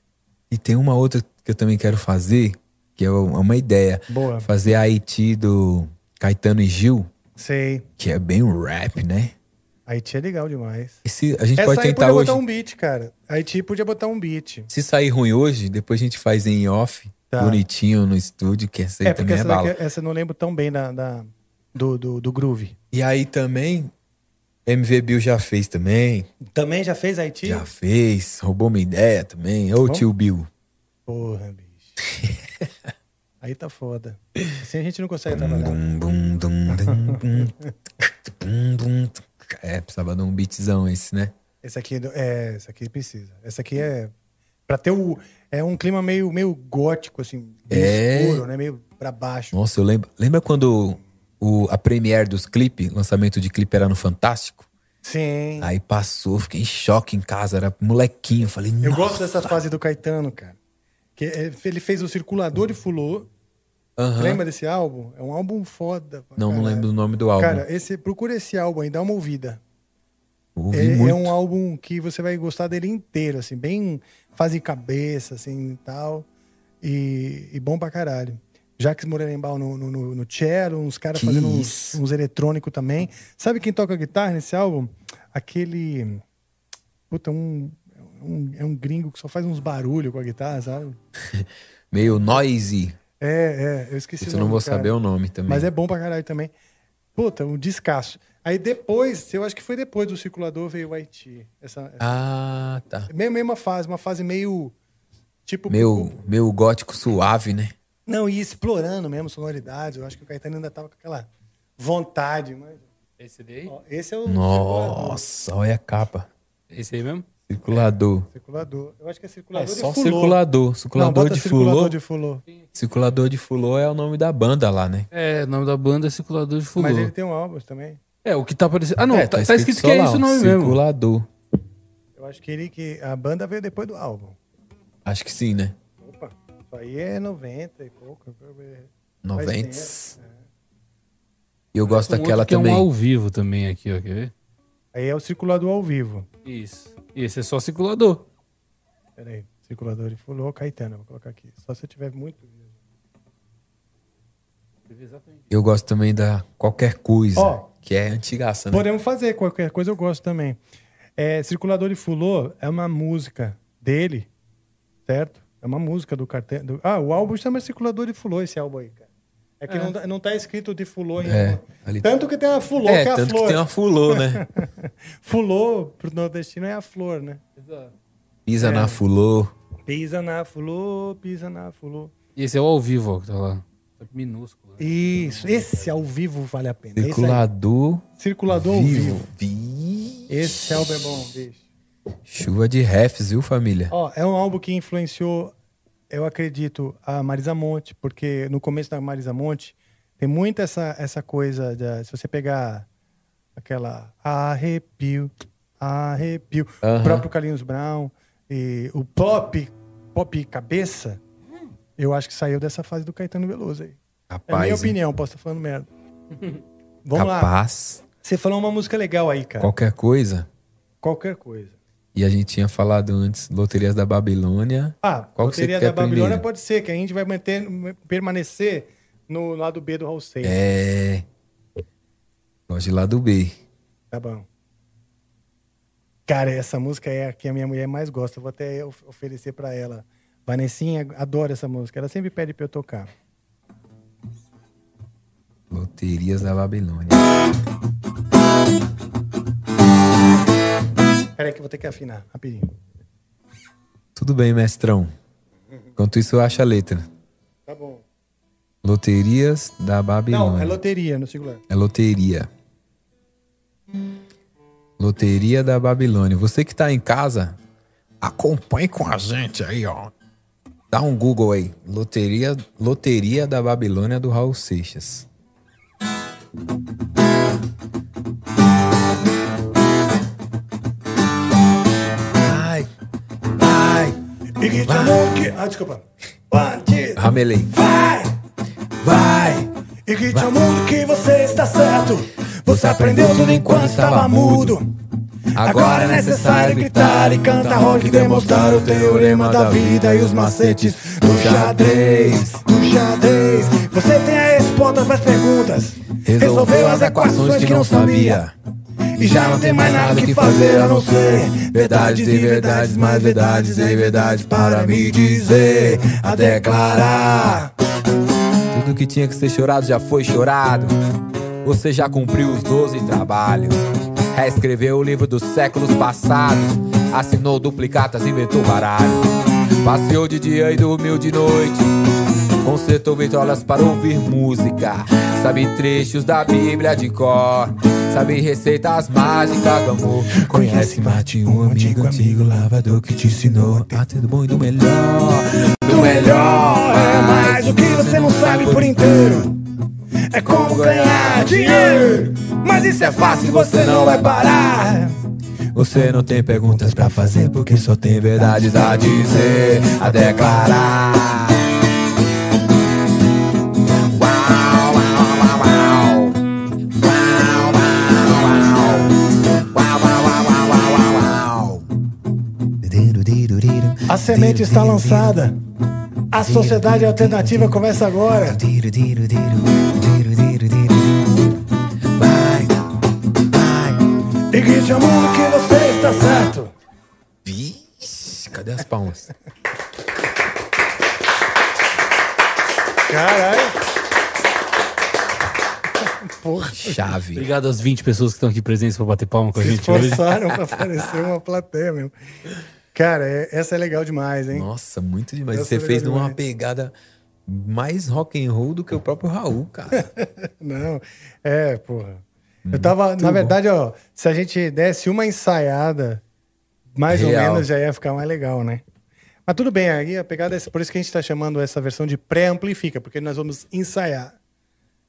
E tem uma outra que eu também quero fazer, que é uma ideia. Boa. Fazer a Haiti do Caetano e Gil, Sei. que é bem um rap, né? Haiti é legal demais. Esse, a gente Essa pode tentar podia hoje. botar um beat, cara. Haiti podia botar um beat. Se sair ruim hoje, depois a gente faz em off, Tá. bonitinho no estúdio, que essa aí É, também é essa, bala. daqui, essa eu não lembro tão bem da, da- do, do, do groove. E aí também, MV Bill já fez também. Também já fez Haiti? Já fez, roubou minha ideia também. Ô tio Bill. Porra, bicho. Aí tá foda. Assim a gente não consegue trabalhar. É, precisava de um beatzão esse, né? Esse aqui é, esse aqui precisa. Esse aqui é Pra ter o é um clima meio meio gótico assim, bem É. escuro, né, meio pra baixo. Nossa, eu lembro. Lembra quando o, a premiere dos clipes, lançamento de clipe era no Fantástico? Sim. Aí passou, fiquei em choque em casa, era molequinho. Falei, Eu gosto dessa fase do Caetano, cara. Que é, ele fez o Circulador e Fulô. Aham. Lembra desse álbum? É um álbum foda. Não, não caralho. lembro do nome do álbum. Cara, esse, procura esse álbum aí, dá uma ouvida. Ouvi É, é um álbum que você vai gostar dele inteiro, assim, bem faz de cabeça, assim, e tal. E, e bom pra caralho. Jacques Morelenbaum no, no, no, cello, uns caras fazendo uns, uns eletrônicos também. Sabe quem toca guitarra nesse álbum? Aquele... Puta, um, um- é um gringo que só faz uns barulhos com a guitarra, sabe? Meio noisy. É, é, eu esqueci Isso o eu nome não vou saber o nome também. Mas é bom pra caralho também. Puta, um descasso. Aí depois, eu acho que foi depois do circulador veio o Haiti. Essa, essa- Ah, tá. Me- mesma fase, uma fase meio. Tipo. Meu, meu gótico suave, né? Não, e explorando mesmo sonoridades. Eu acho que o Caetano ainda tava com aquela vontade. Mas... Esse daí? Ó, esse é o Nossa, olha a capa. Esse aí mesmo? Circulador. circulador. Eu acho que é circulador É de só fulô. circulador. Não, Circulador bota de circulador fulô. de fulô. Circulador de fulô é o nome da banda lá, né? É, o nome da banda é Circulador de Fulô. Mas ele tem um álbum também. É, o que tá aparecendo. Ah, não, É, tá, tá escrito que é isso o nome mesmo. Circulador. Eu acho que ele que. A banda veio depois do álbum. Acho que sim, né? Aí é 90 e pouco. faz 90. tempo. E eu gosto daquela que também. É um ao vivo também aqui, ó. Quer ver? Aí é o circulador ao vivo. Isso. E esse é só circulador. Pera aí. Circulador de fulô, Caetano. Vou colocar aqui. Só se eu tiver muito. Eu gosto também da Qualquer Coisa, Ó. que é antigaça, né? Podemos fazer, qualquer coisa eu gosto também. É, Circulador de Fulô é uma música dele, certo? É uma música do cartel. do- Ah, o álbum chama Circulador de Fulô, esse álbum aí, cara. É que É. Não, tá- não tá escrito de Fulô em É, ali- Tanto que tem uma Fulô, É, que é a tanto que flor. tem uma fulô, né? fulô, pro nordestino, é a flor, né? Pisa É. na fulô. Pisa na Fulô, pisa na Fulô. E esse é o ao vivo, ó, que tá lá. Minúsculo. Isso, esse ao vivo vale a pena. Circulador. Circulador ao vivo. vivo. Esse álbum é bom, bicho. Chuva de refs, viu, família? Ó, é um álbum que influenciou, eu acredito, a Marisa Monte, porque no começo da Marisa Monte tem muita essa, essa coisa, de, se você pegar aquela arrepio, arrepio, o próprio Carlinhos Brown e o pop, pop cabeça, eu acho que saiu dessa fase do Caetano Veloso aí. é Rapaz, minha hein? opinião, posso estar falando merda. Vamos lá. Capaz. Você falou uma música legal aí, cara. Qualquer coisa. Qualquer coisa. E a gente tinha falado antes, Loterias da Babilônia. Ah, Qual que você Loteria quer da Babilônia primeiro? pode ser, que a gente vai manter, permanecer no lado B do Raul Seixas. É. Gosto de lado B. Tá bom. Cara, essa música é a que a minha mulher mais gosta. Eu vou até of- oferecer pra ela. Vanessinha adora essa música. Ela sempre pede pra eu tocar. Loterias da Babilônia. Que vou ter que afinar, rapidinho. Tudo bem, mestrão. Enquanto isso, eu acho a letra. Tá bom. Loterias da Babilônia. Não, é loteria no singular. É loteria. Loteria da Babilônia. Você que tá em casa, acompanhe com a gente aí, ó. Dá um Google aí. Loteria, Loteria da Babilônia do Raul Seixas. E que te amor que... Ah, desculpa. Bandido. Ramelei. Vai, vai. E que te mundo que você está certo. Você aprendeu tudo enquanto estava mudo. Agora é necessário gritar e cantar rock demonstrar o teorema da vida e os macetes do xadrez, do xadrez. Você tem as respostas para as perguntas, resolveu as equações que não sabia. E já não tem mais nada que fazer a não ser verdades e verdades, mais verdades e verdades para me dizer, a declarar. Tudo que tinha que ser chorado já foi chorado. Você já cumpriu os 12 trabalhos. Reescreveu o livro dos séculos passados. Assinou duplicatas, inventou baralho. Passeou de dia e dormiu de noite. Consertou vitrolas para ouvir música. Sabe trechos da Bíblia de cor. Sabe receitas mágicas do amor. Conhece mais de um amigo antigo lavador que te ensinou a ter do bom e do melhor. Do melhor é mais o que você não sabe por inteiro. É como ganhar dinheiro. Mas isso é fácil, você não vai parar. Você não tem perguntas pra fazer porque só tem verdades a dizer, a declarar. A semente está lançada. A sociedade alternativa começa agora. Te mundo que você está certo. Vixe, cadê as palmas? Caralho. Porra. Chave. Obrigado às 20 pessoas que estão aqui presentes pra bater palma com a Se gente hoje. esforçaram pra aparecer uma plateia mesmo. Cara, é- essa é legal demais, hein? Nossa, muito demais. Essa Você é fez demais. pegada mais rock and roll do que o próprio Raul, cara. Não, é, porra. Eu tava, na verdade, ó, se a gente desse uma ensaiada, mais ou Real. menos já ia ficar mais legal, né? Mas tudo bem, aí a pegada é essa, por isso que a gente tá chamando essa versão de pré-amplifica, porque nós vamos ensaiar.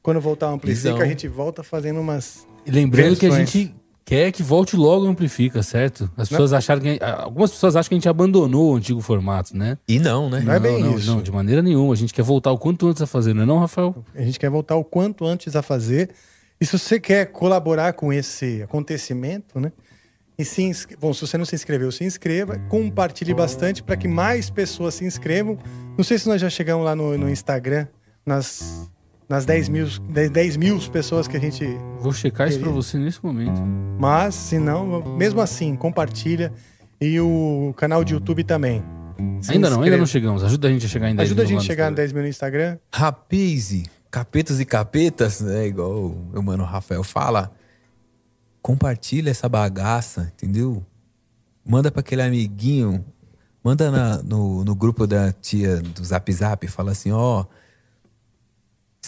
Quando voltar o amplifica, Visão. a gente volta fazendo umas. Lembrando que a versões. gente quer que volte logo o Amplifica, certo? As pessoas acharam que. Algumas pessoas acham que a gente abandonou o antigo formato, né? E não, né? Não é bem não, isso. Não, de maneira nenhuma. A gente quer voltar o quanto antes a fazer, não é não, Rafael? A gente quer voltar o quanto antes a fazer. E se você quer colaborar com esse acontecimento, né? E se inscre... Bom, se você não se inscreveu, se inscreva, compartilhe bastante para que mais pessoas se inscrevam. Não sei se nós já chegamos lá no, no Instagram, nas, nas 10 mil, 10, 10 mil pessoas que a gente. Vou checar isso queria. pra você nesse momento. Mas, se não, mesmo assim, compartilha. E o canal de YouTube também. Se ainda não, ainda não chegamos. Ajuda a gente a chegar em 10 Ajuda a mil gente lá a no chegar no Instagram. 10 mil no Instagram. Rapaz, capetas e capetas, né? Igual o meu mano Rafael fala. Compartilha essa bagaça, entendeu? Manda pra aquele amiguinho. Manda na- no, no grupo da tia do Zap Zap. Fala assim, ó.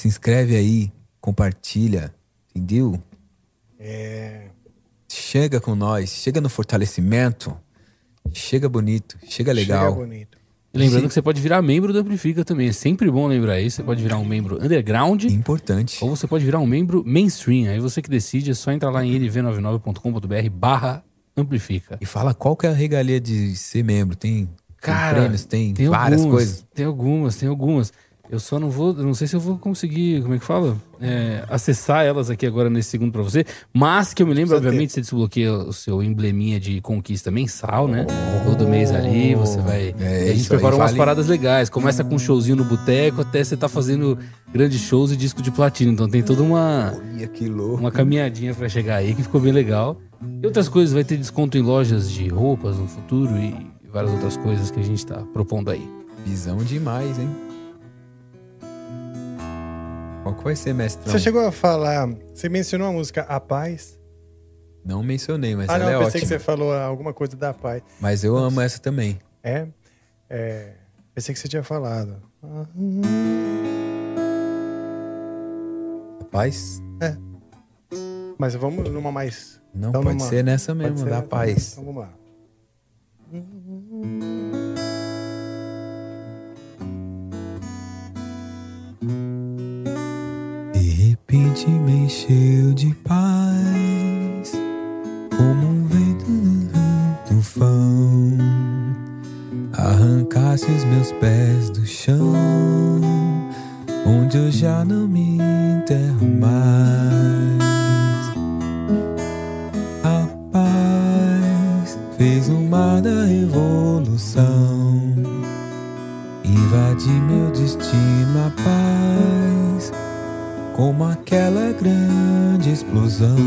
Se inscreve aí. Compartilha. Entendeu? É. Chega com nós. Chega no fortalecimento. Chega bonito. Chega legal. Chega bonito. E lembrando Sim. que você pode virar membro do Amplifica também. É sempre bom lembrar isso. Você pode virar um membro underground. Importante. Ou você pode virar um membro mainstream. Aí você que decide, é só entrar lá em lv99.com.br barra amplifica. E fala qual que é a regalia de ser membro. Tem, tem Cara, prêmios, tem, Tem várias algumas, coisas. Tem algumas, tem algumas. Eu só não vou, não sei se eu vou conseguir, como é que fala? É, acessar elas aqui agora nesse segundo pra você. Mas que eu me lembro, obviamente, você desbloqueia o seu embleminha de conquista mensal, né? Todo mês ali, você vai. É, a gente preparou umas vale- paradas legais. Começa com um showzinho no boteco, até você tá fazendo grandes shows e disco de platina. Então tem toda uma, Olha que louco. uma caminhadinha pra chegar aí, que ficou bem legal. E outras coisas, vai ter desconto em lojas de roupas no futuro e várias outras coisas que a gente tá propondo aí. Visão demais, hein? Qual que vai ser, mestrão? Você chegou a falar. Você mencionou a música A Paz. Não mencionei, mas ah, não, ela é eu pensei ótima. que você falou alguma coisa da paz. Mas eu amo essa também. É? é pensei que você tinha falado. Paz? É. Mas vamos numa mais. Não, então pode numa- ser nessa mesmo, ser da nessa paz. Então vamos lá. Repente me encheu de paz, como um vento no tufão. Arrancasse os meus pés do chão, onde eu já não me enterro mais. A paz fez o mar da revolução. Invade meu destino a paz, como aquela grande explosão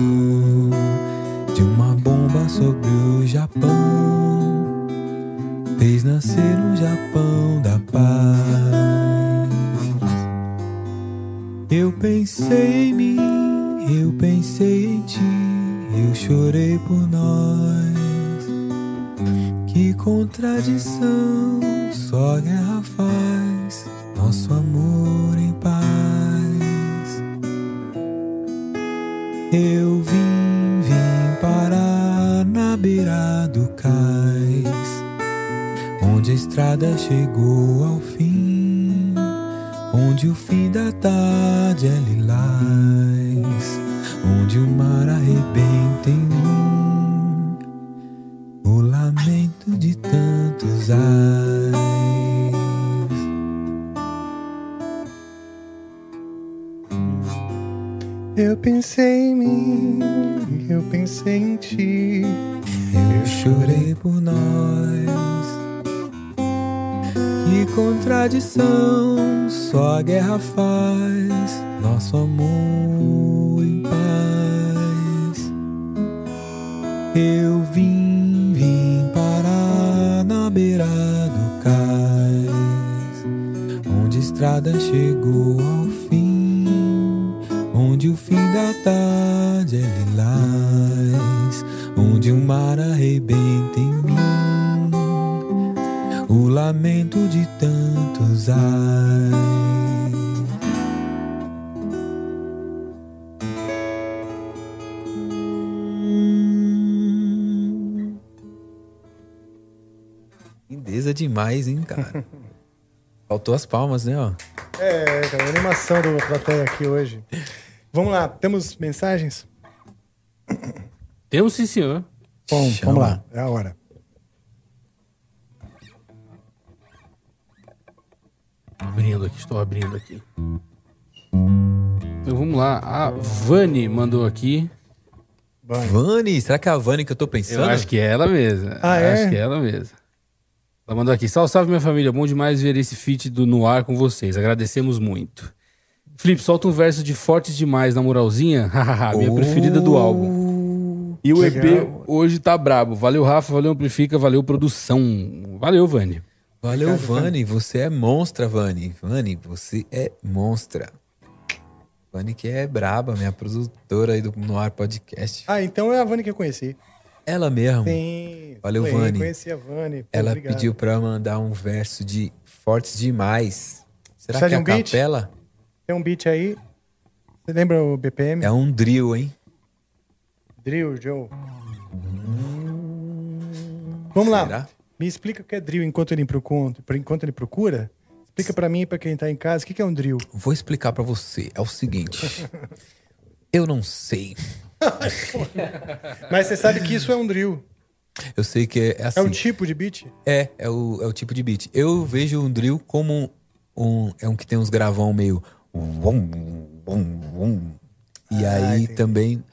de uma bomba sobre o Japão. Fez nascer um Japão da paz. Eu pensei em mim, eu pensei em ti, eu chorei por nós. Que contradição, só guerra faz nosso amor em paz. Eu vim, vim parar na beira do cais, onde a estrada chegou ao fim, onde o fim da tarde é lilás, onde o mar arrebenta em mim. O lamento de tantos ais. Eu pensei em mim, eu pensei em ti. Eu chorei por nós. Que contradição, só a guerra faz nosso amor em paz. Eu vim, vim parar na beira do cais, onde a estrada chegou ao onde o fim da tarde é lilás, onde o mar arrebenta em mim, o lamento de tantos ais. Lindeza demais, hein, cara? Faltou as palmas, né, ó? É, cara, a animação do plateia aqui hoje. Vamos lá, temos mensagens? Temos sim, senhor. Bom, Chama. vamos lá, é a hora. Abrindo aqui, estou abrindo aqui. Então vamos lá. A Vani mandou aqui. Vani, será que é a Vani que eu tô pensando? Eu acho que é ela mesma. Ah, Eu é? Acho que é ela mesma. Ela mandou aqui. Salve, salve minha família. Bom demais ver esse feat do No Ar com vocês. Agradecemos muito. Felipe, solta um verso de Fortes Demais na moralzinha. Hahaha, minha preferida do álbum. E o EP Legal. hoje tá brabo. Valeu, Rafa. Valeu, Amplifica. Valeu, produção. Valeu, Vani. Valeu, Obrigado, Vani. Você é monstra, Vani. Vani, você é monstra. Vani que é braba, minha produtora aí do Noir Podcast. Ah, então é a Vani que eu conheci. Ela mesmo. Sim. Valeu, Sim, Vani. Conheci a Vani. Pô, Ela obrigado. pediu pra mandar um verso de Fortes Demais. Será Precisa que é a um beat? Tem um beat aí. Você lembra o BPM? É um drill, hein? Drill, Joe. Vamos lá. Será? Me explica o que é drill enquanto ele procura. Enquanto ele procura. Explica pra mim e pra quem tá em casa o que que é um drill. Vou explicar pra você. É o seguinte. eu não sei. Mas você sabe que isso é um drill. Eu sei que é assim. É um tipo de beat? É, é o, é o tipo de beat. Eu vejo um drill como um. É um que tem uns gravão meio. Vum, vum, vum. E Ah, aí entendi. também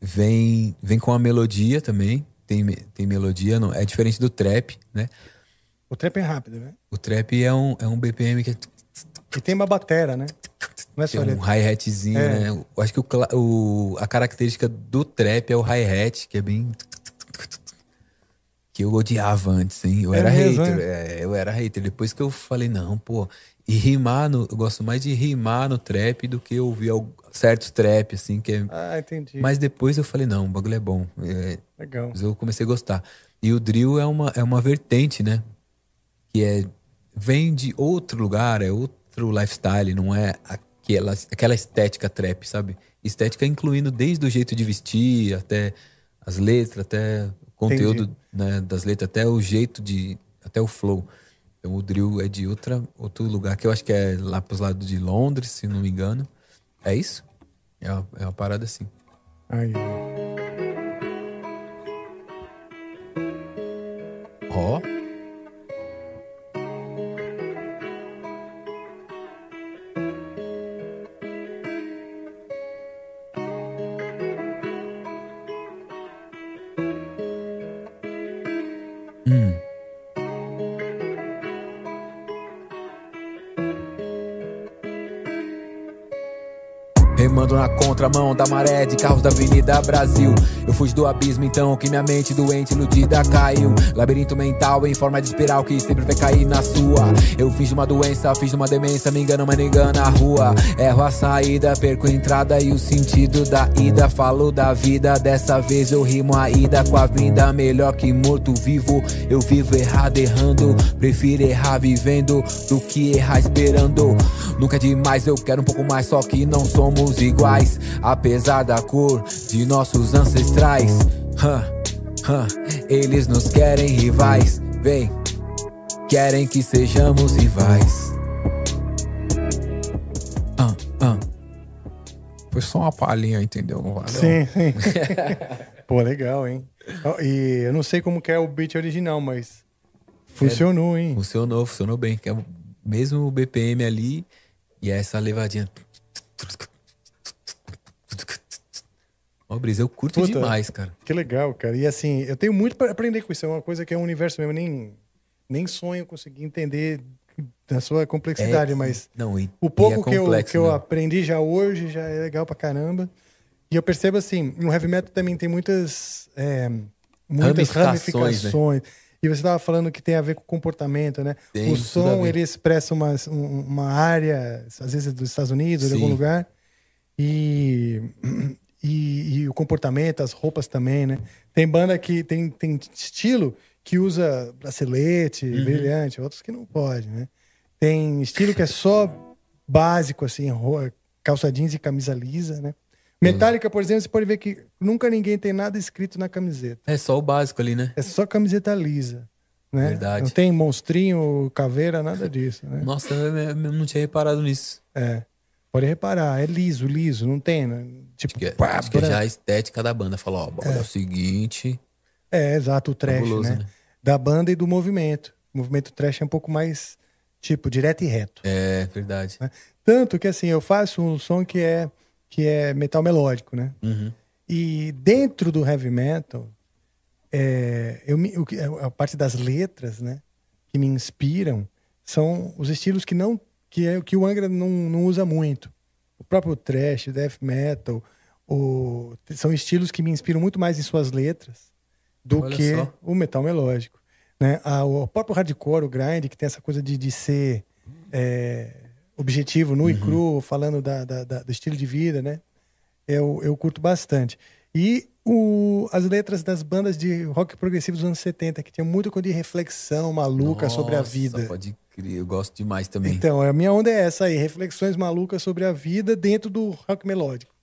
vem, vem com a melodia também. Tem, tem melodia, não, é diferente do trap, né? O trap é rápido, né? O trap é um, é um BPM que é, E tem uma batera, né? Não é só é um hi-hatzinho, É. né? Eu acho que o, o- a característica do trap é o hi-hat, que é bem. Que eu odiava antes, hein? Eu É era mesmo, hater. é, eu era hater. Depois que eu falei, não, pô. E rimar no. Eu gosto mais de rimar no trap do que ouvir al- certos trap, assim, que é. Ah, entendi. Mas depois eu falei, não, o bagulho é bom. É, Legal. mas eu comecei a gostar. E o drill é uma, é uma vertente, né? Que é. Vem de outro lugar, é outro lifestyle, não é aquela, aquela estética trap, sabe? Estética incluindo desde o jeito de vestir, até as letras, até o conteúdo né, das letras, até o jeito de. até o flow. Então o drill é de outra, outro lugar, que eu acho que é lá pros lados de Londres, se não me engano. É isso? É uma, é uma parada assim. Aí. Ó. Hum. Contramão da maré de carros da Avenida Brasil. Eu fugi do abismo então que minha mente doente iludida caiu. Labirinto mental em forma de espiral que sempre vai cair na sua. Eu fiz uma doença, fiz uma demência, me engano, mas não engana a rua. Erro a saída, perco a entrada e o sentido da ida. Falo da vida, dessa vez eu rimo a ida com a vinda. Melhor que morto vivo, eu vivo errado errando. Prefiro errar vivendo do que errar esperando. Nunca é demais, eu quero um pouco mais, só que não somos iguais. Apesar da cor de nossos ancestrais. Hã, hã, eles nos querem rivais. Vem, querem que sejamos rivais. Ah, ah. Foi só uma palhinha, entendeu? Não valeu. Sim, sim. Pô, legal, hein? E eu não sei como que é o beat original, mas funcionou, hein? Funcionou, funcionou bem. É o mesmo BPM ali e essa levadinha. Ó, Brisa, eu curto Puta, demais, cara. Que legal, cara. E assim, eu tenho muito para aprender com isso. É uma coisa que é um universo mesmo. Nem, nem sonho conseguir entender da sua complexidade, É, mas não, e- o e pouco é que, eu, complexo, que eu né? aprendi já hoje já é legal pra caramba. E eu percebo assim, no heavy metal também tem muitas, é, muitas Ramificações, ramificações. E você estava falando que tem a ver com comportamento, né? Tem o som, ele expressa uma, um- uma área, às vezes dos Estados Unidos, de algum Sim. lugar. E, e, e o comportamento, as roupas também, né? Tem banda que tem, tem estilo que usa bracelete, Uhum. brilhante, outros que não pode, né? Tem estilo que é só básico, assim, calça jeans e camisa lisa, né? Metallica, por exemplo, você pode ver que nunca ninguém tem nada escrito na camiseta. É só o básico ali, né? É só camiseta lisa, né? Verdade. Não tem monstrinho, caveira, nada disso, né? Nossa, eu não tinha reparado nisso. É. Pode reparar, é liso, liso, não tem, né? tipo, Acho que, é- pá, acho que bran- já a estética da banda falou, ó, bora, é. o seguinte. É, exato, o trash, Fabuloso, né? né? Da banda e do movimento. O movimento trash é um pouco mais, tipo, direto e reto. É, verdade. né? Tanto que, assim, eu faço um som que é, que é metal melódico, né? Uhum. E dentro do heavy metal, é, eu me- o que- a parte das letras, né, que me inspiram, são os estilos que não que é que o Angra não, não usa muito. O próprio thrash, death metal, o, são estilos que me inspiram muito mais em suas letras do Olha que só. o metal melódico, né? Ah, o próprio hardcore, o grind, que tem essa coisa de, de ser é, objetivo, nu e Uhum. cru, falando da, da- da- do estilo de vida, né? Eu, eu curto bastante. E o, as letras das bandas de rock progressivo dos anos 70, que tinha muito coisa de reflexão maluca sobre a Nossa, vida. Pode eu gosto demais também. Então, a minha onda é essa aí, reflexões malucas sobre a vida dentro do rock melódico.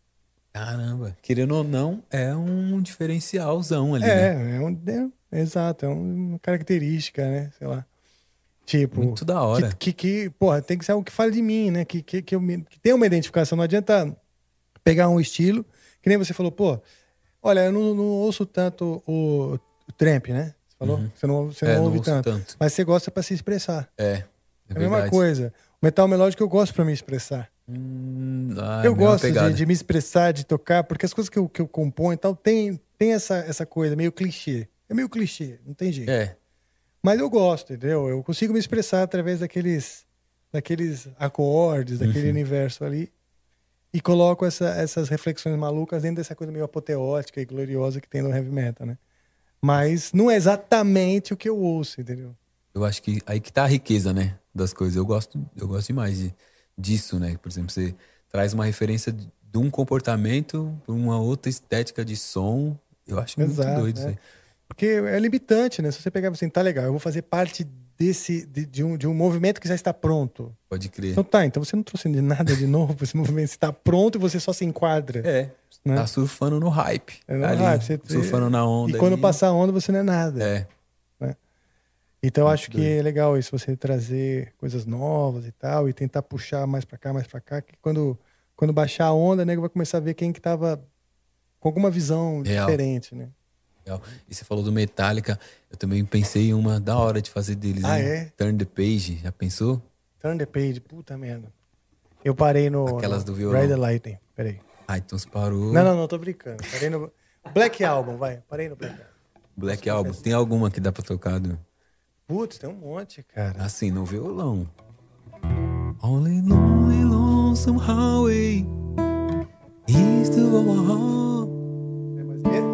Caramba, querendo ou não, é um diferencialzão ali, é, né? é, um, é, exato, é uma característica, né? Sei lá. Tipo. Muito da hora. Que, que, que, porra, tem que ser algo que fale de mim, né? Que, que, que, eu me, que tenha uma identificação. Não adianta pegar um estilo, que nem você falou, pô, olha, eu não, não ouço tanto o, o Tramp, né? Falou? Uhum. Você não, você É, não não ouve ouço tanto, tanto. Mas você gosta pra se expressar. É, é, É a mesma coisa. O metal melódico eu gosto pra me expressar. Hum, ah, eu mesma gosto de, de me expressar, de tocar, porque as coisas que eu, que eu componho e tal, tem, tem essa, essa coisa meio clichê. É meio clichê, não tem jeito. É, Mas eu gosto, entendeu? Eu consigo me expressar através daqueles, daqueles acordes, daquele Uhum. universo ali. E coloco essa- essas reflexões malucas dentro dessa coisa meio apoteótica e gloriosa que tem no heavy metal, né? Mas não é exatamente o que eu ouço, entendeu? eu acho que aí que tá a riqueza, né, das coisas. Eu gosto, eu gosto demais de, disso, né? Por exemplo, você traz uma referência de, um comportamento para uma outra estética de som. Eu acho muito Exato, doido isso né? aí. Porque é limitante, né? Se você pegar assim, tá legal, eu vou fazer parte desse, de, de um, de um movimento que já está pronto. Pode crer. Então tá, então você não trouxe de nada de novo, esse movimento está pronto e você só se enquadra. É, né? tá surfando no hype. É no ali, hype, você- surfando na onda. E quando ali. passar a onda, você não é nada. É. né? Então eu acho que é legal isso, você trazer coisas novas e tal, e tentar puxar mais pra cá, mais pra cá, que quando, quando baixar a onda, né, vai começar a ver quem que tava com alguma visão Real. diferente, né? Legal. E você falou do Metallica, eu também pensei em uma da hora de fazer deles, Ah, né? é? Turn the Page, já pensou? Turn the page, puta merda. Eu parei no, Aquelas do violão. Ride the Lightning, peraí. Ah, então você parou. Não, não, não, tô brincando. Parei no Black Album, vai, parei no Black Album. Black Album, tem alguma que dá pra tocar? Do... Putz, tem um monte, cara. Assim, no violão. Only lonely lonesome highway east of Omaha.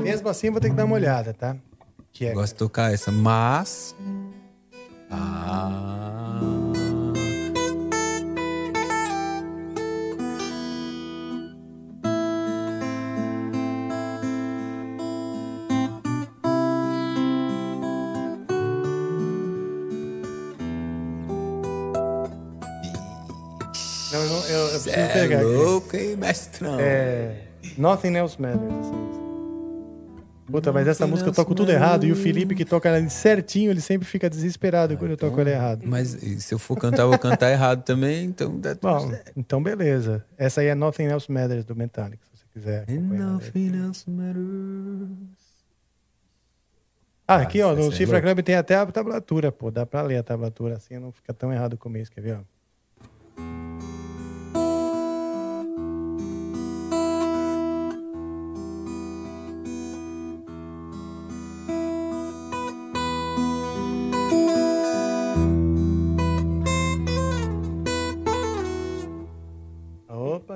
Me- Mesmo assim, vou ter que dar uma olhada, tá? Que é, Gosto de tocar essa, mas. Ah. Não, eu, não- eu, eu preciso é pegar aqui. louco, hein, mestrão? É. Nothing Else Matters. música. Puta, mas essa música eu toco tudo errado e o Felipe que toca ela certinho, ele sempre fica desesperado quando eu toco ela errado. Mas se eu for cantar, eu vou cantar errado também, então dá tudo Bom, certo. então beleza. Essa aí é Nothing Else Matters do Metallica, se você quiser. Acompanhar. nothing else matters. Ah, aqui ó, essa no é Cifra. Club tem até a tablatura, pô. Dá pra ler a tablatura assim, não fica tão errado o começo, quer ver? Ó?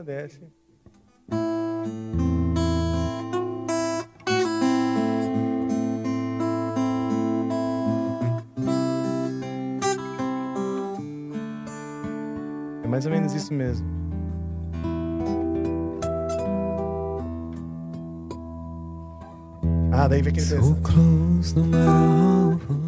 Desce. É mais ou menos isso mesmo. Ah, daí vem aquele So close, no matter how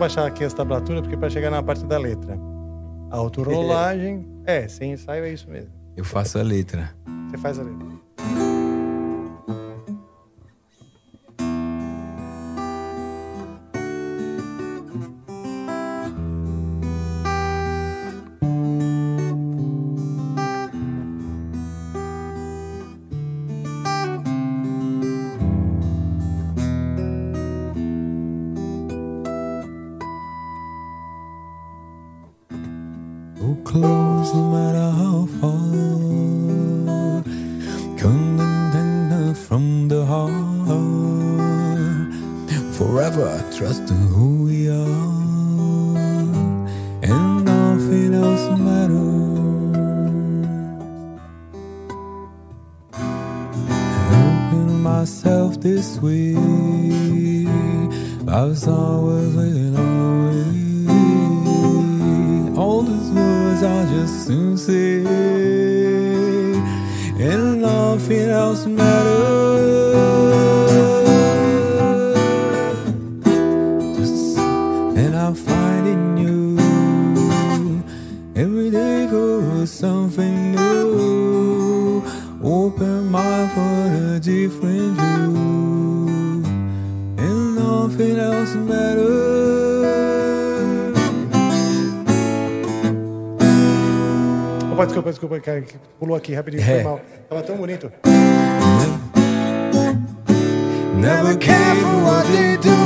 baixar aqui as tablaturas, porque para chegar na parte da letra. Autorolagem. É, sem ensaio é isso mesmo. Eu faço a letra. Você faz a letra. Nothing else matters. Opa, desculpa, desculpa, cara, pulou aqui rapidinho, foi É. mal. Tava tão bonito. Never care for what they do.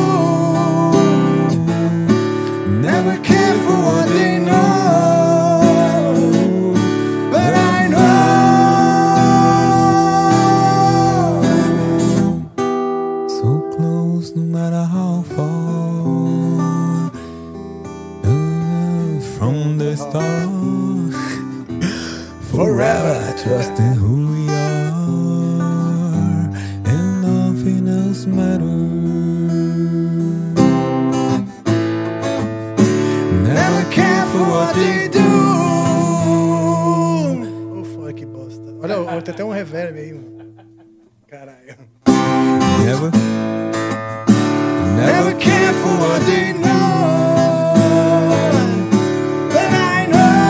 Never care for what they know. Tem até um reverb aí, mano. Caralho. Never, never care for what they know. But I know.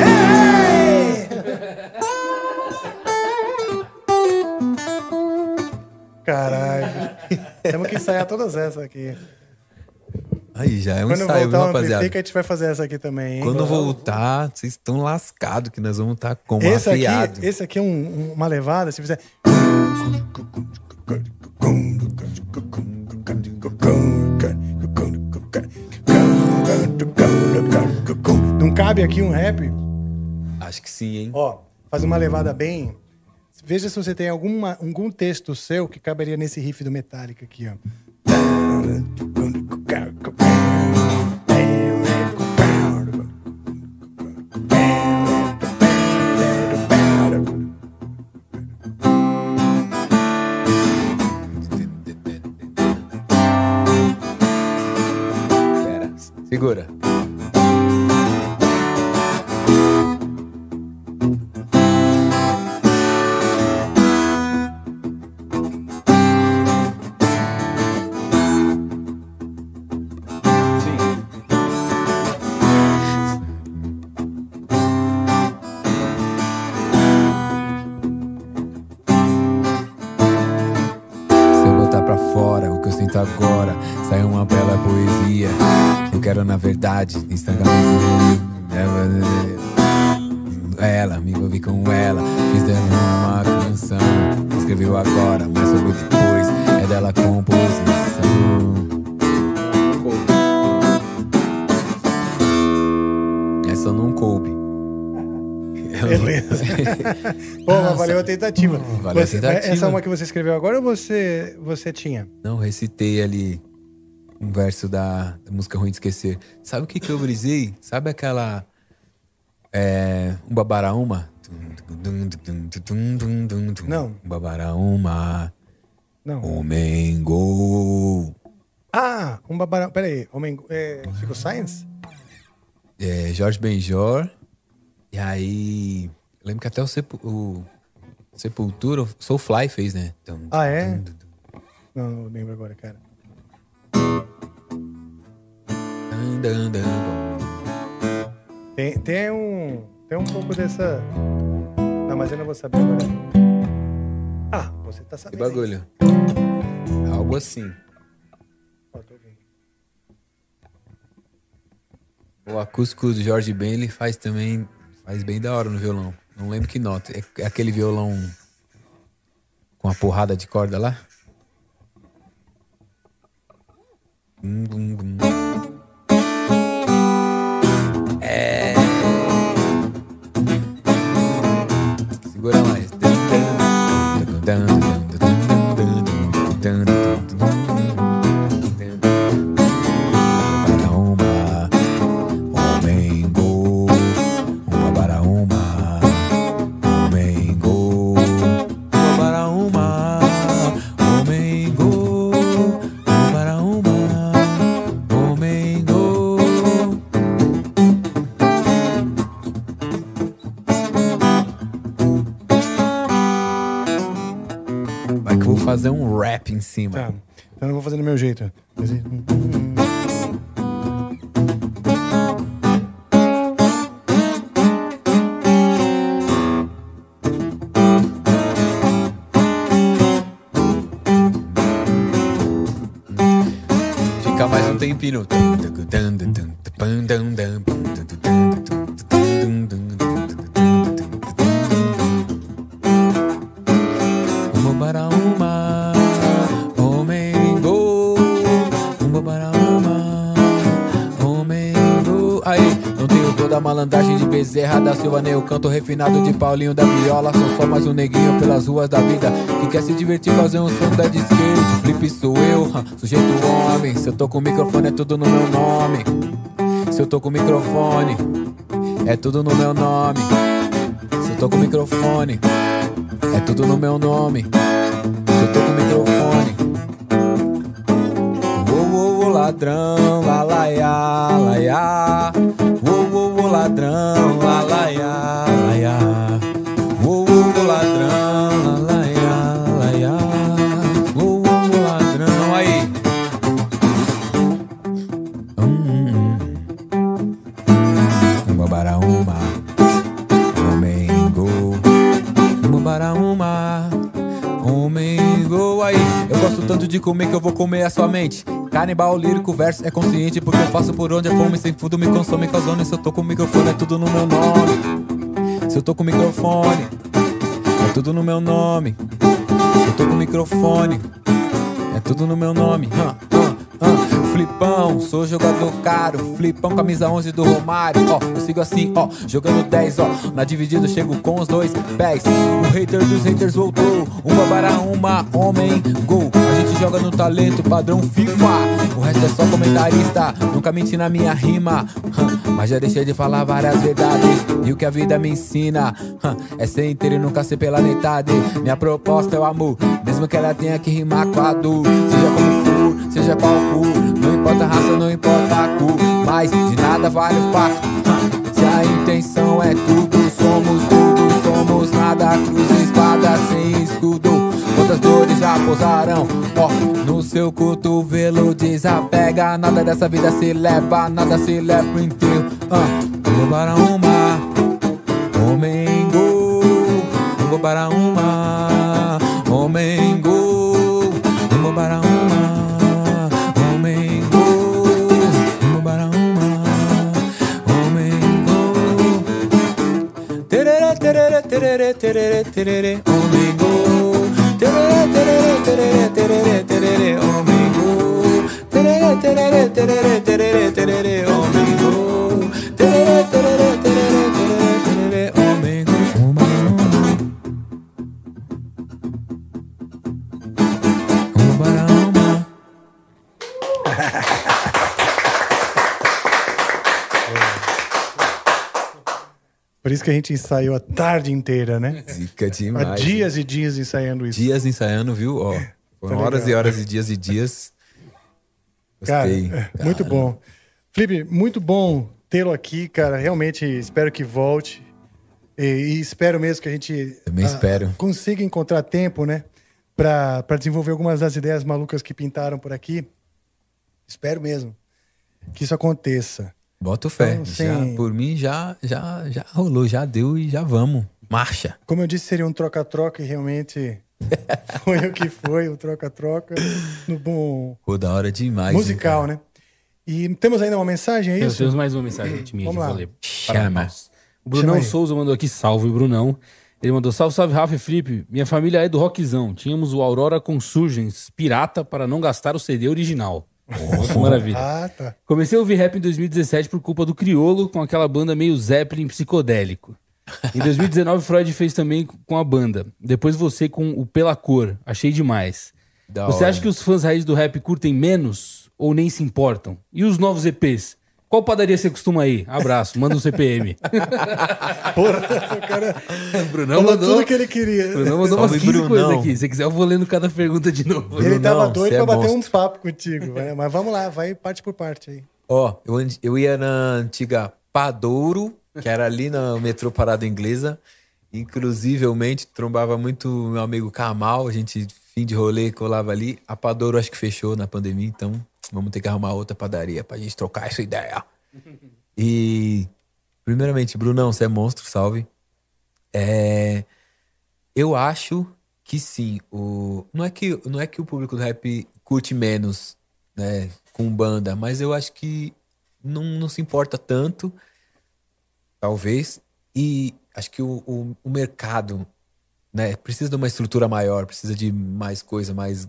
Hey! Caralho. Temos que ensaiar todas essas aqui. Aí já é um Quando ensaio, voltar viu, rapaziada? Amplifica, a gente vai fazer essa aqui também, hein? Quando voltar, vocês estão lascados que nós vamos estar como esse afiado. aqui, esse aqui é um- uma levada, se fizer. Não cabe aqui um rap? Acho que sim, hein? Ó, faz uma levada bem. Veja se você tem alguma, algum texto seu que caberia nesse riff do Metallica aqui, ó. Segura. Na verdade, estragar ela, me envolvi com ela, fiz dela uma canção. Escreveu agora, mas sobre depois, é dela a composição. Essa não coube. Beleza. Mas valeu a tentativa. Valeu a tentativa. Essa é uma que você escreveu agora ou você, você tinha? Não, recitei ali um verso da, da música Ruim de Esquecer. Sabe o que que eu brisei? Sabe aquela... É, um babaraúma? Não. Um babaraúma. Não. Homem gol. Ah, um babarão. Peraí, homem. É, Chico Science? É, Jorge Benjor. E aí... Lembro que até o, Sepu- o Sepultura, Soulfly fez, né? Ah, é? Não, não lembro agora, cara. Tem, tem, um, tem um pouco dessa. Não, mas eu não vou saber agora. Ah, você tá Que sabendo. bagulho. Algo assim. Ó, tô ouvindo. O acústico do Jorge Ben, ele faz também. Faz bem da hora no violão. Não lembro que nota. É, é aquele violão com a porrada de corda lá? Bum, bum, bum. É. Segura mais. Rap em cima. Tá. Então eu vou fazer do meu jeito. Nem o canto refinado de Paulinho da Viola. Sou só mais um neguinho pelas ruas da vida que quer se divertir, fazer um som da de skate. Flip sou eu, sujeito homem. Se eu tô com o microfone, é tudo no meu nome. Se eu tô com o microfone, é tudo no meu nome. Se eu tô com o microfone, é tudo no meu nome. Se eu tô com o microfone. Ô, ô, ô, ladrão, ia. Ô, ô, ô, ladrão, ia. Ô, ô, ô, ladrão, ia. Ô, ô, ô, ladrão, aí. Hum, hum, hum. Uma para uma, Omengo. Uma para uma, Omengo. Aí, eu gosto tanto de comer que eu vou comer a sua mente. Canibal, lírico, verso é consciente porque eu faço por onde a fome sem fundo me consome causando. Se eu tô com o microfone é tudo no meu nome. Se eu tô com o microfone é tudo no meu nome. Se eu tô com o microfone é tudo no meu nome. Hã, hã, hã. Flipão, sou jogador caro. Flipão, camisa 11 do Romário. Ó, eu sigo assim, ó, jogando 10, ó. Na dividida chego com os dois pés. O hater dos haters voltou. Uma para uma, homem, gol. Joga no talento, padrão FIFA. O resto é só comentarista. Nunca menti na minha rima. Mas já deixei de falar várias verdades. E o que a vida me ensina é ser inteiro e nunca ser pela metade. Minha proposta é o amor, mesmo que ela tenha que rimar com a dor. Seja como for, seja qual for. Não importa a raça, não importa a cor. Mas de nada vale o hã, Se a intenção é tudo, somos tudo, somos nada. Cruz e espada sem escudo. Quantas dores já pousaram? Ó, no seu cotovelo desapega. Nada dessa vida se leva, nada se leva inteiro. Ah, uma para uma, Omengo. Uma para uma, Omengo. Uma para uma, Omengo. Uma para uma, gente ensaiou a tarde inteira, né? Zica demais. Há dias e dias ensaiando isso. Dias ensaiando, viu? Ó, foram Tá horas e horas e dias e dias. Cara, Gostei. é, muito bom. Felipe, muito bom tê-lo aqui, cara. Realmente espero que volte. E, e espero mesmo que a gente Também ah, espero. consiga encontrar tempo, né? Pra desenvolver algumas das ideias malucas que pintaram por aqui. Espero mesmo. que isso aconteça. Boto fé. Então, já, assim- por mim já, já, já rolou, já deu e já vamos. Marcha. Como eu disse, seria um troca-troca e realmente foi o que foi, o troca-troca no bom Pô, da hora demais. musical, hein, né? E temos ainda uma mensagem, é Temos, isso? temos mais uma mensagem de mim, Vamos lá. Chama. O Brunão Chama. Souza mandou aqui, salve, Brunão. Ele mandou, salve, salve, Rafa e Felipe. Minha família é do rockzão. Tínhamos o Aurora Consurgens pirata para não gastar o CD original. Nossa, maravilha. Ah, tá. Comecei a ouvir rap em 2017 por culpa do Criolo, com aquela banda meio Zeppelin psicodélico. Em 2019, Freud fez também com a banda. Depois você com o Pela Cor. Achei demais. Da você hora. acha que os fãs raiz do rap curtem menos ou nem se importam? E os novos EPs? Qual padaria você costuma ir? Abraço, manda um CPM. Porra, o cara Brunão falou mandou, tudo que ele queria. Brunão mandou umas Salve, 15 Brunão. coisas aqui. Se você quiser, eu vou lendo cada pergunta de novo. Ele tava Brunão, doido cê pra é bater um monstro. papo contigo, né? mas vamos lá, vai parte por parte aí. Ó, eu, eu ia na antiga Padouro, que era ali na metrô Parada Inglesa. Inclusivelmente, trombava muito meu amigo Kamal, a gente, fim de rolê, colava ali. A Padouro acho que fechou na pandemia, então vamos ter que arrumar outra padaria pra gente trocar essa ideia. E, primeiramente, Brunão, você é monstro, salve. É, eu acho que sim. O, não, é que, não é que o público do rap curte menos, né, com banda, mas eu acho que não, não se importa tanto, talvez. E acho que o, o, o mercado, né, precisa de uma estrutura maior, precisa de mais coisa, mais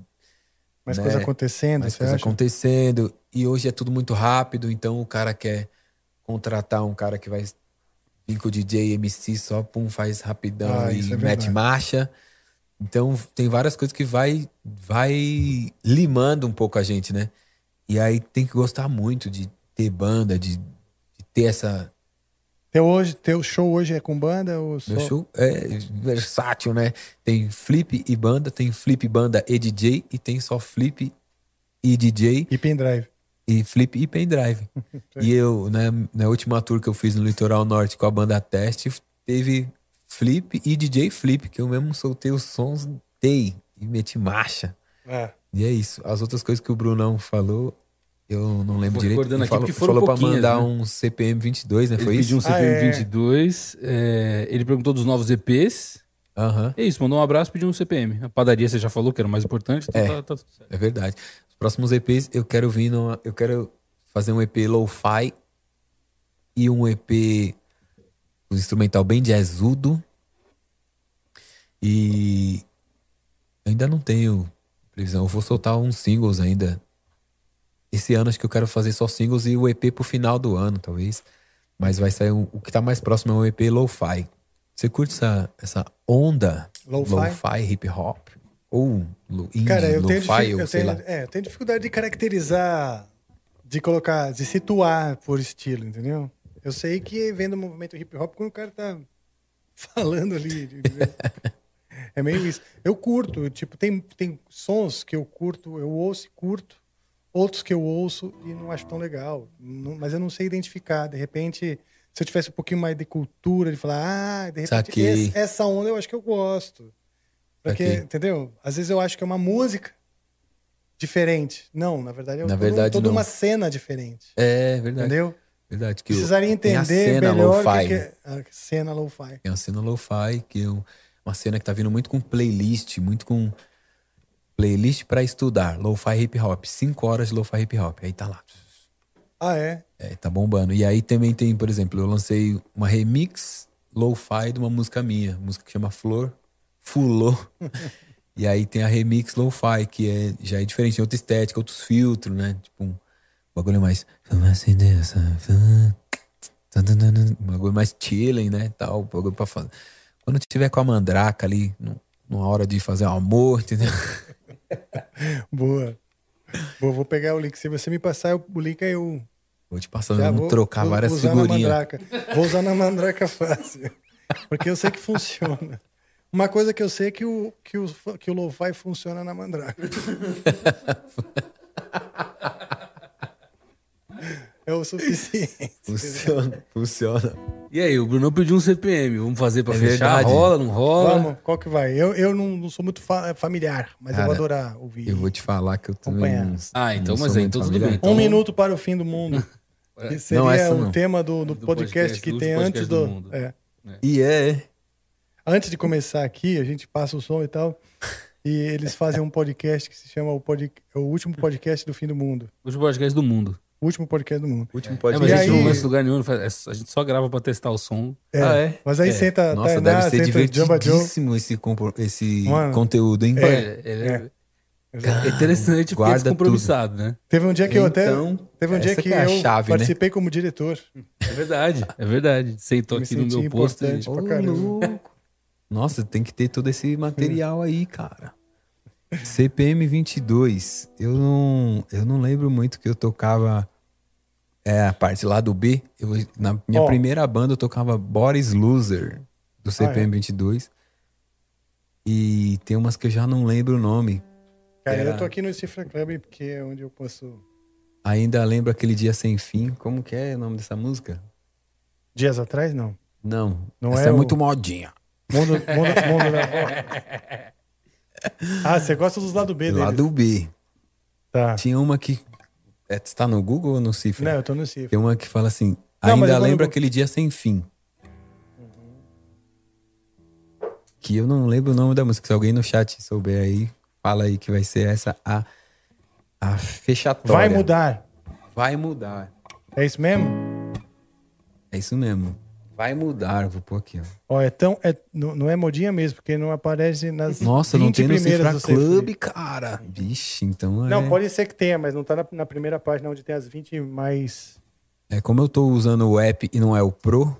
Mais né, coisa acontecendo, mais você coisa acha? acontecendo. E hoje é tudo muito rápido, então o cara quer contratar um cara que vai vir com o DJ MC só, pum, faz rapidão Ah, e é mete marcha. Então tem várias coisas que vai, vai limando um pouco a gente, né? E aí tem que gostar muito de ter banda, de, de ter essa. Teu, hoje, teu show hoje é com banda ou só? Meu show é versátil, né? Tem flip e banda, tem flip, banda e DJ, e tem só flip e DJ. E pendrive. E flip e pendrive. e eu, né, na última tour que eu fiz no Litoral Norte com a banda Teste, teve flip e DJ flip, que eu mesmo soltei os sons, dei e meti marcha. É. E é isso. As outras coisas que o Brunão falou, eu não lembro direito. recordando Ele aqui, falou, porque foram falou pra pouquinhas, mandar né? um CPM 22, né? Ele Foi pediu um isso? CPM Ah, é. 22. é, ele perguntou dos novos EPs. Aham. É isso, mandou um abraço pediu um CPM. A padaria você já falou que era o mais importante. Então É. tá- tá tudo certo. É verdade. Os próximos EPs eu quero vir numa, eu quero fazer um EP lo-fi e um EP um instrumental bem jazzudo. E ainda não tenho previsão. Eu vou soltar uns singles ainda. Esse ano acho que eu quero fazer só singles e o EP pro final do ano, talvez. Mas vai sair um- o que tá mais próximo é um EP lo-fi. Você curte essa, essa onda Lo-fi? hip hop? Ou lo, indie, Cara, eu tenho, ou eu, sei tenho, lá. é, eu tenho dificuldade de caracterizar, de colocar, de situar por estilo, entendeu? Eu sei que vendo o movimento hip hop, quando o cara tá falando ali. é meio isso. Eu curto, tipo, tem, tem sons que eu curto, eu ouço e curto, outros que eu ouço e não acho tão legal. Não- mas eu não sei identificar. De repente, se eu tivesse um pouquinho mais de cultura, de falar, ah, de repente, esse- essa onda eu acho que eu gosto. Porque, entendeu? Às vezes eu acho que é uma música diferente. Não, na verdade é Na todo- verdade, toda não. uma cena diferente. É verdade. Entendeu? Verdade. Que Precisaria entender cena melhor que, que é a cena lo-fi. Tem a cena lo-fi, que é um- uma cena que tá vindo muito com playlist, muito com playlist pra estudar. Lo-fi hip hop. Cinco horas de lo-fi hip hop. Aí tá lá. Ah, é? É, tá bombando. E aí também tem, por exemplo, eu lancei uma remix lo-fi de uma música minha, música que chama Flor, Fulô. e aí tem a remix lo-fi, que é, já é diferente, tem outra estética, outros filtros, né? Tipo, um bagulho mais. Um bagulho mais chilling, né? Tal, um bagulho pra fazer. Quando tiver com a mandraca ali, nu- numa hora de fazer o amor, entendeu? Boa. Boa, vou pegar o link. Se você me passar o link, aí eu. Vou te passar, já vamos vou- trocar vou- várias vou usar na figurinhas. mandraca. Vou usar na mandraca fácil. Porque eu sei que funciona. Uma coisa que eu sei é que o, que o, que o lo-fi funciona na mandraca. é o suficiente. Funciona, funciona. E aí, o Bruno pediu um CPM. Vamos fazer pra É fechar? verdade. Rola, não rola? Vamos, qual que vai? Eu, eu não, não sou muito fa- familiar, mas eu Cara, vou adorar ouvir. Eu vou te falar que eu não- Ah, então, mas aí, então tudo bem. Então- Um minuto para o fim do mundo. Que seria Não, essa o não. tema do, do Do podcast, podcast, que do tem podcast antes do do. mundo. é. E é. Antes de começar aqui, a gente passa o som e tal. E eles fazem um podcast que se chama o, pod... o último podcast do fim do mundo. O último podcast do mundo. O último podcast do mundo. Último É, podcast. mas E a gente aí- não lança em lugar nenhum, faz- a gente só grava pra testar o som. É, Ah, é? Mas aí É. senta Nossa, Tainá, deve ser divertidíssimo esse, esse Mano, conteúdo, hein? É, ele é, é interessante porque é Guarda descompromissado, né? Teve um dia que eu até. Então, Teve um dia que, é eu chave, né? participei como diretor. É verdade, é verdade. Sentou aqui no meu posto e... pra caramba. louco. Nossa, tem que ter todo esse material aí, cara. CPM 22. Eu não, eu não lembro muito que eu tocava é, a parte lá do B. Eu, na minha Ó. primeira banda eu tocava Boris Loser do CPM 22. E tem umas que eu já não lembro o nome. Cara, Era- eu tô aqui no Cifra Club porque é onde eu posso. Ainda lembro aquele dia sem fim. Como que é o nome dessa música? Dias atrás, não. Não. Não essa é é, o- muito modinha. Mundo, mundo, mundo da. Ah, você gosta dos lado B deles. lado B. Tá. Tinha uma que. É, você tá no Google ou no Cifra? Não, eu tô no Cifra. Tem uma que fala assim: Não, ainda lembra aquele dia sem fim. Que eu não lembro o nome da música. Se alguém no chat souber aí, fala aí que vai ser essa a, a fechatória. Vai mudar. Vai mudar. É isso mesmo? É isso mesmo. Vai mudar. Vou pôr aqui, ó. Ó, é tão. É, não, não é modinha mesmo, porque não aparece nas. Nossa, não 20 tem no Cifra. Club, cara. Vixe, então é. Não, pode ser que tenha, mas não tá na, na primeira página onde tem as 20 mais. É como eu tô usando o app e não é o Pro,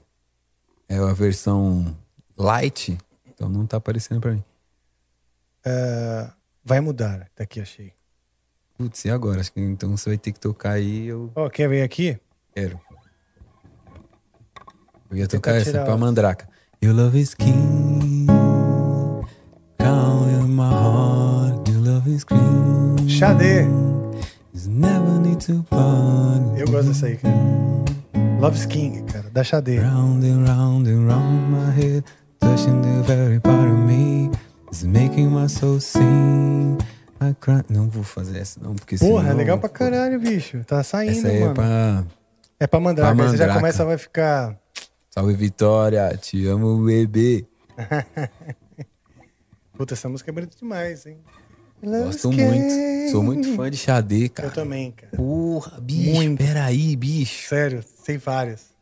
é a versão Lite, então não tá aparecendo pra mim. ah, vai mudar. Tá aqui, achei. Putz, e agora? Acho que então você vai ter que tocar aí, eu Ó, quer ver aqui? quero. Eu ia tocar essa pra Mandraka. Your love is king, calm in my heart, your love is green. Xadê. Never need to part. Eu gosto dessa aí, cara. Love's King, cara, da Xadê. Round and round and round my head, touching the very part of me. It's making my soul sing. I cry. Não vou fazer essa, não, porque Porra, é senão- legal pra caralho, bicho. Tá saindo, Essa aí mano. é pra. É pra Mandraka. pra aí Você já começa, vai ficar. Salve Vitória, te amo, bebê. Puta, essa música é bonita demais, hein? Gosto muito. Sou muito fã de Xadê, cara. Eu também, cara. Porra, bicho, Muito. peraí, bicho. Sério, tem várias.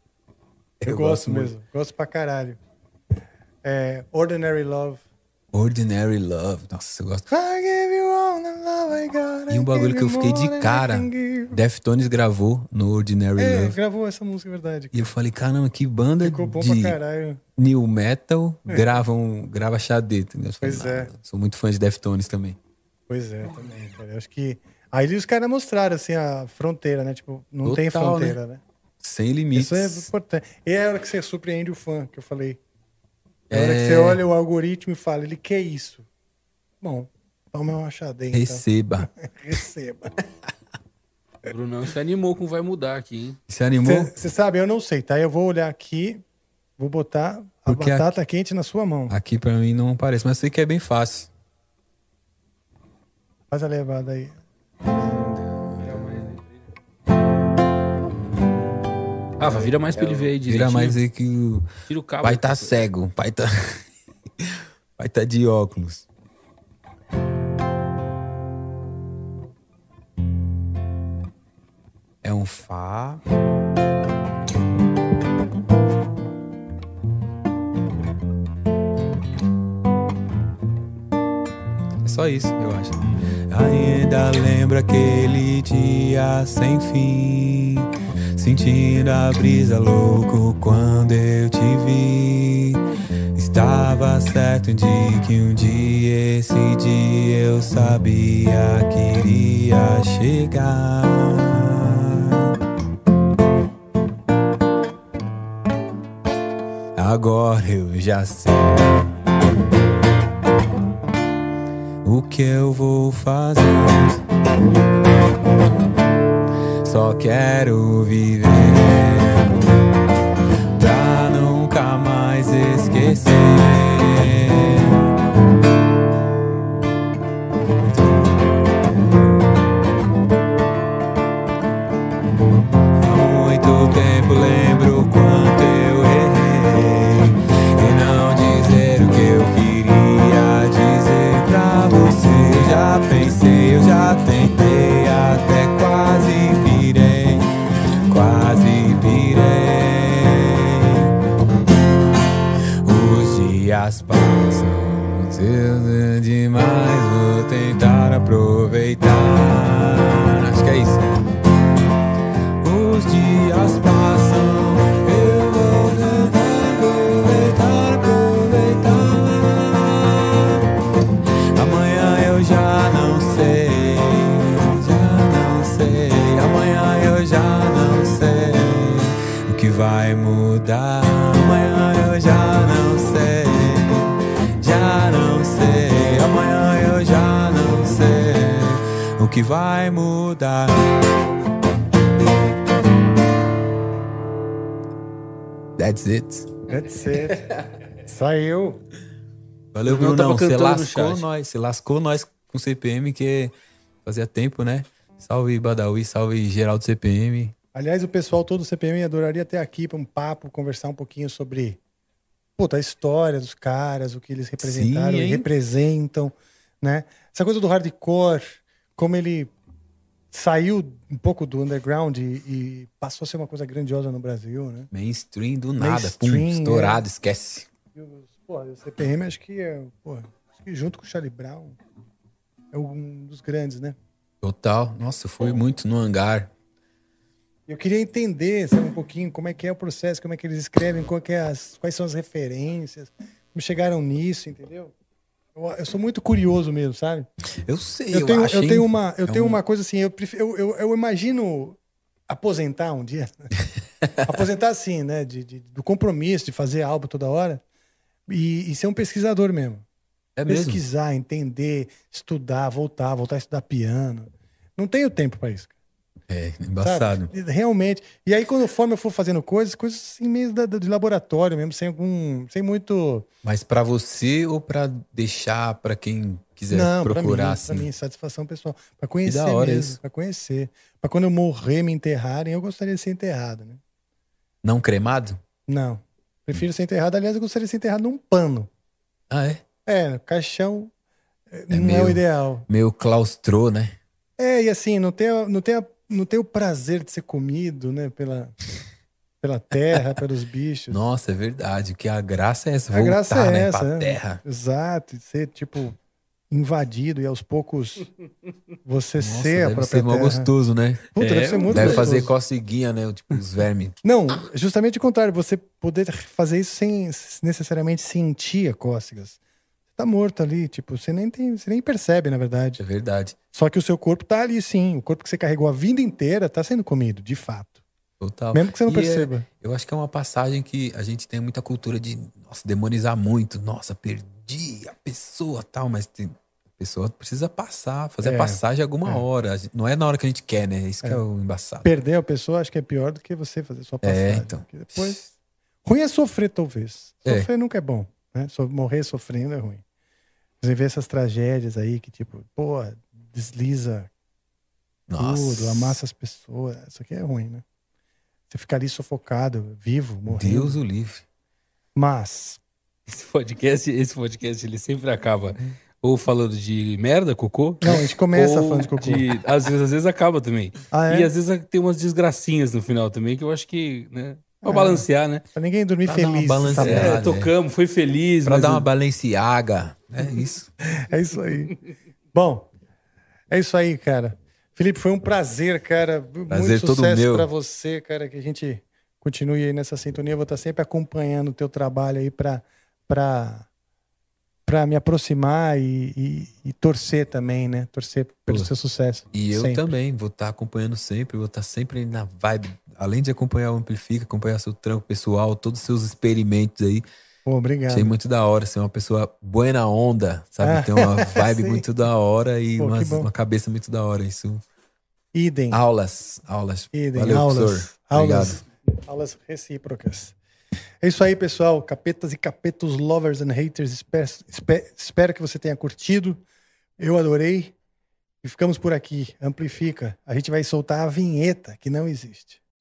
Eu, Eu gosto, gosto mesmo. Gosto pra caralho. É, Ordinary Love. Ordinary Love. Nossa, eu gosto. Love. E um bagulho que eu fiquei de cara. Deftones gravou no Ordinary É, Love. gravou essa música, é verdade. E eu falei, caramba, que banda Ficou bom de pra caralho. new metal É. gravam, grava Xadê, entendeu? Eu falei, Pois é. "Ah, Sou muito fã de Deftones também. Pois é, também, cara. Eu acho que. Aí os caras mostraram, assim, a fronteira, né? Tipo, não Total, tem fronteira, né? Sem limites. Isso é importante. E é a hora que você surpreende o fã, que eu falei. É a hora que É. você olha o algoritmo e fala, ele quer isso. Bom, toma uma chadinha. então. Receba. Receba. O Brunão se animou com Vai Mudar aqui, hein? Se animou? Você sabe, eu não sei, tá? Eu vou olhar aqui, vou botar a Porque batata quente na sua mão. Aqui pra mim não aparece, mas sei que é bem fácil. Faz a levada aí. Rafa, vira mais pra ele ver aí Vira direitinho. mais aí que o. Tira o cabo. Pai tá cego. Pai tá. Pai tá de óculos. É um Fá. É só isso, eu acho. Ainda lembra aquele dia sem fim. Sentindo a brisa louco quando eu te vi. Estava certo de que um dia, esse dia eu sabia que iria chegar. Agora eu já sei o que eu vou fazer. Só quero viver pra nunca mais esquecer. Vai mudar. That's it. That's it. Saiu. Valeu, Bruno tava Você lascou nós. Você lascou nós com CPM, que fazia tempo, né? Salve Badawi, salve geral do CPM. Aliás, o pessoal todo do CPM adoraria ter aqui para um papo, conversar um pouquinho sobre puta, a história dos caras, o que eles representaram Sim, e representam, né? Essa coisa do hardcore, como ele saiu um pouco do underground e, e passou a ser uma coisa grandiosa no Brasil, né? Mainstream do nada. Pum, Mainstream, estourado, é. esquece. Pô, o CPM acho que é, pô, acho que junto com o Charlie Brown é um dos grandes, né? Total. Nossa, fui muito no hangar. Eu queria entender, sabe, um pouquinho como é que é o processo, como é que eles escrevem, é as- quais são as referências, como chegaram nisso, entendeu? Eu, eu sou muito curioso mesmo, sabe? Eu sei, Eu eu, tenho, acho, eu hein? tenho uma, eu É tenho um- uma coisa assim, eu, prefiro, eu, eu, eu imagino aposentar um dia. aposentar assim, né? De, de- do compromisso de fazer álbum toda hora e, e ser um pesquisador mesmo. É mesmo? Pesquisar, entender, estudar, voltar, voltar a estudar piano. Não tenho tempo para isso. É, embaçado. Sabe? Realmente. E aí, conforme eu for fazendo coisas, coisas assim meio da- da- de laboratório mesmo, sem algum. sem muito. Mas pra você ou pra deixar pra quem quiser não, pra procurar mim, assim? pra mim, satisfação pessoal. Pra conhecer da hora mesmo, pra conhecer. Pra quando eu morrer, me enterrarem, eu gostaria de ser enterrado, né? Não cremado? Não. Prefiro ser enterrado. Aliás, eu gostaria de ser enterrado num pano. Ah, é? É, caixão eh, É não é meio- o ideal. Meio claustrô, né? É, e assim, não tem, não tem, a- não tem o prazer de ser comido, né? Pela, pela terra, pelos bichos. Nossa, é verdade. Que a graça é essa, A voltar, graça é né, essa, né? terra. Exato, ser tipo invadido e aos poucos você Nossa, ser a deve própria ser mó terra. gostoso, né? Puta, deve ser muito Deve gostoso. fazer coceguinha, né? Tipo, os vermes. Não, justamente o contrário, você poder fazer isso sem necessariamente sentir cócegas. Tá morto ali, tipo, você nem tem, você nem percebe, na verdade. É verdade. Só que o seu corpo tá ali sim, o corpo que você carregou a vida inteira tá sendo comido, de fato. Total. Mesmo que você não E é- perceba. eu acho que é uma passagem que a gente tem muita cultura de nossa, demonizar muito. Nossa, perdi a pessoa tal, mas tem- a pessoa precisa passar, fazer É, a passagem alguma é. hora. Não é na hora que a gente quer, né? Isso que é o embaçado. Perder a pessoa acho que é pior do que você fazer sua passagem. É, então. Depois. Ruim é sofrer, talvez. É. Sofrer nunca é bom. Né? Morrer sofrendo é ruim. Você vê essas tragédias aí que, tipo, pô, desliza Nossa. tudo, amassa as pessoas. Isso aqui é ruim, né? Você fica ali sufocado, vivo, morrendo. Deus o livre. Mas. Esse podcast, esse podcast ele sempre acaba ou falando de merda, cocô. Não, a gente começa falando de cocô. às, vezes, às vezes acaba também. Ah, é? E às vezes tem umas desgracinhas no final também, que eu acho que, né? Pra É. balancear, né? Pra ninguém dormir Pra feliz. balanceada, sabe? É, tocamos, foi feliz. Pra mas dar uma balenciaga. É isso. É isso aí. Bom, é isso aí, cara. Felipe, foi um prazer, cara. Prazer Muito todo sucesso meu. pra você, cara, que a gente continue aí nessa sintonia. Eu vou estar sempre acompanhando o teu trabalho aí pra, pra, pra me aproximar e, e- e torcer também, né? Torcer pelo Pô, seu sucesso. E eu Sempre. também vou estar acompanhando sempre, vou estar sempre na vibe. Além de acompanhar o Amplifica, acompanhar seu trampo pessoal, todos os seus experimentos aí. Pô, obrigado. Achei muito da hora, ser uma pessoa buena onda, sabe? Ah, Tem uma vibe muito da hora e Pô, umas- uma cabeça muito da hora. Isso. Idem. Aulas, aulas. Idem, Valeu, aulas, professor. aulas, Obrigado. aulas recíprocas. É isso aí, pessoal. Capetas e capetos, lovers and haters. Espero, espero que você tenha curtido. Eu adorei. E ficamos por aqui. Amplifica. A gente vai soltar a vinheta que não existe.